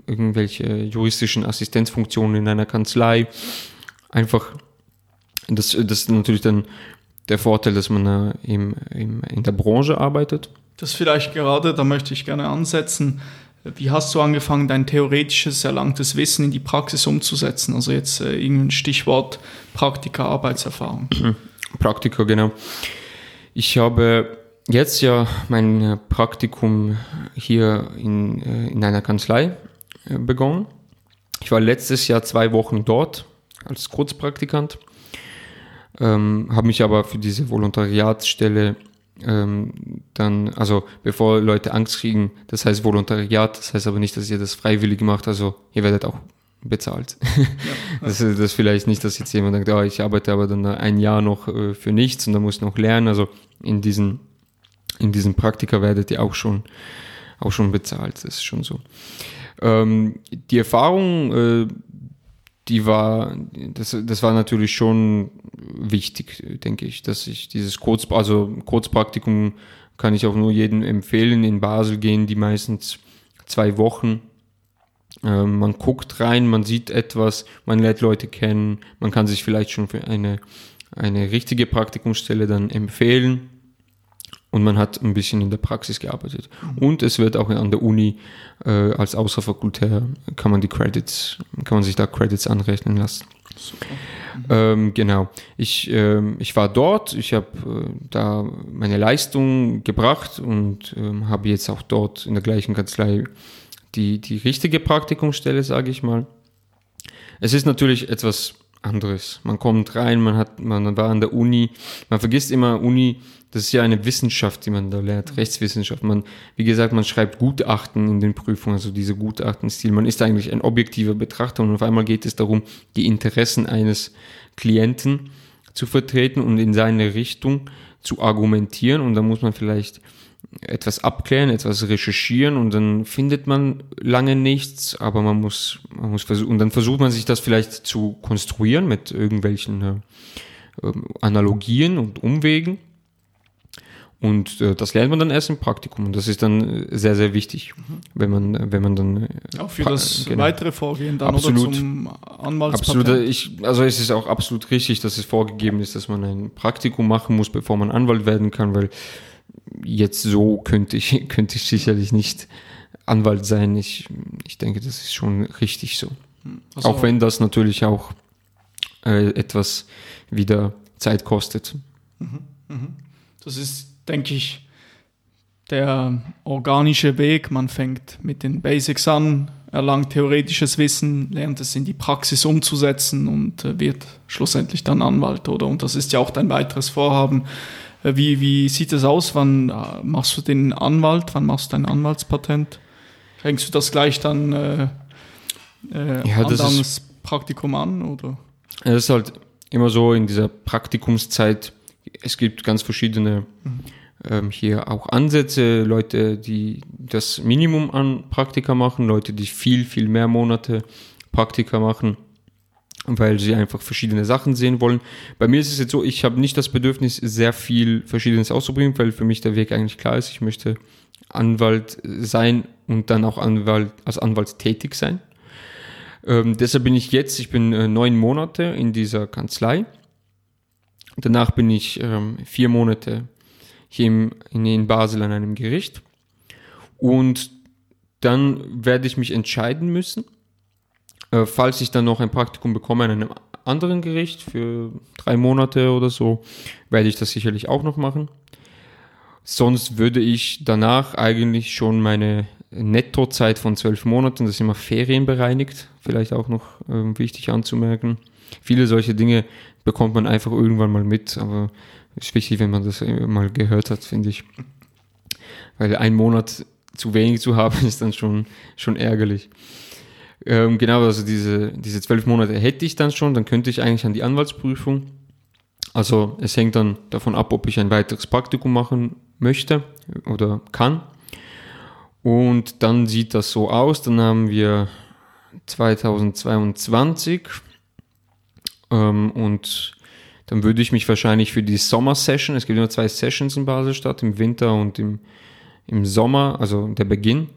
irgendwelche juristischen Assistenzfunktionen in einer Kanzlei. Einfach, das, das ist natürlich dann der Vorteil, dass man im, im, in der Branche arbeitet. Das vielleicht gerade, da möchte ich gerne ansetzen. Wie hast du angefangen, dein theoretisches erlangtes Wissen in die Praxis umzusetzen? Also jetzt äh, irgendein Stichwort Praktika, Arbeitserfahrung. Praktika, genau. Ich habe jetzt ja mein Praktikum hier in, äh, in einer Kanzlei äh, begonnen. Ich war letztes Jahr zwei Wochen dort als Kurzpraktikant ähm, habe mich aber für diese Volontariatsstelle ähm, dann, also bevor Leute Angst kriegen, das heißt Volontariat, das heißt aber nicht, dass ihr das freiwillig macht, also ihr werdet auch bezahlt. Ja. das ist das vielleicht nicht, dass jetzt jemand denkt, oh, ich arbeite aber dann ein Jahr noch äh, für nichts und dann muss ich noch lernen. Also in diesen, in diesen Praktika werdet ihr auch schon, auch schon bezahlt. Das ist schon so. Ähm, die Erfahrung, äh, die war, das, das war natürlich schon wichtig, denke ich, dass ich dieses Kurz, also Kurzpraktikum kann ich auch nur jedem empfehlen, in Basel gehen die meistens zwei Wochen. Ähm, man guckt rein, man sieht etwas, man lernt Leute kennen, man kann sich vielleicht schon für eine, eine richtige Praktikumsstelle dann empfehlen. Und man hat ein bisschen in der Praxis gearbeitet. Und es wird auch an der Uni äh, als Außerfakultär kann man die Credits, kann man sich da Credits anrechnen lassen. Mhm. Ähm, genau. Ich, ähm, ich war dort, ich habe äh, da meine Leistung gebracht und ähm, habe jetzt auch dort in der gleichen Kanzlei die, die richtige Praktikumsstelle, sage ich mal. Es ist natürlich etwas anderes. Man kommt rein, man hat, man war an der Uni, man vergisst immer Uni, das ist ja eine Wissenschaft, die man da lernt, Rechtswissenschaft. Man, wie gesagt, man schreibt Gutachten in den Prüfungen, also diese Gutachtenstil. Man ist eigentlich ein objektiver Betrachter und auf einmal geht es darum, die Interessen eines Klienten zu vertreten und in seine Richtung zu argumentieren und da muss man vielleicht etwas abklären, etwas recherchieren und dann findet man lange nichts, aber man muss, man muss versuchen, und dann versucht man sich das vielleicht zu konstruieren mit irgendwelchen äh, ähm, Analogien und Umwegen. Und äh, das lernt man dann erst im Praktikum und das ist dann sehr, sehr wichtig, mhm. wenn man, wenn man dann. Äh, auch für das genau. weitere Vorgehen dann absolut, oder zum Anwaltspatent. Absolut, ich, also es ist auch absolut richtig, dass es vorgegeben ist, dass man ein Praktikum machen muss, bevor man Anwalt werden kann, weil jetzt so könnte ich, könnte ich sicherlich nicht Anwalt sein. Ich, ich denke, das ist schon richtig so. Also, auch wenn das natürlich auch äh, etwas wieder Zeit kostet. Mhm, mhm. Das ist, denke ich, der organische Weg. Man fängt mit den Basics an, erlangt theoretisches Wissen, lernt es in die Praxis umzusetzen und äh, wird schlussendlich dann Anwalt, oder? Und das ist ja auch dein weiteres Vorhaben, wie, wie sieht es aus? Wann äh, machst du den Anwalt? Wann machst du dein Anwaltspatent? Hängst du das gleich dann äh, äh, ja, an das ist, Praktikum an? Oder? Es ist halt immer so in dieser Praktikumszeit, es gibt ganz verschiedene mhm. ähm, hier auch Ansätze, Leute, die das Minimum an Praktika machen, Leute, die viel, viel mehr Monate Praktika machen weil sie einfach verschiedene Sachen sehen wollen. Bei mir ist es jetzt so, ich habe nicht das Bedürfnis, sehr viel Verschiedenes auszubringen, weil für mich der Weg eigentlich klar ist. Ich möchte Anwalt sein und dann auch Anwalt, als Anwalt tätig sein. Ähm, deshalb bin ich jetzt, ich bin äh, neun Monate in dieser Kanzlei. Danach bin ich ähm, vier Monate hier im, in, in Basel an einem Gericht. Und dann werde ich mich entscheiden müssen, äh, falls ich dann noch ein Praktikum bekomme an einem anderen Gericht für drei Monate oder so, werde ich das sicherlich auch noch machen. Sonst würde ich danach eigentlich schon meine Nettozeit von zwölf Monaten, das ist immer ferienbereinigt, vielleicht auch noch äh, wichtig anzumerken. Viele solche Dinge bekommt man einfach irgendwann mal mit, aber ist wichtig, wenn man das mal gehört hat, finde ich. Weil ein Monat zu wenig zu haben, ist dann schon, schon ärgerlich. Ähm, genau, also diese, diese zwölf Monate hätte ich dann schon, dann könnte ich eigentlich an die Anwaltsprüfung. Also es hängt dann davon ab, ob ich ein weiteres Praktikum machen möchte oder kann. Und dann sieht das so aus, dann haben wir 2022 ähm, und dann würde ich mich wahrscheinlich für die Sommersession, es gibt immer zwei Sessions in Baselstadt, im Winter und im, im Sommer, also der Beginn,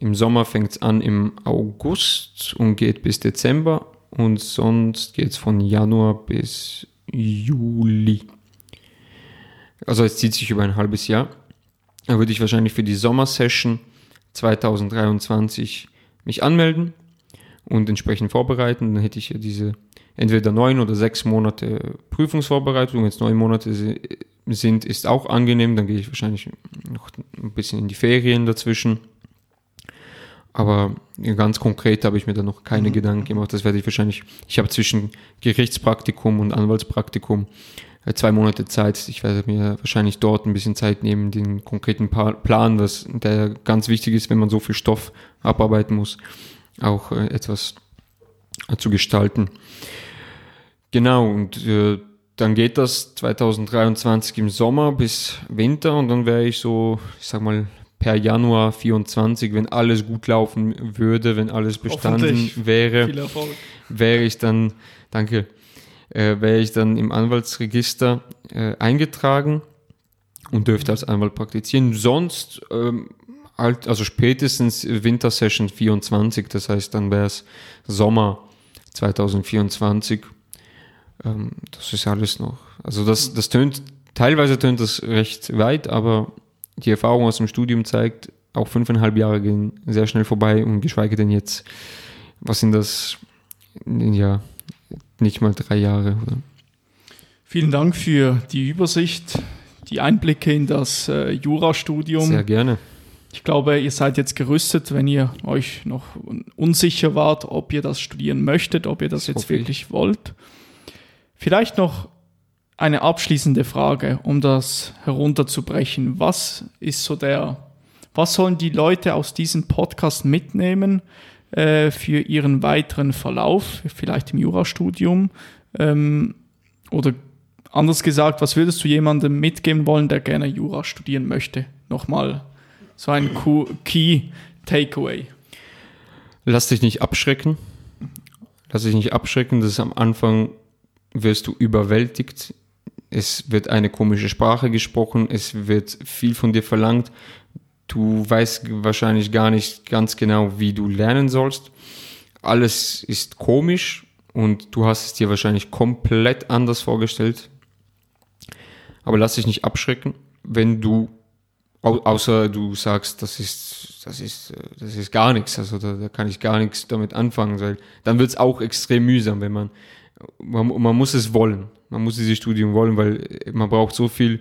im Sommer fängt es an im August und geht bis Dezember und sonst geht es von Januar bis Juli. Also es zieht sich über ein halbes Jahr. Da würde ich wahrscheinlich für die Sommersession 2023 mich anmelden und entsprechend vorbereiten. Dann hätte ich ja diese entweder neun oder sechs Monate Prüfungsvorbereitung. Es neun Monate sind, ist auch angenehm. Dann gehe ich wahrscheinlich noch ein bisschen in die Ferien dazwischen. Aber ganz konkret habe ich mir da noch keine mhm. Gedanken gemacht. Das werde ich wahrscheinlich, ich habe zwischen Gerichtspraktikum und Anwaltspraktikum äh, zwei Monate Zeit. Ich werde mir wahrscheinlich dort ein bisschen Zeit nehmen, den konkreten Plan, was der ganz wichtig ist, wenn man so viel Stoff abarbeiten muss, auch äh, etwas zu gestalten. Genau, und äh, dann geht das 2023 im Sommer bis Winter und dann wäre ich so, ich sag mal, per Januar 24, wenn alles gut laufen würde, wenn alles bestanden wäre, wäre ich dann, danke, äh, wäre ich dann im Anwaltsregister äh, eingetragen und dürfte als Anwalt praktizieren. Sonst, ähm, halt, also spätestens Wintersession 24, das heißt, dann wäre es Sommer 2024. Ähm, das ist alles noch. Also das, das tönt teilweise tönt das recht weit, aber die Erfahrung aus dem Studium zeigt, auch fünfeinhalb Jahre gehen sehr schnell vorbei und geschweige denn jetzt, was sind das, ja, nicht mal drei Jahre. Oder? Vielen Dank für die Übersicht, die Einblicke in das äh, Jurastudium. Sehr gerne. Ich glaube, ihr seid jetzt gerüstet, wenn ihr euch noch unsicher wart, ob ihr das studieren möchtet, ob ihr das, das jetzt wirklich ich. wollt. Vielleicht noch eine abschließende Frage, um das herunterzubrechen. Was ist so der, was sollen die Leute aus diesem Podcast mitnehmen äh, für ihren weiteren Verlauf, vielleicht im Jurastudium? Ähm, oder anders gesagt, was würdest du jemandem mitgeben wollen, der gerne Jura studieren möchte? Nochmal so ein Key Takeaway. Lass dich nicht abschrecken. Lass dich nicht abschrecken, dass am Anfang wirst du überwältigt. Es wird eine komische Sprache gesprochen, es wird viel von dir verlangt. Du weißt wahrscheinlich gar nicht ganz genau, wie du lernen sollst. Alles ist komisch und du hast es dir wahrscheinlich komplett anders vorgestellt. Aber lass dich nicht abschrecken, wenn du Au außer du sagst, das ist, das ist, das ist gar nichts. Also da, da kann ich gar nichts damit anfangen, weil dann wird es auch extrem mühsam, wenn man, man, man muss es wollen. Man muss dieses Studium wollen, weil man braucht so viel,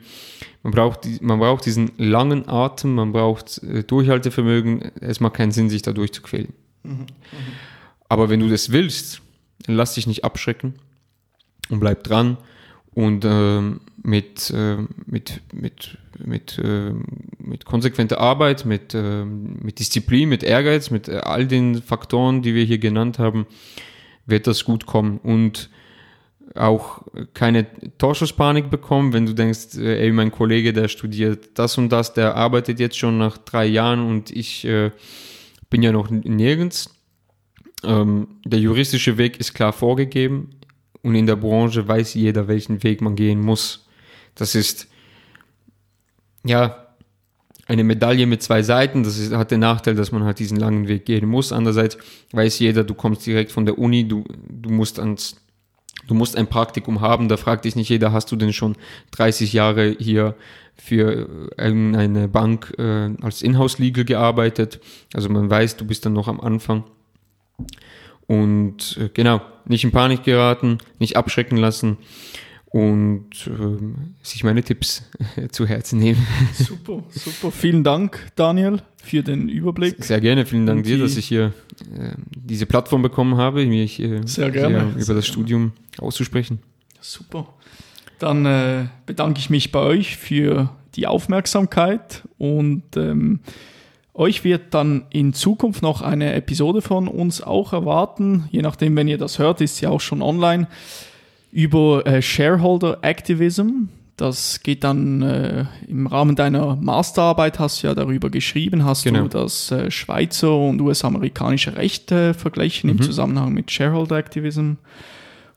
man braucht, man braucht diesen langen Atem, man braucht äh, Durchhaltevermögen. Es macht keinen Sinn, sich da durchzuquälen. Mhm. Mhm. Aber wenn du das willst, dann lass dich nicht abschrecken und bleib dran und ähm, mit, äh, mit, mit, mit, äh, mit konsequenter Arbeit, mit, äh, mit Disziplin, mit Ehrgeiz, mit äh, all den Faktoren, die wir hier genannt haben, wird das gut kommen und auch keine Torschusspanik bekommen, wenn du denkst, äh, ey, mein Kollege, der studiert das und das, der arbeitet jetzt schon nach drei Jahren und ich äh, bin ja noch nirgends. Ähm, der juristische Weg ist klar vorgegeben und in der Branche weiß jeder, welchen Weg man gehen muss. Das ist, ja, eine Medaille mit zwei Seiten. Das ist, hat den Nachteil, dass man halt diesen langen Weg gehen muss. Andererseits weiß jeder, du kommst direkt von der Uni, du, du musst ans, du musst ein Praktikum haben. Da fragt dich nicht jeder, hast du denn schon 30 Jahre hier für irgendeine Bank äh, als Inhouse-Legal gearbeitet? Also man weiß, du bist dann noch am Anfang. Und äh, genau, nicht in Panik geraten, nicht abschrecken lassen und äh, sich meine Tipps zu Herzen nehmen. Super, super. Vielen Dank, Daniel, für den Überblick. Sehr gerne, vielen Dank dir, dass ich hier äh, diese Plattform bekommen habe, mich äh, sehr gerne, über sehr das gerne. Studium auszusprechen. Super. Dann äh, bedanke ich mich bei euch für die Aufmerksamkeit und ähm, euch wird dann in Zukunft noch eine Episode von uns auch erwarten. Je nachdem, wenn ihr das hört, ist sie auch schon online. Über äh, Shareholder Activism. Das geht dann äh, im Rahmen deiner Masterarbeit, hast du ja darüber geschrieben, hast genau. du das äh, Schweizer und US-amerikanische Recht äh, verglichen mhm. im Zusammenhang mit Shareholder Activism.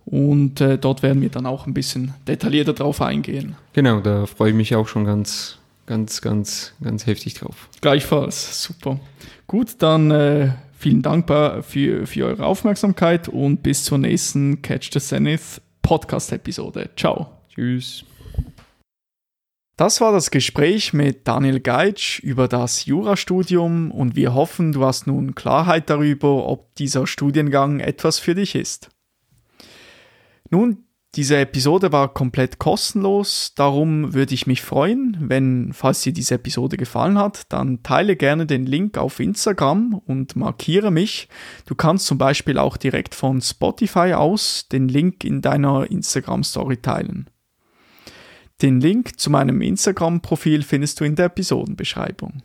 Und äh, dort werden wir dann auch ein bisschen detaillierter drauf eingehen. Genau, da freue ich mich auch schon ganz ganz, ganz, ganz heftig drauf. Gleichfalls, super. Gut, dann äh, vielen Dank für, für eure Aufmerksamkeit und bis zur nächsten Catch the Zenith Podcast-Episode. Ciao. Tschüss. Das war das Gespräch mit Daniel Geitsch über das Jurastudium und wir hoffen, du hast nun Klarheit darüber, ob dieser Studiengang etwas für dich ist. Nun diese Episode war komplett kostenlos, darum würde ich mich freuen, wenn, falls dir diese Episode gefallen hat, dann teile gerne den Link auf Instagram und markiere mich. Du kannst zum Beispiel auch direkt von Spotify aus den Link in deiner Instagram Story teilen. Den Link zu meinem Instagram-Profil findest du in der Episodenbeschreibung.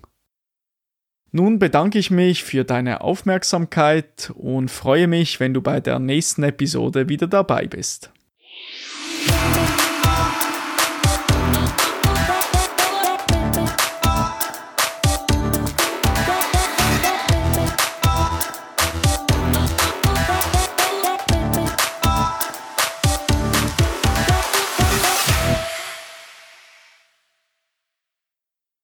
Nun bedanke ich mich für deine Aufmerksamkeit und freue mich, wenn du bei der nächsten Episode wieder dabei bist. Thank you.